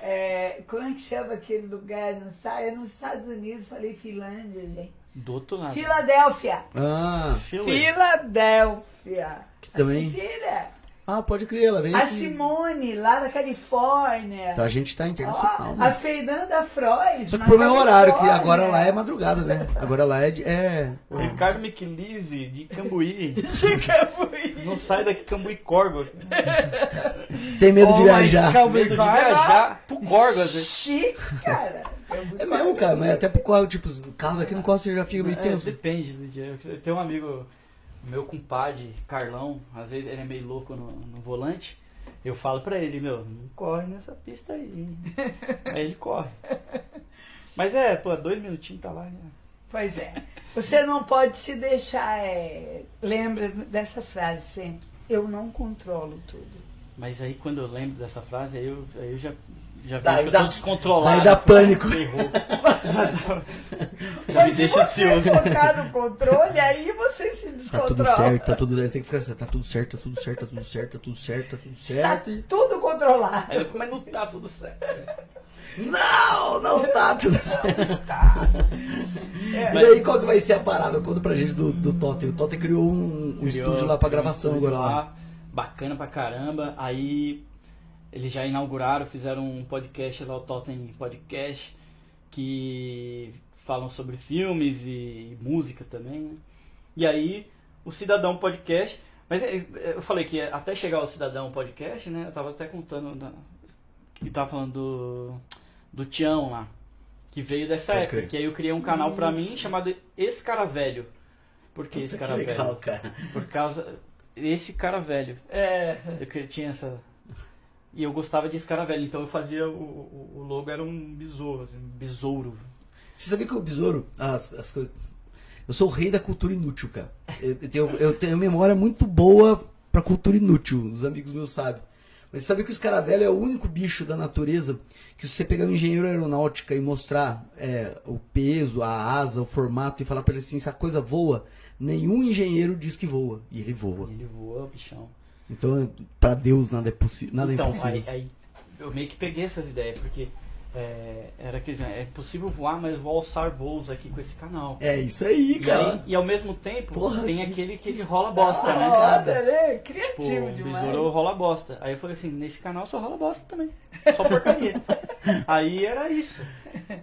É, como é que chama aquele lugar? No, Esta- é nos Estados Unidos, falei Finlândia, gente. Do outro lado. Filadélfia. Ah, Fila. Filadélfia. Que também- A Cecília. Ah, pode crer, ela vem A aqui. Simone, lá da Califórnia. Então a gente tá internacional, a né? Fernanda Freud. Só que o problema é o horário, que agora lá é madrugada, né? Agora lá é... de- é... O Ricardo Miquelise, de Cambuí. De Cambuí. Não sai daqui Cambuí Corgo. Tem medo de Oh, mas viajar. calma. Medo de Corgo. viajar pro Corgo, às vezes. Chique, cara. É mesmo, cara, mas até pro carro, tipo, o carro daqui no qual você já fica meio É, tenso. depende do dia. Eu tenho um amigo, meu compadre, Carlão, às vezes ele é meio louco no, no volante. Eu falo pra ele, meu, não corre nessa pista aí. hein?" aí ele corre. Mas é, pô, dois minutinhos tá lá. né? Pois é. Você não pode se deixar. É... Lembra dessa frase sempre. Eu não controlo tudo. Mas aí quando eu lembro dessa frase, aí eu, aí eu já, já Daí eu dá- descontrolado. daí dá pânico. Já me Mas deixa se ansioso. focar no controle, aí você se Tá descontrola. tudo certo, tá tudo certo. Tem que ficar assim, tá tudo certo, tá tudo certo, tá tudo certo, tá tudo certo, tá tudo certo. e- tudo controlado. Aí mas não tá tudo certo. Não, não tá tudo certo. Está. E daí, qual que vai ser a parada? Conta pra gente do, do Totem. O Totem criou um, um Criou- estúdio lá pra um gravação agora lá. Bacana pra caramba. Aí eles já inauguraram, fizeram um podcast lá, o Totem Podcast, que falam sobre filmes e música também, né? E aí o Cidadão Podcast. Mas é, eu falei que até chegar ao Cidadão Podcast, né? Eu tava até contando da, que tava falando do, do Tião lá. Que veio dessa Pode época. crer. Que aí eu criei um canal pra mim chamado Esse Cara Velho. Por que esse cara que legal, velho? cara. Por causa. Esse cara velho. É. Eu tinha essa. E eu gostava desse cara velho, então eu fazia. O, o, o logo era um besouro, assim, um besouro. Você sabia que o besouro, as, as coisas. Eu sou o rei da cultura inútil, cara. Eu, eu tenho, eu tenho memória muito boa pra cultura inútil, os amigos meus sabem. Mas você sabia que o escaravelho é o único bicho da natureza que se você pegar um engenheiro aeronáutica e mostrar é, o peso, a asa, o formato e falar pra ele assim, se a coisa voa, nenhum engenheiro diz que voa. E ele voa. Ele voa, bichão. Então, pra Deus nada é, possi nada é então, impossível. aí, aí eu meio que peguei essas ideias, porque é, era que é possível voar, mas vou alçar voos aqui com esse canal. É isso aí, E, cara. aí, e ao mesmo tempo Porra, tem que- aquele que ele rola bosta, né? Sacada. né? Tipo, Criativo o demais. besouro rola bosta. Aí eu falei assim, nesse canal só rola bosta também. Só porcaria. aí era isso.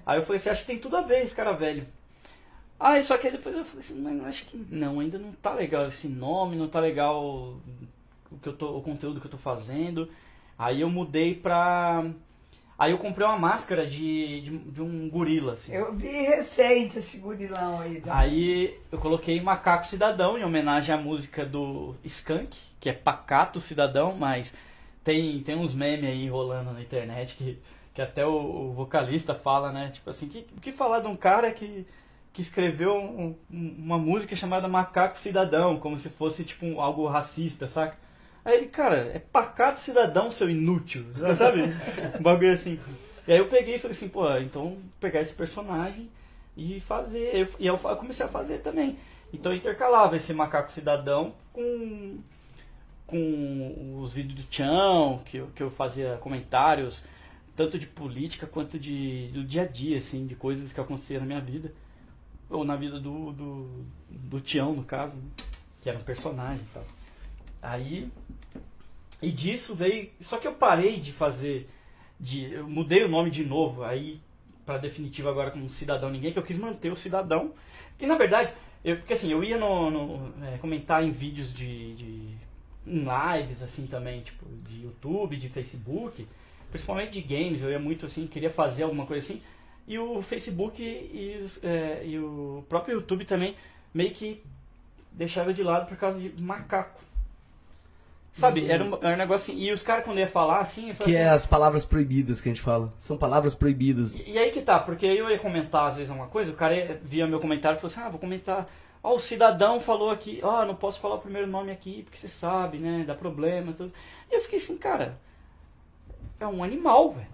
Aí eu falei assim, acho que tem tudo a ver esse cara velho. Aí só que aí depois eu falei assim, mas eu acho que não, ainda não tá legal esse nome, não tá legal o que eu tô, o conteúdo que eu tô fazendo. Aí eu mudei pra. Aí eu comprei uma máscara de, de, de um gorila, assim. Eu vi recente esse gurilão aí. tá? Aí eu coloquei Macaco Cidadão em homenagem à música do Skank, que é Pacato Cidadão, mas tem, tem uns memes aí rolando na internet que, que até o, o vocalista fala, né? Tipo assim, que- o que falar de um cara que, que escreveu um- uma música chamada Macaco Cidadão, como se fosse tipo um- algo racista, saca? Aí ele, cara, é Pacato Cidadão, seu inútil, sabe? um bagulho assim. E aí eu peguei e falei assim, pô, então pegar esse personagem e fazer. Eu- e eu, comecei a fazer também. Então eu intercalava esse macaco cidadão com, com os vídeos do Tião, que eu, que eu fazia comentários, tanto de política quanto de, do dia a dia, assim, de coisas que aconteciam na minha vida. Ou na vida do, do, do Tião, no caso, né? que era um personagem e tal. Aí. E disso veio. Só que eu parei de fazer. De, eu mudei o nome de novo, aí para definitivo agora como cidadão ninguém, que eu quis manter o cidadão. E na verdade, eu, porque assim, eu ia no, no, é, comentar em vídeos de, de. em lives assim também, tipo, de YouTube, de Facebook, principalmente de games, eu ia muito assim, queria fazer alguma coisa assim. E o Facebook e, é, e o próprio YouTube também meio que deixava de lado por causa de macaco. Sabe, era, um, era um negócio assim. E os caras quando ia falar assim, Que assim, é as palavras proibidas que a gente fala. São palavras proibidas. e, e aí que tá, porque eu ia comentar às vezes uma coisa, o cara ia- via meu comentário e falou assim, ah, vou comentar. Ó, o cidadão falou aqui, ó, não posso falar o primeiro nome aqui, porque você sabe, né, dá problema e tudo. E eu fiquei assim, cara, é um animal, velho.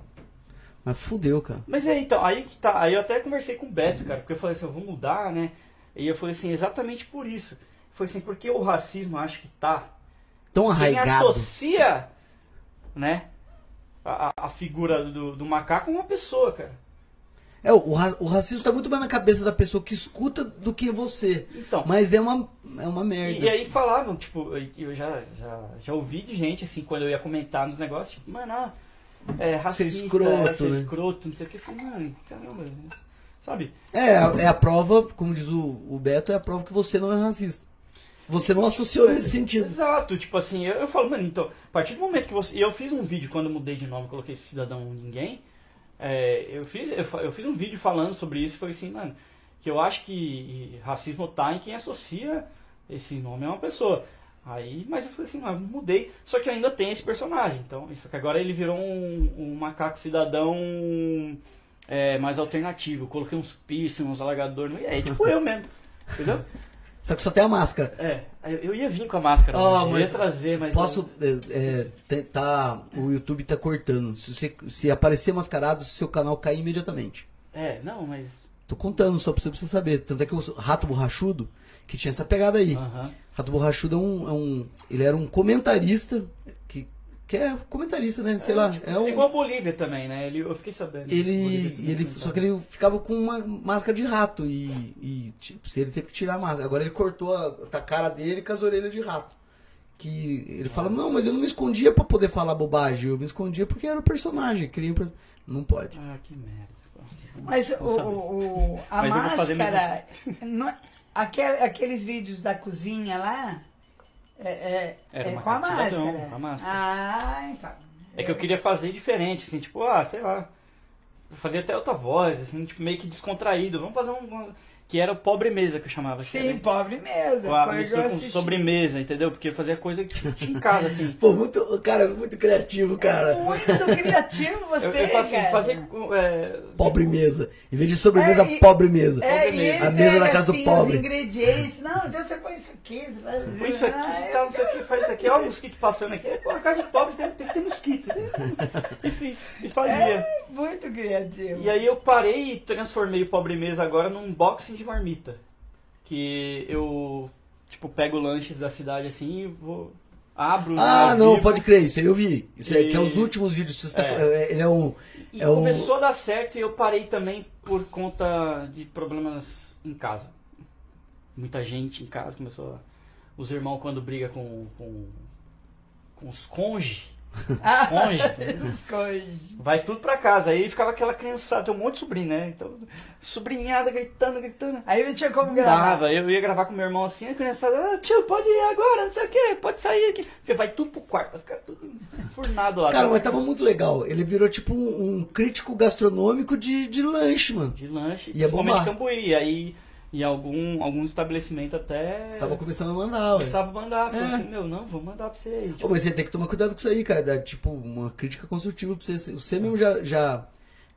Mas fudeu, cara. Mas aí, então, aí que tá, aí eu até conversei com o Beto, cara, porque eu falei assim, eu vou mudar, né? E eu falei assim, exatamente por isso. Foi assim, porque o racismo acho que tá Tão quem arraigado. associa, né, a, a- figura do, do macaco a uma pessoa, cara. É, o, ra- o racismo tá muito mais na cabeça da pessoa que escuta do que você. Então, Mas é uma, é uma merda. E, e aí falavam, tipo, eu já, já, já ouvi de gente, assim, quando eu ia comentar nos negócios, tipo, mano, ah, é racista, escroto, é, ser né? escroto, não sei o que. Eu falei, mano, caramba, sabe? É, é a prova, como diz o, o Beto, é a prova que você não é racista. Você não associou nesse sentido. Exato, tipo assim, eu, eu falo, mano, então, a partir do momento que você. E eu fiz um vídeo quando eu mudei de nome, coloquei Cidadão Ninguém. é, eu, fiz, eu, eu fiz um vídeo falando sobre isso e falei assim, mano, que eu acho que racismo tá em quem associa esse nome a uma pessoa. Aí, mas eu falei assim, mas mudei. Só que ainda tem esse personagem. Então, só que agora ele virou um, um macaco cidadão é, mais alternativo. Eu coloquei uns piercing, uns alagadores. E aí, tipo, eu mesmo. Entendeu? Só que só tem a máscara. É, eu ia vir com a máscara, Ah, hoje, eu ia mas trazer, mas. Posso é, é, tentar. O YouTube tá cortando. Se, você, se aparecer mascarado, seu canal cai imediatamente. É, não, mas. Tô contando só pra você, pra você saber. Tanto é que o Rato Borrachudo, que tinha essa pegada aí. Aham. Rato Borrachudo é um, é um- Ele era um comentarista. Que, é comentarista, né? Sei lá. É um, Igual a Bolívia também, né? Ele, eu fiquei sabendo. ele, ele comentava. só que ele ficava com uma máscara de rato e, e tipo, se ele teve que tirar a máscara. Agora ele cortou a, a cara dele com as orelhas de rato. Que ele fala: "Não, mas eu não me escondia pra poder falar bobagem, eu me escondia porque era o personagem, queria um perso-" não pode. Ah, que merda. Mas o, o- a Mas máscara. não é- aque- aqueles vídeos da cozinha lá. É, é- Era é com a cápsula cidadão, máscara. com a máscara. Ah, então. É que eu queria fazer diferente, assim, tipo, ah, sei lá. Fazer até outra voz, assim, tipo, meio que descontraído. Vamos fazer um. Que era o pobre mesa que eu chamava. Sim, era pobre mesmo. Com, a, Foi mistura com sobremesa, entendeu? Porque eu fazia coisa que tinha em casa, assim. Pô, muito, cara, muito criativo, cara. Muito criativo você, Eu, eu faço assim, cara. fazer. É, Pobre mesa. Em vez de sobremesa, É, e- pobre mesa. É, Pobre mesa. A mesa na casa do assim, pobre. os ingredientes. Não, então você põe isso aqui. Faz... põe isso aqui, Ah, tal, não sei o que, faz isso aqui. Olha o mosquito passando aqui. Pô, a casa do pobre tem, tem que ter mosquito. E, fi- e fazia. É muito criativo. E aí eu parei e transformei o Pobre Mesa agora num unboxing de marmita. Que eu, tipo, pego lanches da cidade assim e vou... Abro Ah, ao não, vivo. pode crer, isso aí eu vi. Isso aí, E- que é os últimos vídeos. Você tá- É. é, Ele é um. E é um- começou a dar certo e eu parei também por conta de problemas em casa. Muita gente em casa começou a... Os irmãos quando briga com, com, com os cônjuges, esconde. Esconde. Vai tudo pra casa. Aí ficava aquela criançada, tem um monte de sobrinho, né? Então, sobrinhada gritando, gritando. Aí não tinha como Não gravar. dava, eu ia gravar com meu irmão assim, a criançada, ah, tio, pode ir agora, não sei o que, pode sair aqui. Porque vai tudo pro quarto, vai ficar tudo furnado lá. Cara, mas tava muito legal. Ele virou tipo um, um crítico gastronômico de, de lanche, mano. De lanche, Ia principalmente bombar. Cambuí. Aí, em algum, algum estabelecimento até... Tava começando a mandar, ué. Precisava mandar. Falei É. assim, meu, não, vou mandar pra você aí. Ô, mas você tem que tomar cuidado com isso aí, cara. Dá, tipo, uma crítica construtiva pra você. Você mesmo já, já,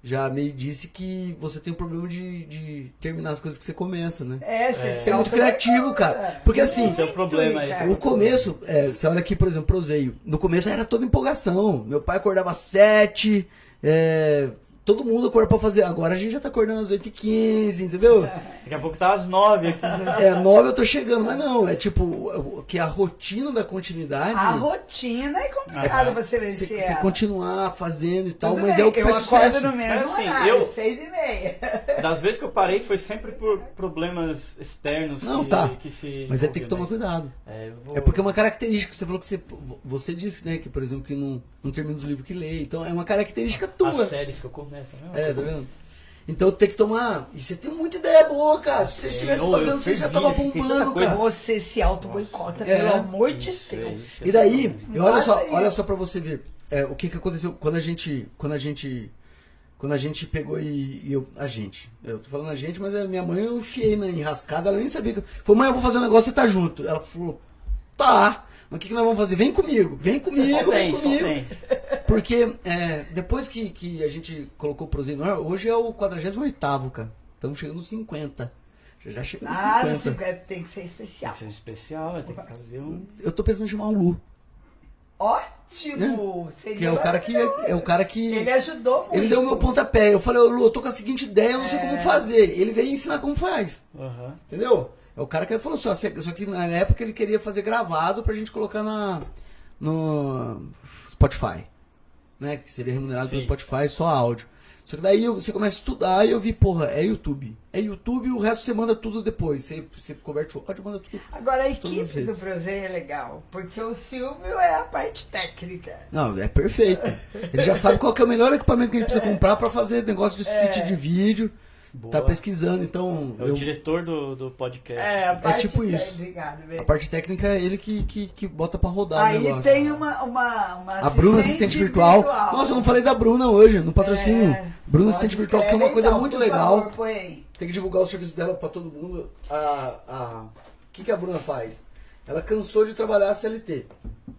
já meio disse que você tem um problema de, de terminar as coisas que você começa, né? É, você Você é muito criativo, cara. Porque assim, Esse é o problema, esse é Ricardo. O começo, é, você olha aqui, por exemplo, Proseio. No começo era toda empolgação. Meu pai acordava às 7, é, todo mundo acorda pra fazer. Agora a gente já tá acordando às 8h15, entendeu? Daqui a pouco tá às nove aqui. É, 9 eu tô chegando, mas não, é tipo, que a rotina da continuidade. A rotina é complicada você Você, vencer você continuar fazendo e tal, Tudo mas bem, é o que eu faz acordo sucesso. no mesmo Mas assim, horário, eu- seis e meia. Das vezes que eu parei foi sempre por problemas externos Não, que, tá. que se. Mas é ter que tomar envolviam, cuidado. É, eu vou- É porque é uma característica, você falou que você, você disse, né, que por exemplo, que não, não termina os livros que lê, então é uma característica tua. As séries que eu né? É, tá vendo? Então tem que tomar. E você tem muita ideia boa, cara. Se você estivesse fazendo, você já tava bombando, cara. Você se auto-boicota, É. pelo amor de é Deus. isso, E daí, e olha só, olha só pra você ver. é, o que que aconteceu quando a gente. Quando a gente. Quando a gente pegou e, e eu. A gente. Eu tô falando a gente, mas a minha mãe eu enfiei na enrascada, ela nem sabia que. Falou, mãe, eu vou fazer um negócio e tá junto. Ela falou, tá. Mas o que, que nós vamos fazer? Vem comigo, vem comigo, vem tem, só comigo. tem. Porque é, depois que, que a gente colocou o Prozinho no ar, hoje é o 48, cara. Estamos chegando nos 50. Já, já chegamos nos Ah, no 50. 50 tem que ser especial. Tem que ser especial, vai ter que fazer um. Eu tô pensando em chamar o Lu, Ótimo! Seria que é o cara que é, é o cara que Ele ajudou muito. ele deu o meu pontapé. Eu falei, ô Lu, eu tô com a seguinte ideia, eu não sei É. como fazer. Ele veio ensinar como faz. Aham. Entendeu? É o cara que falou só, só que na época ele queria fazer gravado pra gente colocar na no Spotify, né? Que seria remunerado pelo Sim. Spotify só áudio. Só que daí eu- você começa a estudar e eu vi, porra, é YouTube. É YouTube o resto você manda tudo depois. Você, você converte o áudio, manda tudo. Agora a equipe do. Prozeio é legal, porque o Silvio é a parte técnica. Não, é perfeito. Ele já sabe qual que é o melhor equipamento que ele precisa comprar pra fazer negócio de É. de vídeo. Boa. Tá pesquisando, então É o eu- diretor do, do podcast. É, a parte tipo té- isso. Obrigado, a parte técnica é ele que, que, que bota pra rodar o Aí negócio. tem uma, uma, uma A Bruna, assistente virtual. Nossa, eu não falei da Bruna hoje, no patrocínio. É, Bruna, assistente virtual, que é uma coisa então, muito legal. favor. Tem que divulgar o serviço dela pra todo mundo. A, a... O que, que a Bruna faz? Ela cansou de trabalhar a CLT.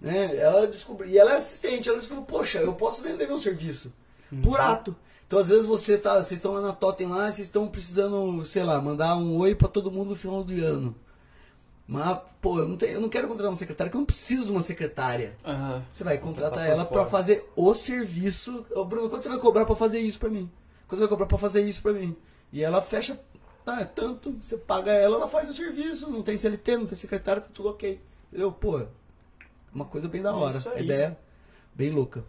Né? Ela descobriu. E ela é assistente, ela descobriu, poxa, eu posso vender meu serviço. Por ato. Então, às vezes, você tá. Vocês estão lá na Totem lá, vocês estão precisando, sei lá, mandar um oi pra todo mundo no final do ano. Mas, pô, eu não, tenho, eu não quero contratar uma secretária, porque eu não preciso de uma secretária. Aham. Você vai contratar Tá ela pra fora. fazer o serviço. Ô, Bruno, quanto você vai cobrar pra fazer isso pra mim? Quanto você vai cobrar pra fazer isso pra mim? E ela fecha, ah, é tanto, você paga ela, ela faz o serviço, não tem CLT, não tem secretário, tá tudo ok. Entendeu? Pô, uma coisa bem da É hora. A ideia bem louca.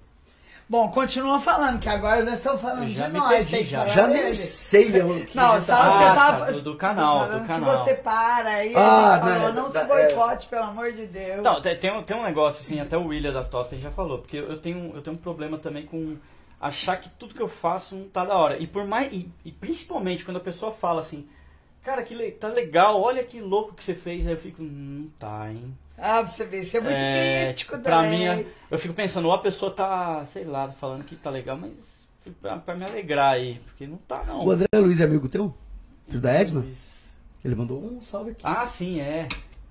Bom, continua falando, que agora nós estamos falando já de me nós. perdi tem que já. Já nem sei eu, que Não, você tá- tava, Ah, você tá, tava do- do canal, falando do que canal. você para aí, Ah, falou, né, não da- se boicote, pelo amor de Deus. Não, tem, tem, um, tem um negócio assim, até o William da Totem já falou, porque eu tenho, eu tenho um problema também com achar que tudo que eu faço não tá da hora. E por mais. E, e principalmente quando a pessoa fala assim, cara, que le- tá legal, olha que louco que você fez, aí eu fico, não tá, hein? Ah, pra você ver, você é muito É, crítico tipo, pra também. mim, é- eu fico pensando, ou a pessoa tá, sei lá, falando que tá legal, mas pra, pra me alegrar aí, porque não tá não. O André Luiz é amigo teu? Filho da Edna? Luiz. Ele mandou um salve aqui. Ah, sim, é.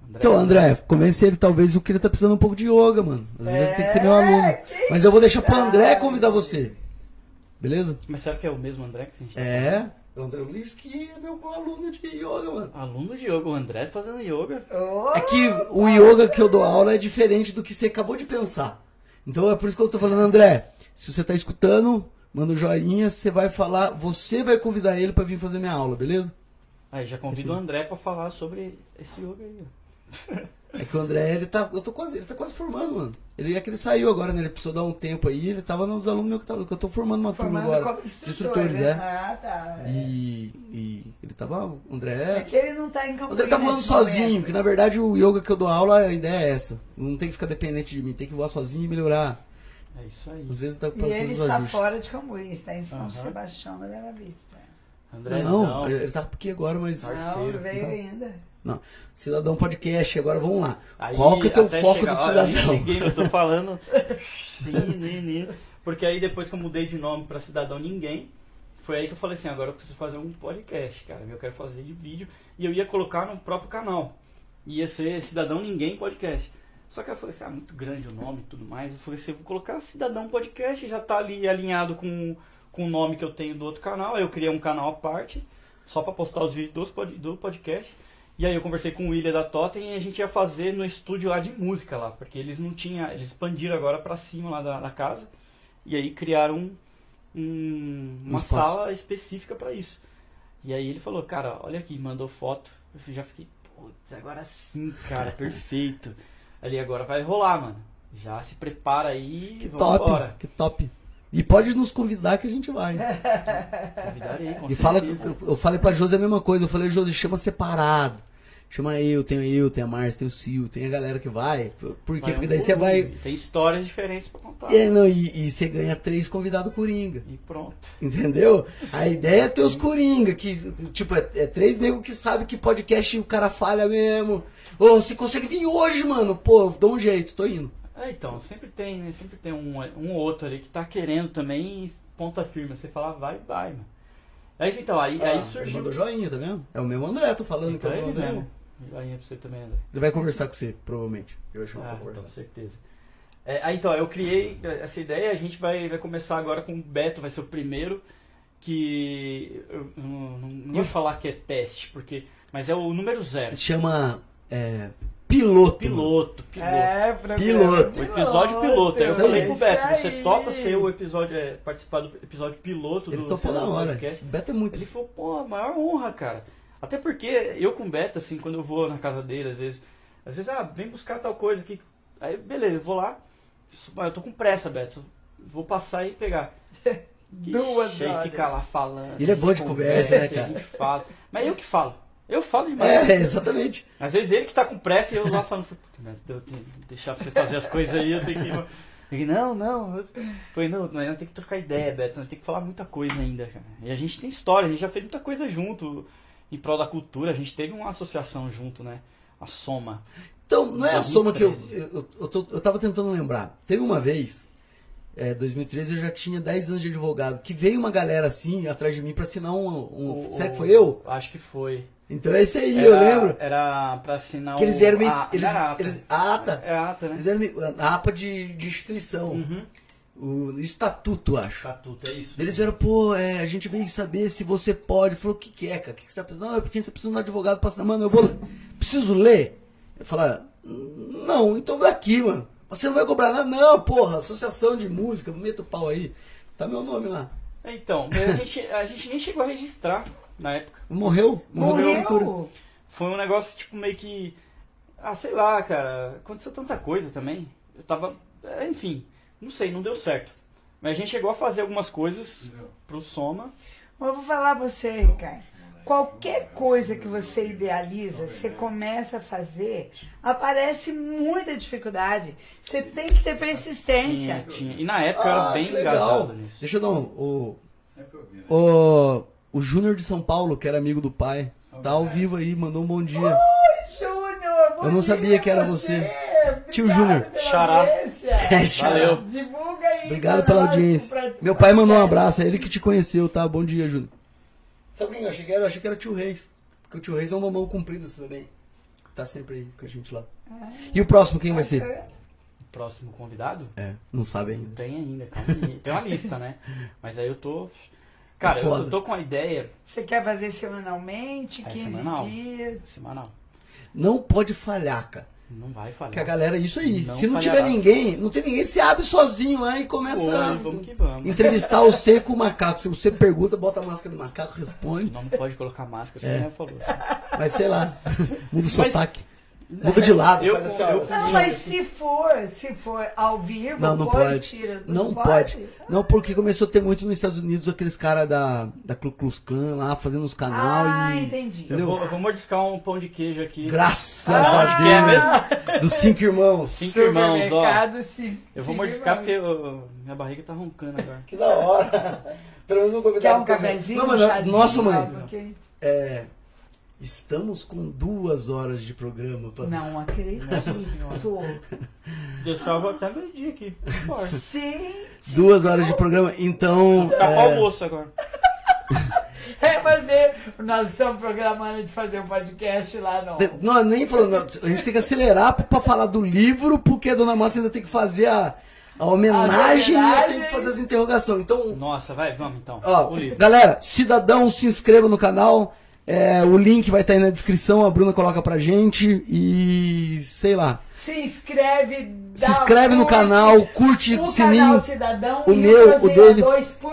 André, Então, André, convence ele talvez o que ele tá precisando um pouco de yoga, mano. Às vezes É, tem que ser meu aluno. que Mas eu vou deixar pro André convidar você. Beleza? Mas será que é o mesmo André que a gente tá É, André Luiz que é meu aluno de yoga, mano. Aluno de yoga, o André fazendo yoga. Oh, É que o yoga que eu dou aula é diferente do que você acabou de pensar. Então é por isso que eu tô falando, André, se você tá escutando, manda um joinha, você vai falar, você vai convidar ele pra vir fazer minha aula, beleza? Aí já convido Esse- o André pra falar sobre esse yoga aí. É que o André, ele tá, eu tô quase, ele tá quase formando, mano. Ele é que ele saiu agora, né? Ele precisou dar um tempo aí, ele tava nos alunos meus que, tava, que eu tô formando uma turma formando agora. como De instrutor, instrutores, né? é. Ah, tá. E, e ele tava, o É André, que ele não tá em o campo. André tá voando sozinho, que na verdade o yoga que eu dou aula, a ideia é essa. Não tem que ficar dependente de mim, tem que voar sozinho e melhorar. É isso aí. Às vezes tá E ele está ajustes. fora de Cambuí, está em São Aham. Sebastião da Bela Vista. Andrezão. Não, ele tá aqui agora, mas. Parceiro. Não, veio Então. ainda. Não. Cidadão Podcast, agora vamos lá. Aí, Qual que é o teu foco chegar- do olha, nem cidadão? cheguei, eu tô falando. Porque aí depois que eu mudei de nome pra Cidadão Ninguém, foi aí que eu falei assim, agora eu preciso fazer um podcast, cara. Eu quero fazer de vídeo. E eu ia colocar no próprio canal. Ia ser Cidadão Ninguém Podcast. Só que eu falei assim, ah, muito grande o nome e tudo mais. Eu falei assim, eu vou colocar Cidadão Podcast, já tá ali alinhado com, com o nome que eu tenho do outro canal. Aí eu criei um canal à parte, só pra postar os vídeos do podcast. E aí eu conversei com o William da Totem e a gente ia fazer no estúdio lá de música lá, porque eles não tinham, eles expandiram agora pra cima lá da, da casa e aí criaram um- um- uma Um espaço. sala específica pra isso. E aí ele falou, cara, olha aqui, mandou foto. Eu já fiquei, putz, agora sim, cara, perfeito. Ali agora vai rolar, mano. Já se prepara aí, Que vamos top, embora. que top. E pode nos convidar que a gente vai. Convidarei, com E fala, eu, eu falei pra Josi a mesma coisa. Eu falei, Josi, chama separado. Chama eu, tenho eu, tem a Márcia, tem o Sil, tem a galera que vai. Por quê? Vai Porque um daí você vai. Tem histórias diferentes pra contar. É, não, e, e você ganha três convidados coringa. E pronto. Entendeu? A ideia é ter os coringa, que, tipo, é, é três negros que sabem que podcast o cara falha mesmo. Ô, você consegue vir hoje, mano? Pô, dá um jeito, tô indo. É, então, sempre tem, né? Sempre tem um, um ou outro ali que tá querendo também e ponta firme. Você fala, vai, vai, mano. Aí então, aí, Ah, aí Ele surgiu. mandou joinha, tá vendo? É o mesmo André, tô falando que é Então o André. mesmo. Joinha pra você também, André. Ele vai conversar com você, provavelmente. Eu vou chamar Ah, pra com conversar. certeza. É, aí então, eu criei essa ideia, a gente vai, vai começar agora com o Beto, vai ser o primeiro que. Eu não, não, não vou falar que é teste, porque. Mas é o número zero. Chama é, piloto. Piloto, piloto. É, programa Piloto. O episódio piloto. Aí eu falei pro Beto, você aí. topa ser o episódio, é, participar do episódio piloto Ele do topou na hora. Podcast. O Beto é muito. Ele falou, pô, a maior honra, cara. Até porque eu com o Beto, assim, quando eu vou na casa dele, às vezes, às vezes, ah, vem buscar tal coisa aqui. Aí, beleza, eu vou lá. Eu tô com pressa, Beto. Vou passar e pegar. Duas horas. fica lá falando. Ele é bom de conversa, né, e cara? A gente fala. Mas eu que falo. Eu falo demais. É, exatamente. Às vezes ele que tá com pressa e eu lá falando, "Puta merda, eu tenho que deixar você fazer as coisas aí, eu tenho que. Eu falei, não, não. Falei, não, nós tem que trocar ideia, Beto, nós tem que falar muita coisa ainda, cara. E a gente tem história, a gente já fez muita coisa junto em prol da cultura, a gente teve uma associação junto, né? A Soma. Então, não é a soma que eu, 2013. eu, eu, tô- eu tava tentando lembrar. Teve uma vez, é, 2013, eu já tinha 10 anos de advogado, que veio uma galera assim atrás de mim pra assinar um. um O- será que foi eu? Acho que foi. Então é esse aí, Era, eu lembro. Era pra assinar Que eles vieram meio. a- eles, a ata. eles, a ata. É a ata, né? Eles vieram a APA de, de instituição. Uhum. O estatuto, acho. Estatuto, é isso. Eles vieram, pô, é, a gente veio saber se você pode. Falou, o que, que é, cara? O que, que você tá precisando? Não, é porque a gente tá precisando de um advogado pra assinar. Mano, eu vou. Preciso ler? Eu falei, não, então daqui, mano. Você não vai cobrar nada? Não, porra, associação de música, meta o pau aí. Tá meu nome lá. Então, a gente, a gente nem chegou a registrar na época. Morreu? Morreu, da cintura. Morreu? Foi um negócio, tipo, meio que. Ah, sei lá, cara. Aconteceu tanta coisa também. Eu tava. é, Enfim, não sei, não deu certo. Mas a gente chegou a fazer algumas coisas pro Soma. Mas eu vou falar pra você, Ricardo. Qualquer coisa que você idealiza, você começa a fazer, aparece muita dificuldade. Você tem que ter persistência. Tinha, tinha. E na época eu era Ah, bem legal. Deixa eu dar um. O, o, o Júnior de São Paulo, que era amigo do pai, tá ao vivo aí, mandou um bom dia. Júnior, bom Eu não dia sabia que era você. Obrigado Tio Júnior. Xará. É, xará. Valeu. Divulga aí. Obrigado pela audiência. pra- Meu pai mandou um abraço, é ele que te conheceu, tá? Bom dia, Júnior. Sabe quem eu achei que era? Eu achei que era o tio Reis. Porque o tio Reis é um mamão comprido assim também. Tá sempre aí com a gente lá. E o próximo quem vai ser? Próximo convidado? É, não sabe Não ainda. tem ainda, calma aí. Tem uma lista, né? Mas aí eu tô. Cara, É eu, foda. eu tô com a ideia Você quer fazer semanalmente, É 15 semanal. dias? semanal. Não pode falhar, cara. Não vai falhar. Que a galera, isso aí. Não Se não falhará. tiver ninguém, não tem ninguém, você abre sozinho lá e começa Oi, a vamos que vamos. entrevistar o C com o macaco. Se você pergunta, bota a máscara do macaco, responde. Não pode colocar máscara, você É. já falou. Mas sei lá, muda o Mas- sotaque. Muda de lado, Eu- faz assim, eu- Não, mas se for, se for ao vivo, Não, não põe, pode. tira. Não pode. Não, porque começou a ter muito nos Estados Unidos aqueles caras da, da Ku Klux Klan lá fazendo os canal Ah, e. entendi. Eu vou, eu vou mordiscar um pão de queijo aqui. Graças Ah, a que é Deus. Dos cinco irmãos. Cinco irmãos, ó. Sim. Eu vou mordiscar irmão. porque eu- minha barriga tá roncando agora. Que da hora. Pelo menos um convidado. Quer um cafezinho, Não, um mas chazinho? nossa, mãe. É, estamos com duas horas de programa. pra- Não acredito. Deixava até meio dia aqui. Gente, Duas horas de programa. Então. Pro é, almoço agora. é fazer. Nós estamos programando de fazer um podcast lá de- não, nem falou. não, a gente tem que acelerar pra, pra falar do livro, porque a dona Márcia ainda tem que fazer a, a homenagem e eu homenagens. que fazer as interrogações. Então, Nossa, vai, vamos então. Ó, o livro. galera, cidadão, se inscreva no canal. É, o link vai estar aí na descrição, a Bruna coloca pra gente e sei lá. Se inscreve, Se inscreve no canal, curte o sininho. canal Cidadão o e meu, o dele.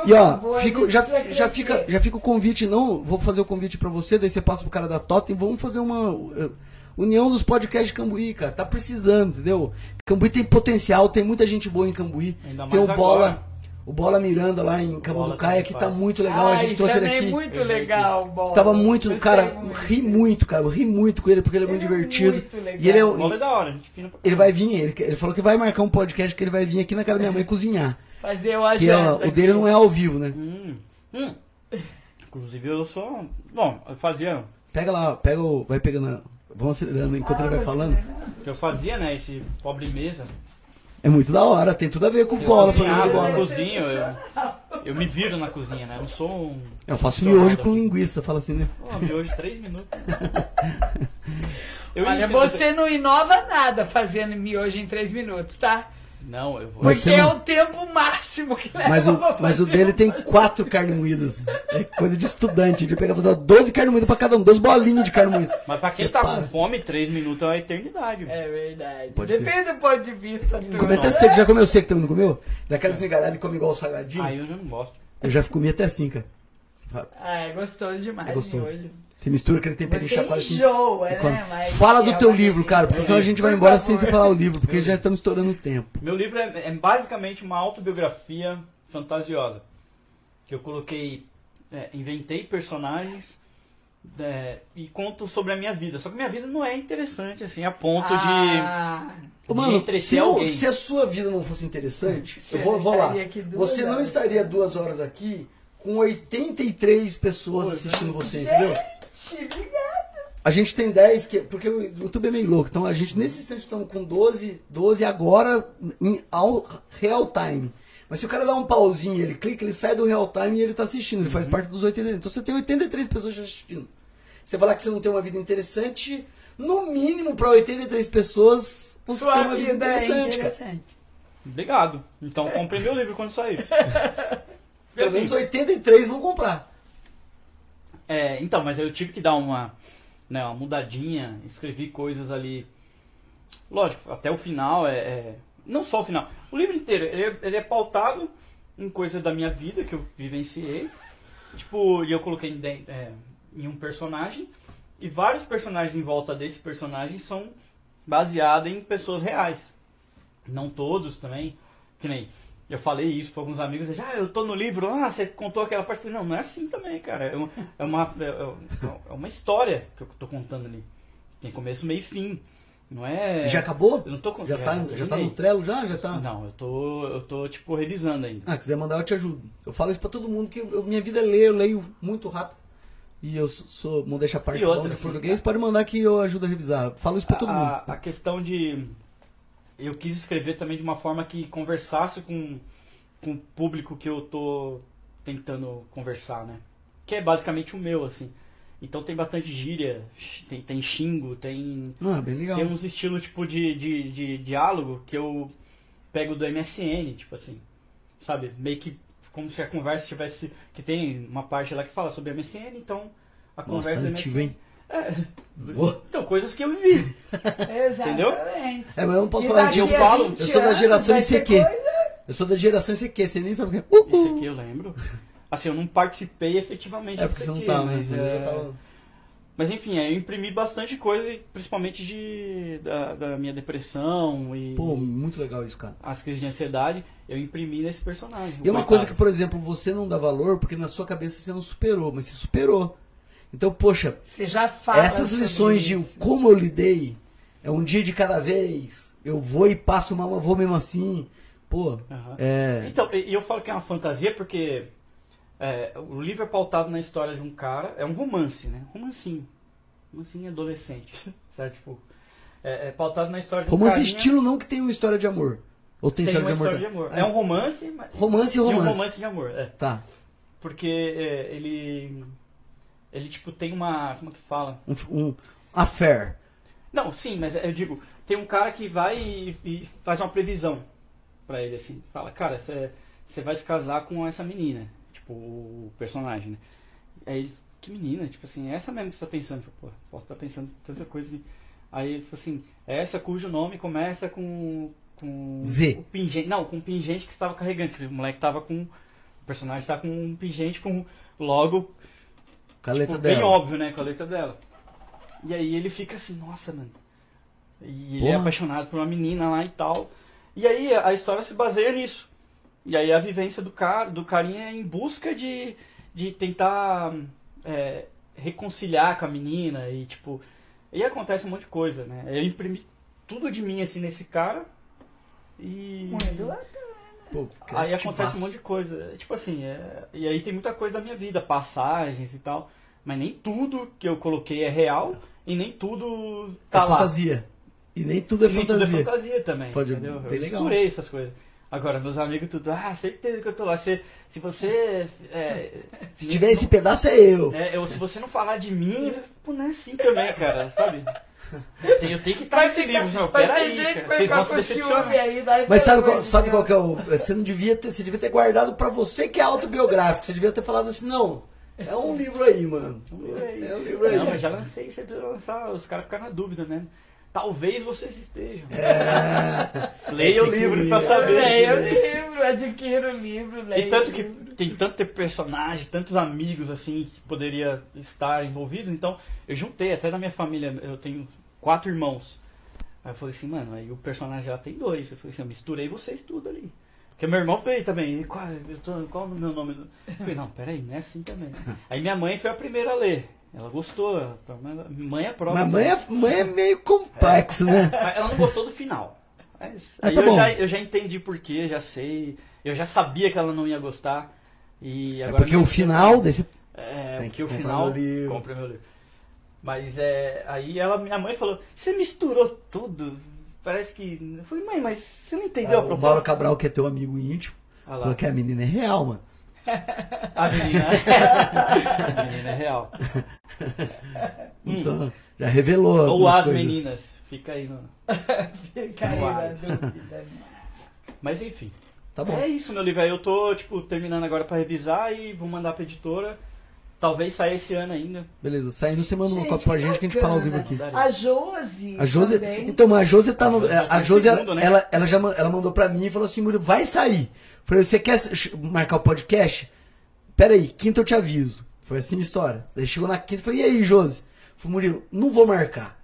E ó, favor, gente já, já, fica, já fica o convite, não. Vou fazer o convite pra você, daí você passa pro cara da Totem. Vamos fazer uma uh, união dos podcasts de Cambuí, cara. Tá precisando, entendeu? Cambuí tem potencial, tem muita gente boa em Cambuí. Ainda Tem o mais Bola. O Bola Miranda lá em Camanducaia, que tá muito legal. a gente Ai, trouxe ele também aqui. muito legal, bom. Tava muito, Gostei cara, muito. ri muito, cara. Eu ri muito com ele porque ele é muito Ele é divertido. muito legal. E ele é, O bola é da hora, a gente fina pra ele vai vir, ele, ele falou que vai marcar um podcast que ele vai vir aqui na casa da minha mãe cozinhar. Fazer o Que ó, agenda. o dele não é ao vivo, né? Hum, hum. Inclusive eu sou. Bom, eu fazia. Pega lá, pega o. Vai pegando. Vamos acelerando enquanto Ah, ele vai falando. Que eu fazia, né? Esse pobre mesa. É muito da hora, tem tudo a ver com Eu bola, cozinhava, programa de eu bola. cozinho, eu, eu me viro na cozinha, né? Eu não sou um. Eu faço miojo com linguiça, fala assim, né? Pô, miojo três minutos. Eu Olha, você não inova nada fazendo miojo em três minutos, tá? Não, eu vou. Mas Porque é não- o tempo máximo que leva Mas o, pra mas o dele um tem quatro carnes moídas. É coisa de estudante. Ele pega fazer 12 carnes moídas pra cada um, 12 bolinhas de carne moída. Mas pra quem Você tá para. com fome, três minutos é uma eternidade. É verdade. Pode Depende do ponto de vista. Come até seco, já comeu seco também, não comeu? Daquelas migalhadas que come igual o salgadinho. Aí eu já não gosto. Eu já comi até assim, cara. Ah, é gostoso demais. É gostoso. miojo. Você mistura aquele temperinho Você chacoalha assim. enjoa, né? Mas Fala do é teu livro, cara, porque delícia. senão a gente vai embora sem você falar o livro, porque já estamos estourando o tempo. Meu livro é, é basicamente uma autobiografia fantasiosa. Que eu coloquei. é, inventei personagens é, e conto sobre a minha vida. Só que minha vida não é interessante, assim, a ponto Ah, Ô, de Mano, se, eu- alguém. se a sua vida não fosse interessante, Você eu vou, vou lá. Você não horas. estaria duas horas aqui com 83 pessoas assistindo você, entendeu? Gente, obrigada. A gente tem 10, que, porque o YouTube é meio louco. Então a gente nesse instante estamos com 12, 12 agora em ao- real time. Mas se o cara dá um pauzinho, ele clica, ele sai do real time e ele tá assistindo. Ele Uhum. faz parte dos 83. Então você tem 83 pessoas assistindo. Você falar que você não tem uma vida interessante, no mínimo para 83 pessoas, você Sua tem uma vida vida é interessante, cara. interessante. Obrigado. Então comprei meu livro quando sair. Pelo menos 83 vão comprar. É, então, mas eu tive que dar uma, né, uma mudadinha, escrevi coisas ali. Lógico, até o final é, é- Não só o final. O livro inteiro, ele é, ele é pautado em coisas da minha vida que eu vivenciei. Tipo, e eu coloquei em, é, em um personagem. E vários personagens em volta desse personagem são baseados em pessoas reais. Não todos também. Que nem. Eu falei isso para alguns amigos, eles, ah, eu tô no livro, ah, você contou aquela parte. Falei, não, não é assim também, cara. É uma, é uma, é- é uma história que eu tô contando ali. Tem começo, meio e fim. Não é. Já acabou? Eu não tô Já, já- tá, já tá no Trello? Já? Já tá? Não, eu tô. Eu tô, tipo, revisando ainda. Ah, quiser mandar, eu te ajudo. Eu falo isso pra todo mundo, que eu- minha vida é ler, eu leio muito rápido. E eu sou- modéstia à parte outra, bom de assim, português, pode mandar que eu ajudo a revisar. Falo isso pra todo mundo. a, a questão de. Eu quis escrever também de uma forma que conversasse com, com o público que eu tô tentando conversar, né? Que é basicamente o meu, assim. Então tem bastante gíria, tem, tem xingo, tem. Ah, bem legal. Tem uns estilos tipo de, de, de diálogo que eu pego do MSN, tipo assim. Sabe? Meio que como se a conversa tivesse. Que tem uma parte lá que fala sobre MSN, então a Nossa, conversa do antigo, MSN. hein? É, então, coisas que eu vivi. Exatamente. É, mas eu não posso E falar de eu falo. 20 Eu sou da geração ICQ. coisa- Eu sou da geração ICQ, você nem sabe o que é. Uhul. aqui eu lembro. Assim, eu não participei efetivamente É porque você não aqui, tava, né? mas, é, tava- Mas enfim, aí eu imprimi bastante coisa, principalmente de, da, da minha depressão e Pô, muito legal isso, cara. as crises de ansiedade, eu imprimi nesse personagem. E é uma coisa que, por exemplo, você não dá valor porque na sua cabeça você não superou, mas você superou. Então, poxa, Você já fala. essas lições de isso. como eu lidei, é um dia de cada vez, eu vou e passo mal, vou mesmo assim. Pô, Aham. é. Então, eu falo que é uma fantasia porque é, o livro é pautado na história de um cara, é um romance, né? Romancinho. Romancinho adolescente, certo? Tipo, é, é pautado na história de um Romance carinha, estilo não que tem uma história de amor. Ou tem, tem história, uma de, amor, história de amor. É um romance, mas Romance e e um romance. romance de amor, é. Tá. Porque é, ele. Ele, tipo, tem uma. Como que fala? Um, um affair. Não, sim, mas eu digo, tem um cara que vai e, e faz uma previsão pra ele, assim. Fala, cara, você vai se casar com essa menina. Tipo, o personagem, né? Aí ele, que menina? Tipo assim, é essa mesmo que você tá pensando. Falei, Pô, posso estar pensando tanta coisa. que-" Aí ele falou assim, é essa cujo nome começa com. com Z. O pingente, não, com o pingente que você tava carregando. Que o moleque tava com. O personagem tá com um pingente com logo Com a letra tipo, bem dela. óbvio, né, com a letra dela. E aí ele fica assim, nossa, mano. E ele é Porra. apaixonado por uma menina lá e tal. E aí a história se baseia nisso. E aí a vivência do cara, do carinha é em busca de, de tentar é, reconciliar com a menina e tipo. E acontece um monte de coisa, né? Eu imprimi tudo de mim assim nesse cara. E. Muito Pô, Aí acontece um monte de coisa. É, Tipo assim, é... e aí tem muita coisa da minha vida, passagens e tal. Mas nem tudo que eu coloquei é real e nem tudo É tá lá. fantasia. E nem tudo é E nem tudo é fantasia. fantasia também. Pode- entendeu? bem eu legal. essas coisas. Agora, meus amigos tudo, ah, certeza que eu tô lá. Se, se você. É, Se tiver esse pedaço é eu. é, eu, se você não falar de mim, pô, não é assim também, cara, sabe? Eu tenho, que estar nesse livro, ter Peraí, vocês vão se decepcionar. aí. Mas sabe qual, sabe qual que é o. Você não devia ter. Você devia ter guardado pra você que é autobiográfico. Você devia ter falado assim, não. É um livro aí, mano. É um livro aí. Não, mas já lancei, sempre lançar, os caras ficaram na dúvida, né? Talvez vocês estejam. Leia o livro pra saber. Leia o livro, adquira o livro, leia E tanto que livro. tem tanto personagem, tantos amigos assim que poderia estar envolvidos, então eu juntei até na minha família, eu tenho quatro irmãos. Aí eu falei assim, mano, aí o personagem já tem dois. Eu falei assim, eu misturei vocês tudo ali. Porque meu irmão veio também. Qual, tô- qual o meu nome? Eu falei, não, peraí, não é assim também. Aí minha mãe foi a primeira a ler. Ela gostou. Mãe é prova. Mas mãe é, mãe é meio complexo, né? Mas Ela não gostou do final. Mas Ah, aí tá eu, bom. já, eu já entendi por quê, já sei. Eu já sabia que ela não ia gostar. E É agora porque me- o final desse. É, porque que o final. Compre meu livro. Mas é. Aí ela, minha mãe falou: Você misturou tudo. Parece que. Eu falei, mãe, mas você não entendeu a o Mauro proposta? Cabral, que é teu amigo íntimo, lá. falou que a menina é real, mano. A menina. a menina é real. Hum. Então, já revelou. Ou as coisas. meninas. Fica aí no. Fica aí na dúvida. Mas enfim. Tá bom. É isso, meu livro. Aí eu tô, tipo, terminando agora pra revisar e vou mandar pra editora. Talvez saia esse ano ainda. Beleza, saindo você manda uma cópia pra gente que a gente fala ao vivo aqui. A Josi. A Josi. também. Então, mas a Josi tá no. A Josi A Josi, no segundo, né? ela, ela já ela mandou pra mim e falou assim: Murilo, vai sair. Falei, você quer marcar o podcast? Pera aí, quinta eu te aviso. Foi assim a história. Daí chegou na quinta e falei, e aí, Josi? Falei, Murilo, não vou marcar.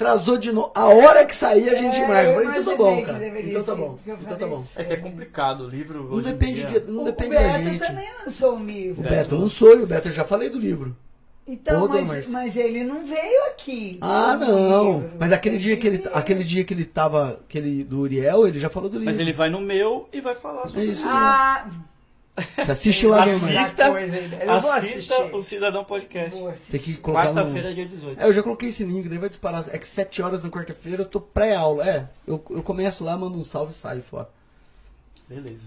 Atrasou de novo. A hora que sair a gente É, marca. Eu eu falei, então tá bom, que cara. Então tá bom. Então tá bom. isso. É que é complicado o livro. Não depende, dia. de, não o, depende o da Beto gente. também lançou um O livro. Beto não sou eu, o Beto eu já falei do livro. Então, Todo, mas, mas- mas ele não veio aqui. Ah, não. livro. Mas aquele dia que ele, veio. aquele dia que ele tava, aquele do Uriel, ele já falou do livro. Mas ele vai no meu e vai falar sobre É isso. Ah, Você assiste lá, né, Assista. coisa, eu vou assistir. o Cidadão Podcast. Tem que colocar no... Quarta-feira, dia 18. É, eu já coloquei esse link, daí vai disparar. É que 7 horas na quarta-feira eu tô pré-aula. É, eu, eu começo lá, mando um salve e saio fora. Beleza.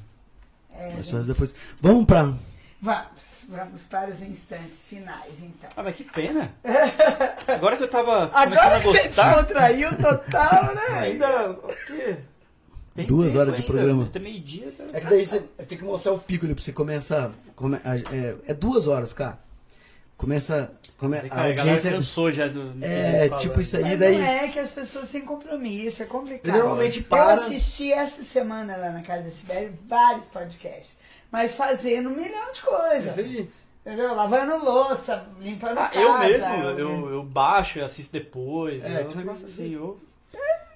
É, Mas gente, só depois. Vamos pra. Vamos, vamos para os instantes finais, então. Ah, mas que pena. Agora que eu tava Agora a que você gostar, descontraiu total, né? ainda... O quê? Tem Duas tempo horas de ainda, programa. Até meio-dia. Tá... É que daí você tem que mostrar o pico ali pra você começar. Come, a- é, é duas horas, cara. Começa. Come, Cara, a a galera audiência. cansou já do... É, falando. tipo isso aí, Mas daí. não é que as pessoas têm compromisso, é complicado. Normalmente Eu para- assisti essa semana lá na Casa da Sibéria vários podcasts, mas fazendo um milhão de Isso coisas. aí. Entendeu? Lavando louça, limpando Ah, casa. eu mesmo, eu, eu baixo e assisto depois. É, É, um tipo, negócio assim, eu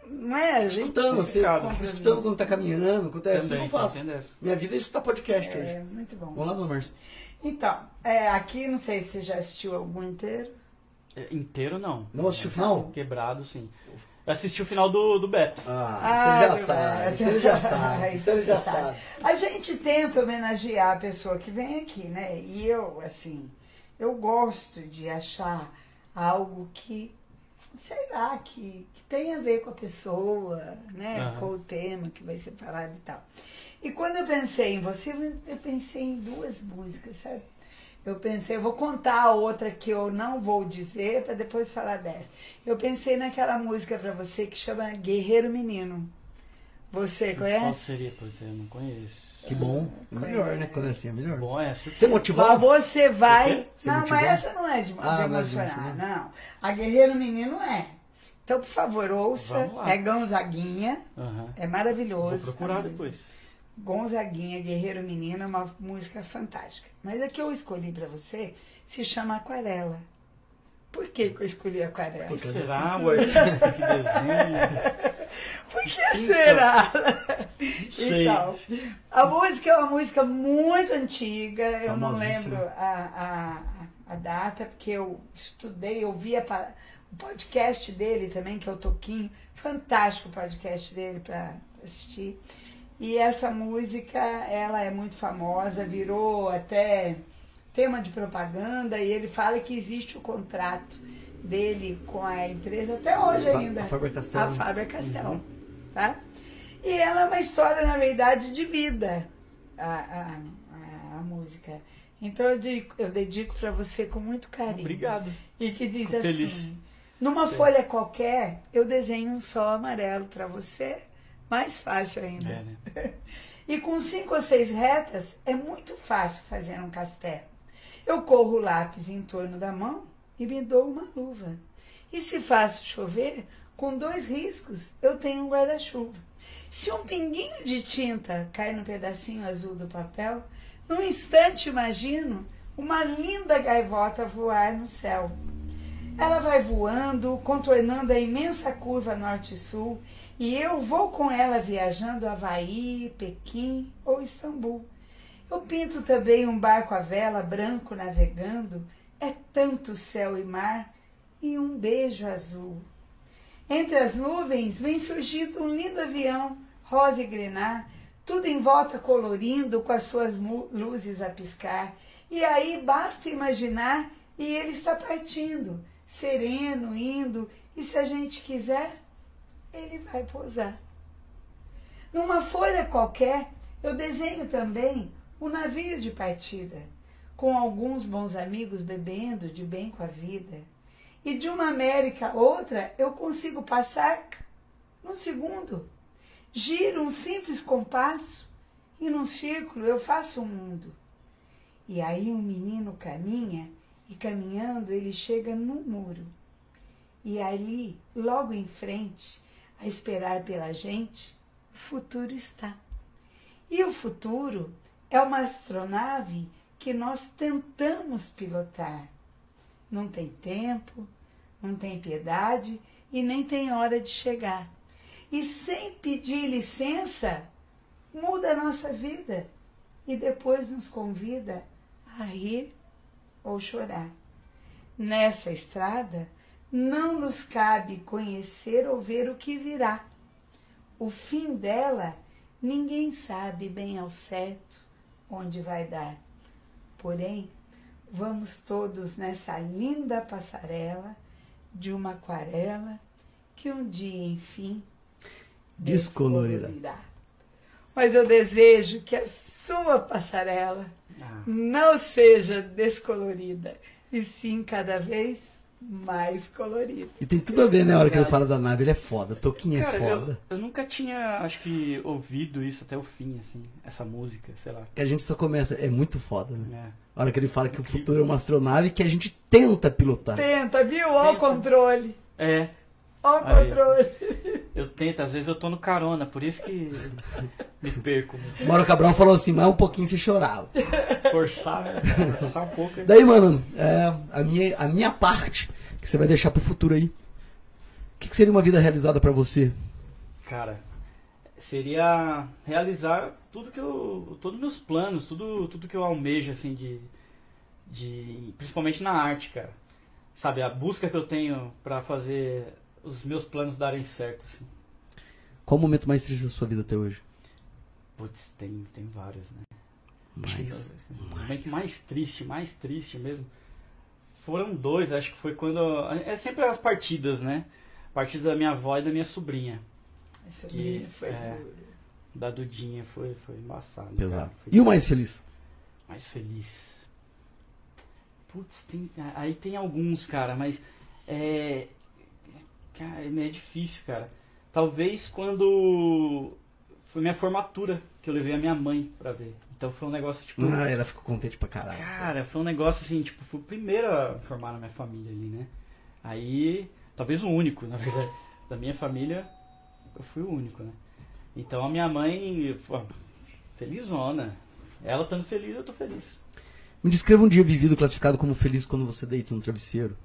Não é? Escutando, você complicado. fica escutando quando tá caminhando, quando é assim eu faço. Minha vida é escutar podcast É, hoje. muito bom. Vamos lá, dona Márcia. Então, é, aqui, não sei se você já assistiu algum inteiro. É, Inteiro não. Não assistiu o final? Quebrado, sim. Eu assisti o final do, do Beto. Ah, Ah, então já meu sabe. Então ele já sabe. Então já Você sabe. A gente tenta homenagear a pessoa que vem aqui, né? E eu, assim, eu gosto de achar algo que, sei lá, que tem a ver com a pessoa, né? Aham. Com o tema que vai ser falado e tal. E quando eu pensei em você, eu pensei em duas músicas, sabe? Eu pensei, eu vou contar a outra que eu não vou dizer para depois falar dessa. Eu pensei naquela música para você que chama Guerreiro Menino. Você conhece? Qual seria, pois eu não conheço. Que bom. É melhor, né? Quando é assim, é melhor. Bom, é. Você motivou? você vai. não, motivou? mas essa não é de, de Ah, não é de emocionar, emocionar. não. A Guerreiro Menino é. Então, por favor, ouça. É Gonzaguinha. Aham. É Vou maravilhoso. procurar a música. depois. Gonzaguinha, Guerreiro Menino, é uma música fantástica. Mas a que eu escolhi pra você se chama Aquarela. Por que, que eu escolhi Aquarela? O que será o artista que desenha? Por que será? Sei. Então, a música é uma música muito antiga, eu não lembro a, a, a data, porque eu estudei, eu via pa- o podcast dele também, que é o Toquinho, fantástico o podcast dele para assistir. E essa música, ela é muito famosa, virou até tema de propaganda, e ele fala que existe o contrato dele com a empresa até hoje ainda. a Faber-Castell. A Faber-Castell, tá? E ela é uma história, na verdade, de vida, a, a, a, a música. Então eu dedico, eu dedico para você com muito carinho. Obrigado. E que diz Fico assim: feliz. Numa Sim. folha qualquer, eu desenho um sol amarelo para você, mais fácil ainda. É, né? E com cinco ou seis retas é muito fácil fazer um castelo. Eu corro o lápis em torno da mão e me dou uma luva. E se faço chover, com dois riscos eu tenho um guarda-chuva. Se um pinguinho de tinta cai no pedacinho azul do papel, num instante imagino uma linda gaivota voar no céu. Ela vai voando, contornando a imensa curva norte-sul, e eu vou com ela viajando Havaí, Pequim ou Istambul. Eu pinto também um barco à vela branco navegando, é tanto céu e mar, e um beijo azul. Entre as nuvens vem surgindo um lindo avião, rosa e grená, tudo em volta colorindo com as suas luzes a piscar. E aí basta imaginar e ele está partindo, sereno, indo, e se a gente quiser, ele vai pousar. Numa folha qualquer, eu desenho também o navio de partida, com alguns bons amigos bebendo de bem com a vida. E de uma América a outra, eu consigo passar num segundo. Giro um simples compasso e num círculo eu faço um mundo. E aí um menino caminha e caminhando ele chega num muro. E ali, logo em frente, a esperar pela gente, o futuro está. E o futuro é uma astronave que nós tentamos pilotar. Não tem tempo, não tem piedade e nem tem hora de chegar. E sem pedir licença, muda a nossa vida e depois nos convida a rir ou chorar. Nessa estrada, não nos cabe conhecer ou ver o que virá. O fim dela, ninguém sabe bem ao certo onde vai dar. Porém, vamos todos nessa linda passarela de uma aquarela que um dia, enfim, Descolorirá. Mas eu desejo que a sua passarela Ah, não seja descolorida, e sim cada vez mais colorida. E tem tudo a ver, né? A hora que ele fala da nave, ele é foda. Toquinho é Cara, foda. eu, eu nunca tinha, acho que, ouvido isso até o fim, assim, essa música, sei lá. Que a gente só começa. É muito foda, né? É. A hora que ele fala que o futuro é uma astronave que a gente tenta pilotar. Tenta, viu? Ó o controle. É, Ó o Aí. controle. eu tento, às vezes eu tô no carona, por isso que me perco. Mauro Cabral falou assim, mais um pouquinho você chorava. Forçar, né? Forçar um pouco. Daí, mano, é, a, minha, a minha parte, que você vai deixar pro futuro aí. O que, que seria uma vida realizada pra você? Cara, seria realizar tudo que eu. Todos os meus planos, tudo, tudo que eu almejo, assim, de. de principalmente na arte, cara. Sabe, a busca que eu tenho pra fazer os meus planos darem certo, assim. Qual o momento mais triste da sua vida até hoje? Putz, tem, tem vários, né? Mais. O momento mais triste, mais triste mesmo. Foram dois, acho que foi quando. É sempre as partidas, né? A partida da minha avó e da minha sobrinha. Esse Que, foi é, duro. Da Dudinha foi, foi embaçado. Pesado. cara. Foi E o mais feliz? mais feliz. Putz, tem, aí tem alguns, cara, mas é. Cara, é difícil, cara. Talvez quando foi minha formatura, que eu levei a minha mãe pra ver. Então foi um negócio, tipo. Ah, ela ficou contente pra caralho. Cara, foi um negócio assim, tipo, fui o primeiro a formar na minha família ali, né? Aí, talvez o único, na verdade. Da minha família, eu fui o único, né? Então a minha mãe, pô, felizona. Ela estando feliz, eu tô feliz. Me descreva um dia vivido classificado como feliz quando você deita no travesseiro.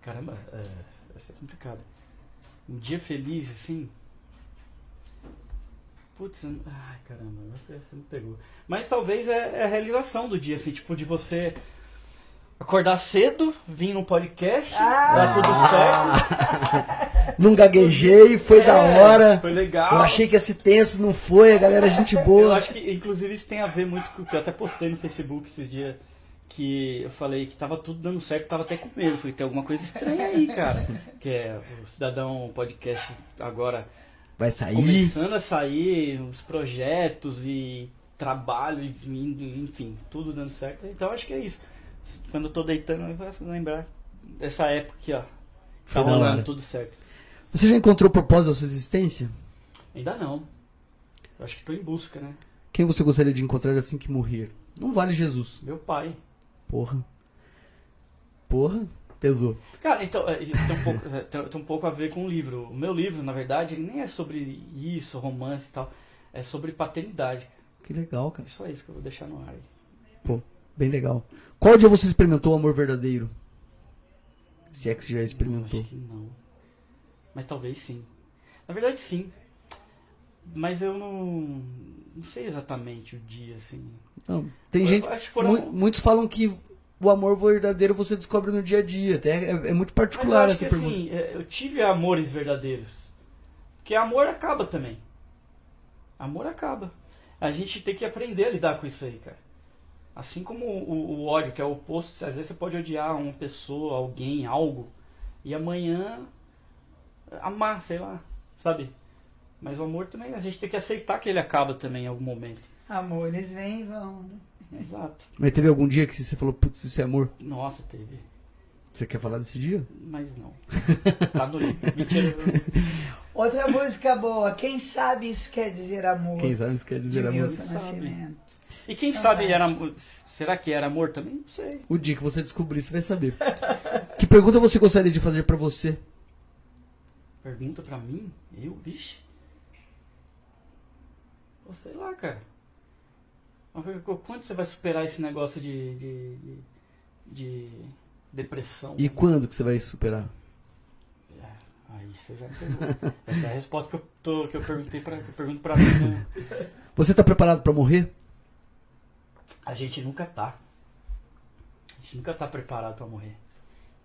Caramba, é, essa é complicado. Um dia feliz, assim. Putz, eu não- ai caramba, você me pegou. Mas talvez é, é a realização do dia, assim, tipo, de você acordar cedo, vir num podcast, Ah! dar tudo certo. Não gaguejei, foi da É, hora. Foi legal. Eu achei que ia ser tenso, não foi, a galera é gente Eu boa. acho que, inclusive, isso tem a ver muito com o que eu até postei no Facebook esses dias. Que eu falei que tava tudo dando certo, tava até com medo. Falei, tem alguma coisa estranha aí, cara. Que é o Cidadão Podcast agora Vai sair. começando a sair, os projetos e trabalho e vindo, enfim, tudo dando certo. Então acho que é isso. Quando eu tô deitando, eu faço lembrar dessa época aqui, ó. Tá rolando tudo certo. Você já encontrou o propósito da sua existência? Ainda não. Eu acho que tô em busca, né? Quem você gostaria de encontrar assim que morrer? Não vale Jesus. Meu pai. Porra. Porra. Pesou. Cara, então, é, tem um, pouco, é, tem, tem um pouco a ver com o livro. O meu livro, na verdade, ele nem é sobre isso, romance e tal. É sobre paternidade. Que legal, cara. É só isso que eu vou deixar no ar aí. Pô, bem legal. Qual dia você experimentou o amor verdadeiro? Se é que você já experimentou. Acho que não. Mas talvez sim. Na verdade, sim. Mas eu não. Não sei exatamente o dia, assim. Não, tem Eu gente. foram- mu- muitos falam que o amor verdadeiro você descobre no dia a dia. Até é, é muito particular essa que pergunta. assim, é, eu tive amores verdadeiros. Porque amor acaba também. Amor acaba. A gente tem que aprender a lidar com isso aí, cara. Assim como o, o ódio, que é o oposto, às vezes você pode odiar uma pessoa, alguém, algo, e amanhã amar, sei lá, sabe? Mas o amor também, a gente tem que aceitar que ele acaba também em algum momento. Amores vêm e vão. né? Exato. Mas teve algum dia que você falou, putz, isso é amor? Nossa, teve. Você quer falar desse dia? Mas não. Tá no. Mentira. Outra música boa, quem sabe isso quer dizer amor? Quem sabe isso quer dizer de amor? Milton. Nascimento. E quem Então sabe era. Será que era amor também? Não sei. O dia que você descobrir, você vai saber. que pergunta você gostaria de fazer pra você? Pergunta pra mim? Eu? Vixe. Pô, sei lá, cara. Quando você vai superar esse negócio de. de, de, de depressão? E quando que você vai superar? É, aí você já pegou. Essa é a resposta que eu, tô, que eu perguntei pra, eu pergunto pra mim. Né? Você tá preparado pra morrer? A gente nunca tá. A gente nunca tá preparado pra morrer.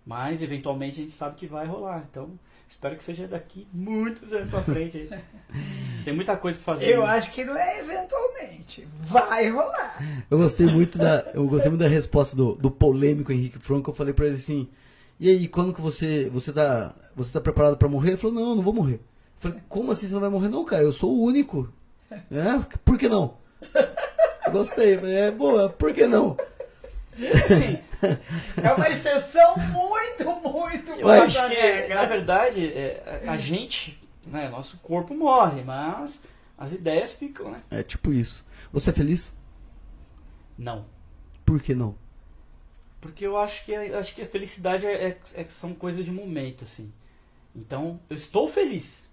Mas eventualmente a gente sabe que vai rolar. Então, espero que seja daqui muitos anos pra frente. aí. Tem muita coisa pra fazer. Eu ainda. acho que não é eventualmente. Vai rolar. Eu gostei muito da, eu gostei muito da resposta do, do polêmico Henrique Franco. Eu falei pra ele assim: "E aí, quando que você você tá você tá preparado pra morrer?" Ele falou: "Não, eu não vou morrer." Eu falei: "Como assim você não vai morrer não, cara? Eu sou o único." É? Por que não? Eu gostei, falei, é boa, por que não? Sim, É uma exceção muito, muito eu boa acho que, na verdade, é, a a gente, né, nosso corpo morre, mas as ideias ficam, né? É tipo isso. Você é feliz? Não. Por que não? Porque eu acho que, acho que a felicidade é, é- é- são coisas de momento, assim. Então, eu estou feliz,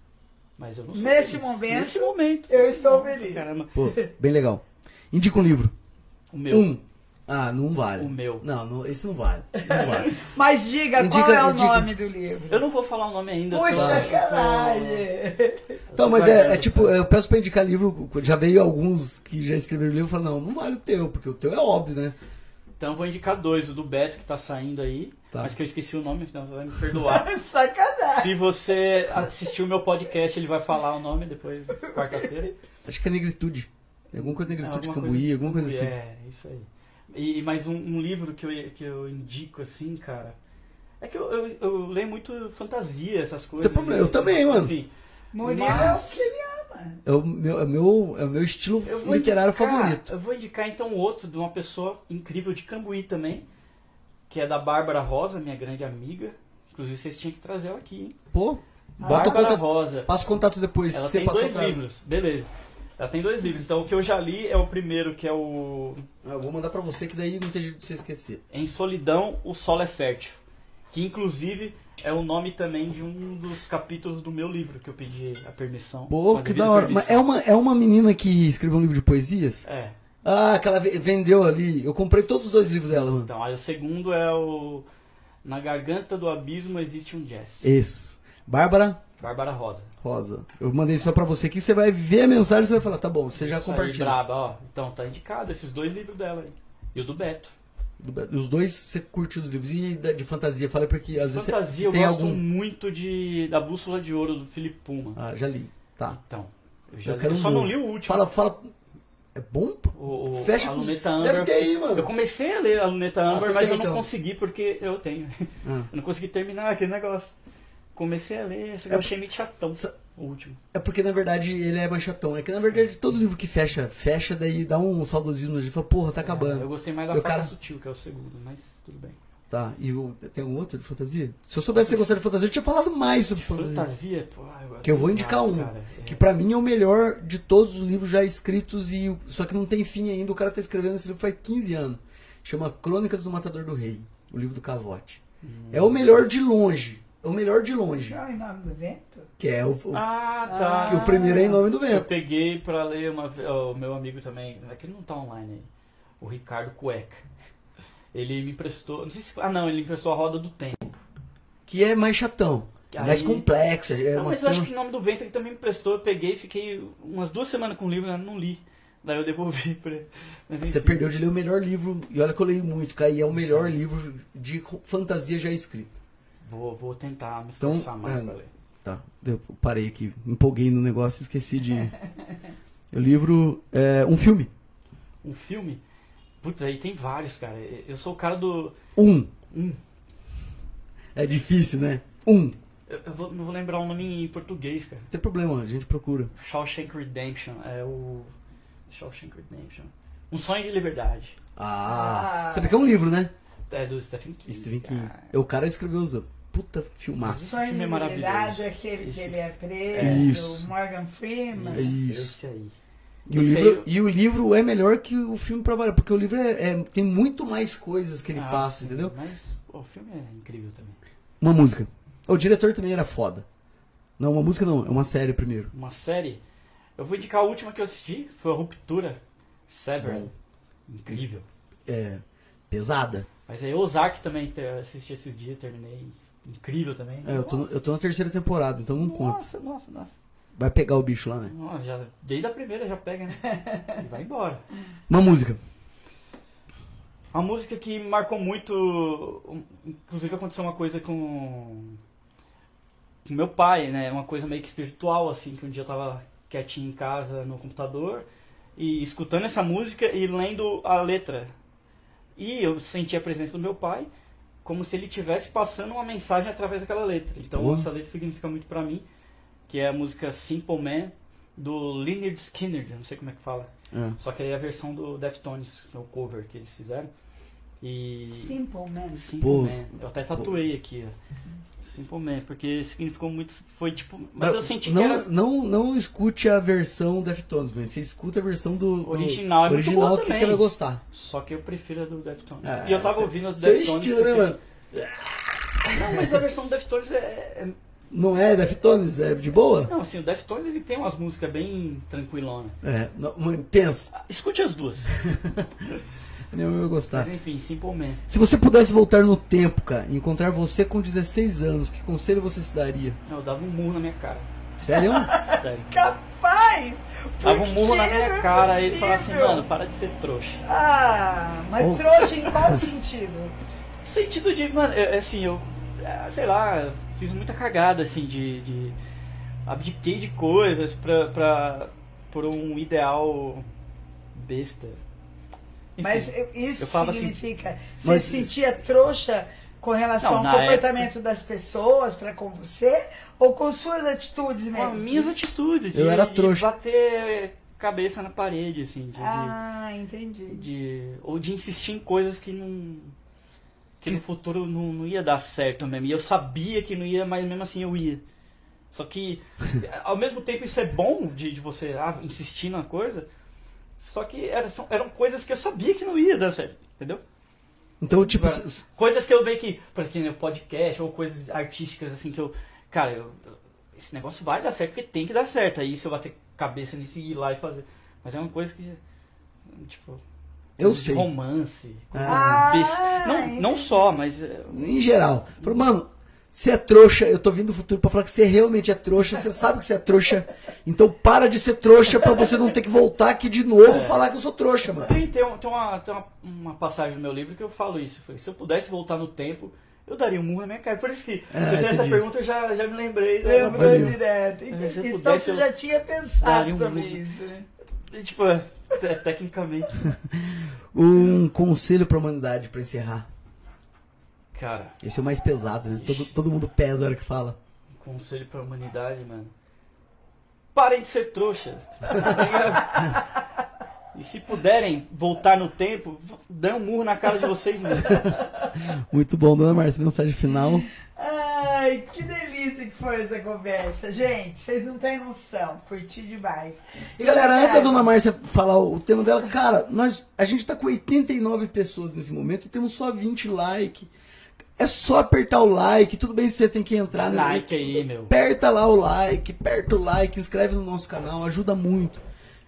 Mas eu não sou Nesse feliz. momento, Nesse momento. eu estou feliz. Caramba. Pô, bem legal. Indica um livro. O meu. Um. Ah, não vale. O meu. Não, não, esse não vale. Não vale. Mas diga, Indica- qual é o indica. nome do livro? Eu não vou falar o nome ainda. Puxa, tô- sacanagem. Então, mas é, é tipo, eu peço pra indicar livro, já veio alguns que já escreveram livro e falaram, não, não vale o teu, porque o teu é óbvio, né? Então eu vou indicar dois. O do Beto, que tá saindo aí. Tá. Mas que eu esqueci o nome, então você vai me perdoar. Sacanagem. Se você assistiu o meu podcast, ele vai falar o nome depois, quarta-feira. Acho que é negritude. Alguma coisa negritude, Alguma cambuí, alguma coisa assim. É, isso aí. E, mais um, um livro que eu, que eu indico, assim, cara. É que eu, eu, eu leio muito fantasia, essas coisas. problema, eu também, mano. Enfim. Mas- é o que ele ama. É o meu, é o meu, é o meu estilo literário indicar- favorito. Eu vou indicar então outro de uma pessoa incrível de Cambuí também, que é da Bárbara Rosa, minha grande amiga. Inclusive vocês tinham que trazer ela aqui, hein? Pô, bota o Bárbara contato, Rosa. passa o contato depois, Ela tem dois pra livros, beleza. Ela tem dois livros. Então o que eu já li é o primeiro, que é o Ah, eu vou mandar pra você, que daí não tem jeito de você esquecer. Em Solidão, o Solo é Fértil. Que inclusive é o nome também de um dos capítulos do meu livro que eu pedi a permissão. Pô, que da hora. Mas é uma, é uma menina que escreveu um livro de poesias? É. Ah, que ela ve- vendeu ali. Eu comprei todos os dois livros dela, mano. Então, aí o segundo é o Na Garganta do Abismo Existe um Jazz. Esse. Bárbara Bárbara Rosa. Rosa. Eu mandei só pra você aqui, você vai ver a mensagem e você vai falar, tá bom, você já Isso aí, compartilha. braba, ó. Então, tá indicado esses dois livros dela aí. E o do Beto. Do- Os dois você curte os livros. E de fantasia, fala porque às vezes você- Fantasia, você eu tem gosto algum. muito de da Bússola de Ouro do Felipe Puma. Ah, já li. Tá. Então, eu já Eu li, eu um só não novo. li o último. Fala, fala. É bom? O, o, Fecha a com Luneta Amber. Deve ter aí, mano. Eu comecei a ler a Luneta Ah, Amber, você mas tem, eu não então. consegui porque eu tenho. Ah. Eu não consegui terminar aquele negócio. Comecei a ler, só que eu É- achei meio chatão. O último. É porque na verdade ele é mais chatão. É que na verdade todo livro que fecha, fecha, daí dá um saudosismo. A gente fala, porra, tá É, eu acabando. gostei mais da Eu, Faca cara- Sutil, que é o segundo, mas tudo bem. Tá. E o- tem algum outro de fantasia? Se eu soubesse que você gostava de fantasia, eu tinha falado mais sobre fantasia. Fantasia, pô, eu Que eu vou indicar um. cara. É. Que pra mim é o melhor de todos os livros já escritos e só que não tem fim ainda. O cara tá escrevendo esse livro faz 15 anos. Chama Crônicas do Matador do Rei, o livro do Cavote. Hum. É o melhor de longe. É o melhor de longe. É o nome do vento? Que é o, o- Ah, tá. que o primeiro é em nome do Eu vento. peguei pra ler uma o meu amigo também, é que ele não tá online aí, o Ricardo Cueca. Ele me emprestou, não sei se, ah não, ele me emprestou a Roda do Tempo. Que é mais chatão. É Aí- mais complexo. É não, mas eu acho que o nome do vento ele também me emprestou, eu peguei e fiquei umas duas semanas com o livro, eu não li. Daí eu devolvi pra ele. Mas, Você perdeu de ler o melhor livro. E olha que eu leio muito, cara. E é o melhor livro de fantasia já escrito. Vou, vou tentar me Então, esforçar mais é, pra ler. Tá, eu parei aqui, empolguei no negócio, esqueci de. o livro é um filme. Um filme? Putz, aí tem vários, cara. Eu sou o cara do. Um. Um. É difícil, né? Um. Eu, eu vou- não vou lembrar o nome em português, cara. Não tem problema, a gente procura. Shawshank Redemption. É o. Shawshank Redemption. Um sonho de liberdade. Ah, Ah. sabe que é um livro, né? É do Stephen King. Stephen King. cara. É o cara que escreveu os. Puta filmaço. Esse filme é maravilhoso. Aquele Esse- que ele é preso, Isso. Morgan Freeman. Isso. Esse aí. E o, livro, e o livro é melhor que o filme pra variar, porque o livro é, é- tem muito mais coisas que ele Ah, passa, sim, entendeu? Mas o filme é incrível também. Uma música. O diretor também era foda. Não, uma música não, é uma série primeiro. Uma série. Eu vou indicar a última que eu assisti. Foi a Ruptura. Sever. Bom. Incrível. É. Pesada. Mas aí Ozark também assisti esses dias, terminei. Incrível também. É, eu tô, eu tô na terceira temporada, então não conta. Nossa, nossa, nossa. Vai pegar o bicho lá, né? Nossa, já, desde a primeira já pega, né? E vai embora. Uma música. Uma música que marcou muito. Inclusive aconteceu uma coisa com. com meu pai, né? Uma coisa meio que espiritual, assim, que um dia eu tava quietinho em casa no computador e escutando essa música e lendo a letra. E eu senti a presença do meu pai como se ele estivesse passando uma mensagem através daquela letra. Então Boa. essa letra significa muito pra mim, que é a música Simple Man do Leonard Skinner, não sei como é que fala. É. Só que aí é a versão do Deftones, que é o cover que eles fizeram. E. Simple Man. Simple Pô, Man. Eu até tatuei aqui, ó. Simple Man, porque significou muito. Foi tipo. Mas eu senti não, que era. não, não escute a versão Deftones, mas você escuta a versão do, do Original, é muito original boa que também. você vai gostar. Só que eu prefiro a do Deftones. Ah, e eu tava cê- ouvindo a do Deftones. estilo, né, mano? Não, mas a versão do Deftones é, é, Não é Deftones? É de boa? Não, assim, o Deftones ele tem umas músicas bem tranquilonas. É, não, pensa. Ah, Escute as duas. Eu ia gostar. Mas enfim, Simple Man. Se você pudesse voltar no tempo, cara, e encontrar você com 16 anos, que conselho você se daria? Eu dava um murro na minha cara. Sério? Sério. Capaz! Por Dava um murro na minha é cara e ele falava assim, mano, para de ser trouxa. Ah, mas Oh. trouxa em qual sentido? Sentido de, mano, é, é assim, eu, sei lá, eu fiz muita cagada, assim, de, de abdiquei de coisas pra, pra, por um ideal besta. Enfim, Mas isso assim, significa. Você Mas- se sentia trouxa com relação Não, ao comportamento das pessoas para com você ou com suas atitudes com mesmo? as minhas atitudes, de, Eu era de trouxa. bater cabeça na parede, assim, de, de- Ah, entendi. de- ou de insistir em coisas que não que no futuro não, não ia dar certo mesmo. E eu sabia que não ia, mas mesmo assim eu ia. Só que ao mesmo tempo isso é bom de, de você ah, insistir na coisa. Só que era, são- eram coisas que eu sabia que não ia dar certo, entendeu? Então, tipo, Tipo, Coisas que eu vejo que, por exemplo, podcast ou coisas artísticas assim que eu, cara, eu, esse negócio vai dar certo porque tem que dar certo. Aí se eu bater cabeça nisso e ir lá e fazer. Mas é uma coisa que tipo Eu sei. romance, Ah, não, não só, mas é, em geral. Mano, você é trouxa, eu tô vindo do futuro pra falar que você realmente é trouxa, você sabe que você é trouxa, então para de ser trouxa pra você não ter que voltar aqui de novo e falar que eu sou trouxa, mano. tem, tem, tem uma, tem uma, uma passagem no meu livro que eu falo isso. Falei, se eu pudesse voltar no tempo, eu daria um murro na minha cara. Por isso que Ah, você fez essa pergunta, eu já, já me lembrei. Lembrou direto. É, se eu Então pudesse, você já tinha pensado um sobre murro. isso, né? E, Tipo, é, te- tecnicamente. Um conselho pra humanidade pra encerrar. Cara, Esse é o mais pesado, né? Todo, todo mundo pesa a hora que fala. um conselho pra humanidade, mano. Parem de ser trouxa. E se puderem voltar no tempo, dê um murro na cara de vocês mesmo. Muito bom, dona Márcia, mensagem final. Ai, que delícia que foi essa conversa. Gente, vocês não têm noção. Curti demais. E galera, antes da dona Márcia falar o tema dela, cara, nós, a gente tá com 89 pessoas nesse momento e temos só 20 likes. É só apertar o like, tudo bem se você tem que entrar no Like aí, meu. Aperta lá o like, aperta o like, inscreve no nosso canal, ajuda muito.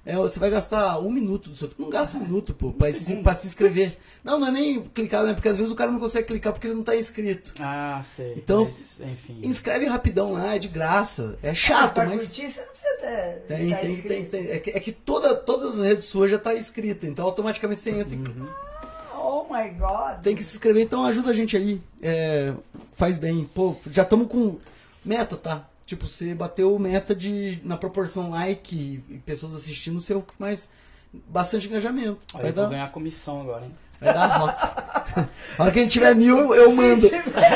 É, você vai gastar um minuto do seu tempo. Não gasta um minuto, pô, pra, se, pra se inscrever. Não, não é nem clicar, né? Porque às vezes o cara não consegue clicar porque ele não tá inscrito. Ah, sei. Então, Mas, enfim. Inscreve rapidão lá, é de graça. É Mas chato, pra mas. curtir, você não precisa ter. Tem, tem, tem, tem. É que, é que toda, todas as redes suas já tá inscrita, então automaticamente você entra. e Oh my God. Tem que se inscrever, então ajuda a gente aí. É, faz bem. Pô, já estamos com meta, tá? Tipo, você bateu meta de na proporção like e, pessoas assistindo, seu mais bastante engajamento. Olha, Vai eu vou dar, ganhar comissão agora, hein? vai dar rock. A hora que a gente tiver mil, eu, mando.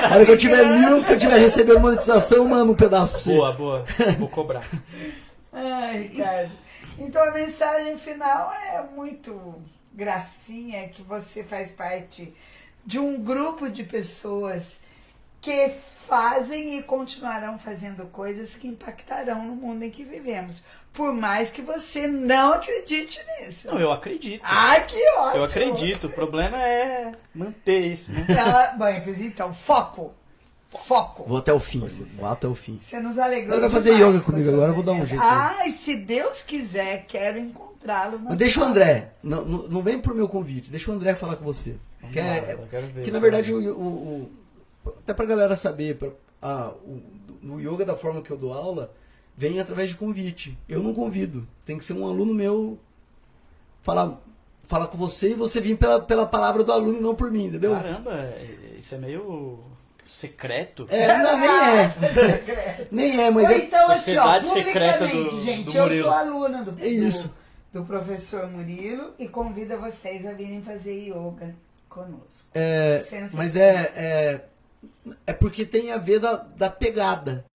A hora que eu tiver mil, que eu tiver recebendo monetização, eu mando um pedaço pra você. Boa, boa. Vou cobrar. Ai, Ricardo. Então a mensagem final é muito gracinha que você faz parte de um grupo de pessoas que fazem e continuarão fazendo coisas que impactarão no mundo em que vivemos. Por mais que você não acredite nisso. Não, eu acredito. Ai, que ótimo! Eu acredito. O problema é manter isso, né? Ela, bom, então, foco. Foco. Vou até o fim. Vou até o fim. Você nos alegrou. Ela vai fazer yoga comigo agora, eu vou dar um jeito? Ai, se Deus quiser, quero encontrá-lo. Na Mas deixa o André. Não, não, vem pro meu convite. Deixa o André falar com você. Que, é- ver. que na verdade, o, o- o- até pra galera saber, pra, ah, o, no yoga da forma que eu dou aula, vem através de convite. Eu não convido. Tem que ser um aluno meu falar, falar com você e você vir pela, pela palavra do aluno e não por mim, entendeu? Caramba, é- isso é meio secreto. É, não, nem é. Nem é, mas Ou é. então, assim, ó, Sociedade secreta publicamente, do- gente, do eu sou aluna do, É isso. Do, professor Murilo e convido vocês a virem fazer yoga conosco. É, mas é, é. É porque tem a ver da, da pegada.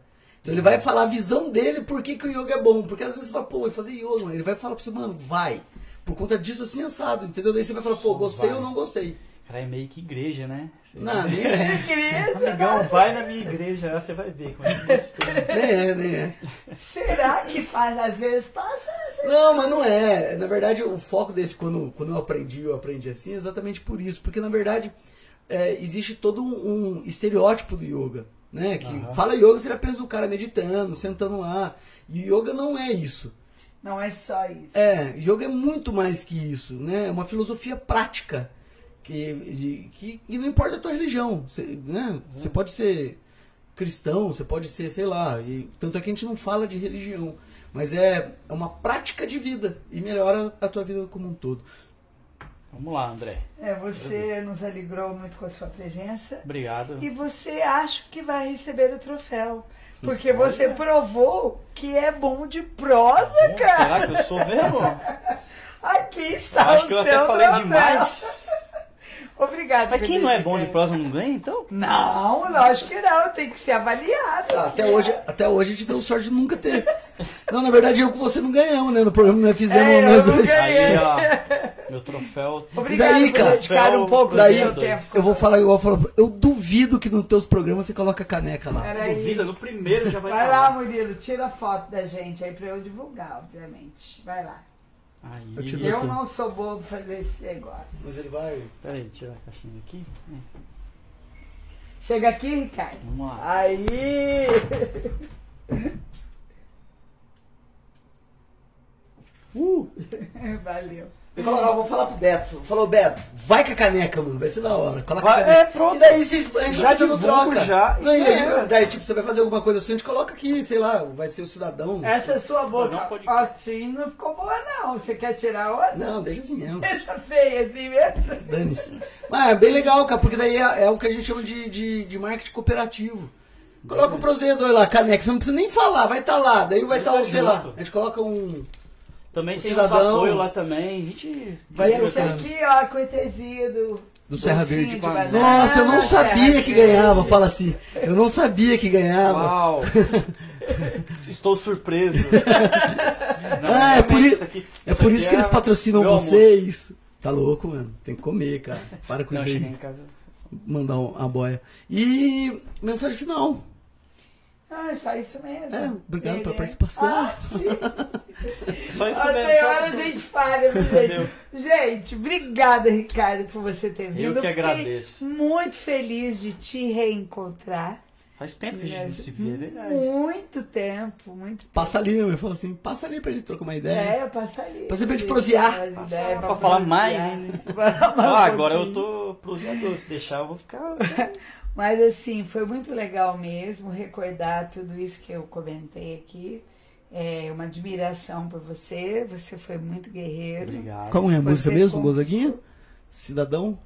Então ele vai falar a visão dele por que, que o yoga é bom. Porque às vezes você fala, pô, vai fazer yoga, mano. Ele vai falar pra você, mano, vai. Por conta disso assim assado, entendeu? Daí você vai falar, pô, gostei vai. ou não gostei. Cara, é meio que igreja, né? Não, nem é. Igreja, Amigão, vai na minha igreja, lá você vai ver como é que mistura. Nem é, nem é. será que faz? Às vezes passa Não, mas não é. Na verdade, o foco desse, quando, quando eu aprendi, eu aprendi assim, é exatamente por isso. Porque, na verdade, é, existe todo um, um estereótipo do yoga. né? Que fala yoga, você já pensa do cara meditando, sentando lá. E yoga não é isso. Não é só isso. É, yoga é muito mais que isso, né? É uma filosofia prática. Que, que, que não importa a tua religião. Você, né? você pode ser cristão, você pode ser, sei lá. E, tanto é que a gente não fala de religião. Mas é, é uma prática de vida. E melhora a tua vida como um todo. Vamos lá, André. É, você nos alegrou muito com a sua presença. Obrigado. E você acha que vai receber o troféu. Porque você provou que é bom de prosa, Bom, cara. Será que eu sou mesmo? Aqui Eu está acho o que eu seu até falei troféu. demais. Obrigada. Mas quem não é bom de prosa não ganha, então? Não, lógico que não. Tem que ser avaliado. Até, hoje, até hoje a gente deu sorte de nunca ter. Não, na verdade eu com você não ganhamos, né? No programa nós fizemos É, eu nós não dois. ganhei. Aí, ó. Meu troféu. Obrigada daí, cara? dedicar um pouco do Daí seu tempo. eu vou falar igual eu falo. Eu duvido que nos teus programas você coloca caneca lá. Peraí. Duvida, no primeiro já vai Vai lá, Murilo, tira a foto da gente aí pra eu divulgar, obviamente. Vai lá. Aí. Eu Eu aqui. não sou bobo pra fazer esse negócio. Mas ele vai. Peraí, tirar a caixinha aqui. Chega aqui, Ricardo. Vamos lá. Aí! Uh! Valeu. Eu, vou falar pro Beto. Falou, Beto, vai com a caneca, mano. Vai ser da hora. Coloca Vai- a caneca. é, pronto. E daí vocês, a gente Já vai fazendo troca. já. Não, e É. daí, tipo, você vai fazer alguma coisa assim, a gente coloca aqui, sei lá, vai ser o cidadão. Essa sua boca Não pode- assim não ficou boa, não. Você quer tirar outra? Não, deixa assim mesmo. Deixa feia assim mesmo. Dane-se. Mas é bem legal, cara, porque daí é, é o que a gente chama de, de, de marketing cooperativo. Coloca o prosedor lá, caneca, você não precisa nem falar, vai estar lá. Daí vai estar, Vai sei lá, a gente coloca um. Também O tem cidadão- uns apoio lá também. A gente. Vai e esse aqui, ó, a cortesia do... Do Serra Verde. Nossa, eu não Serra sabia que Verde. ganhava, fala assim. Eu não sabia que ganhava. Uau! Estou surpreso. Não, Ah, é por, i- isso aqui- é isso por aqui isso que eles é patrocinam meu almoço. vocês. Tá louco, mano. Tem que comer, cara. Para com Não, isso aí. em casa. Mandar um- uma boia. E mensagem final. Ah, é só isso mesmo. É, obrigado pela Ele- participação. Ah, sim. Só isso Ah, hora a gente falha, viu, gente. Gente, obrigada, Ricardo, por você ter vindo. Eu que fiquei agradeço. muito feliz de te reencontrar. Faz tempo que a gente não se vê, é verdade. Muito tempo, muito tempo. Passa ali, meu. Fala assim, passa ali pra gente trocar uma ideia. É, passa ali. Pra sempre te prosear. Pra Passar ideia, pra falar mais. Pra um Ah, agora eu tô proseador. Se deixar, eu vou ficar. Mas assim, foi muito legal mesmo recordar tudo isso que eu comentei aqui. É uma admiração por você. Você foi muito guerreiro. Obrigado. Qual é a Você música mesmo, conquistou. Gonzaguinha? Cidadão?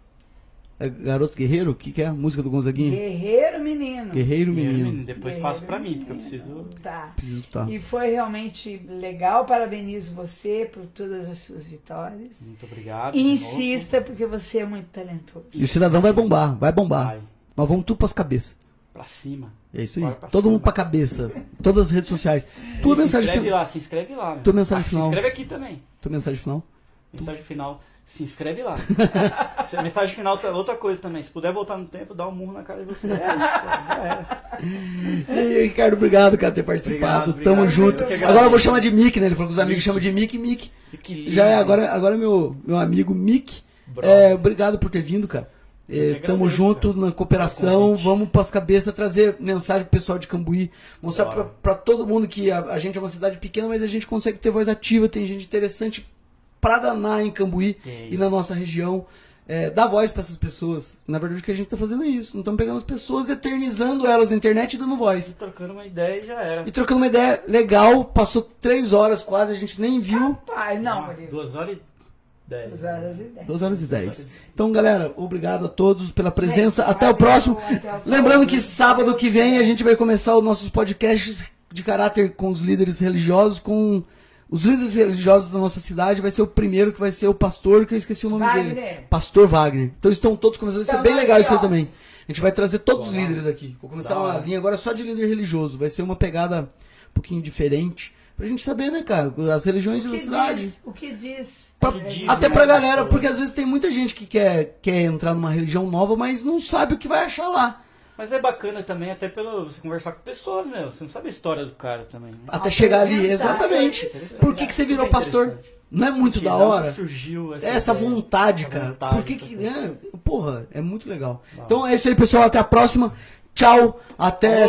É Garoto Guerreiro? O que, que é a música do Gonzaguinha? Guerreiro menino. Guerreiro Menino, Menino. Depois Guerreiro passa pra mim, porque eu preciso. Tá. Preciso estar. E foi realmente legal. Parabenizo você por todas as suas vitórias. Muito obrigado. E insista, porque você é muito talentoso. E o cidadão vai bombar, vai bombar. Vai. Nós vamos tudo pras cabeças. Pra cima. É isso aí. Todo cima. mundo pra cabeça. Todas as redes sociais. Tua E se mensagem, inscreve final. lá, se inscreve lá. meu. Tua mensagem Ah, final. Se inscreve aqui também. Tua mensagem final. Mensagem final. Se inscreve lá. Se- mensagem final é outra coisa também. Se puder voltar no tempo, dá um murro na cara de você. É isso, cara. Já era. E aí, Ricardo, obrigado, cara, por ter participado. Obrigado, Tamo obrigado. junto. Eu Agora eu vou chamar de Mick, né? Ele falou que os amigos Mick. chamam de Mick, Mick. Já é, agora, agora é meu, meu amigo Mick. É, obrigado por ter vindo, cara. É, tamo agradeço, junto cara, na cooperação, vamos pras cabeças trazer mensagem pro pessoal de Cambuí, mostrar pra todo mundo que a, a gente é uma cidade pequena, mas a gente consegue ter voz ativa, tem gente interessante pra danar em Cambuí e na nossa região. É, dar voz pra essas pessoas. Na verdade, o que a gente tá fazendo é isso. Não estamos pegando as pessoas, eternizando elas na internet e dando voz. Trocando uma ideia e já era. E trocando uma ideia legal, passou três horas quase, a gente nem viu. Pai, não, Ah. Duas horas e dez. Duas horas e dez. 2 horas e 10. Então, galera, obrigado a todos pela presença. Gente, Até o próximo. até o próximo. Lembrando que sábado que vem a gente vai começar os nossos podcasts de caráter com os líderes religiosos, com os líderes religiosos da nossa cidade. Vai ser o primeiro que vai ser o pastor, que eu esqueci o nome Wagner. dele. Pastor Wagner. Então estão todos começando. Vai ser bem legal isso aí também. A gente vai trazer todos os líderes aqui. Vou começar uma linha agora só de líder religioso. Vai ser uma pegada um pouquinho diferente. Pra gente saber, né, cara, as religiões da cidade. diz? O que diz? Pra- até né, pra galera, porque às vezes tem muita gente que quer, quer entrar numa religião nova, mas não sabe o que vai achar lá. Mas é bacana também, até pelo você conversar com pessoas, meu. Você não sabe a história do cara também. Né? Até chegar ali, exatamente. isso. Por que, que você virou Super pastor? Não é muito da hora? surgiu essa, Essa ideia? vontade, Essa cara. vontade, Por que essa que. É, porra, é muito legal. Então é isso aí, pessoal. Até a próxima. Tchau, até.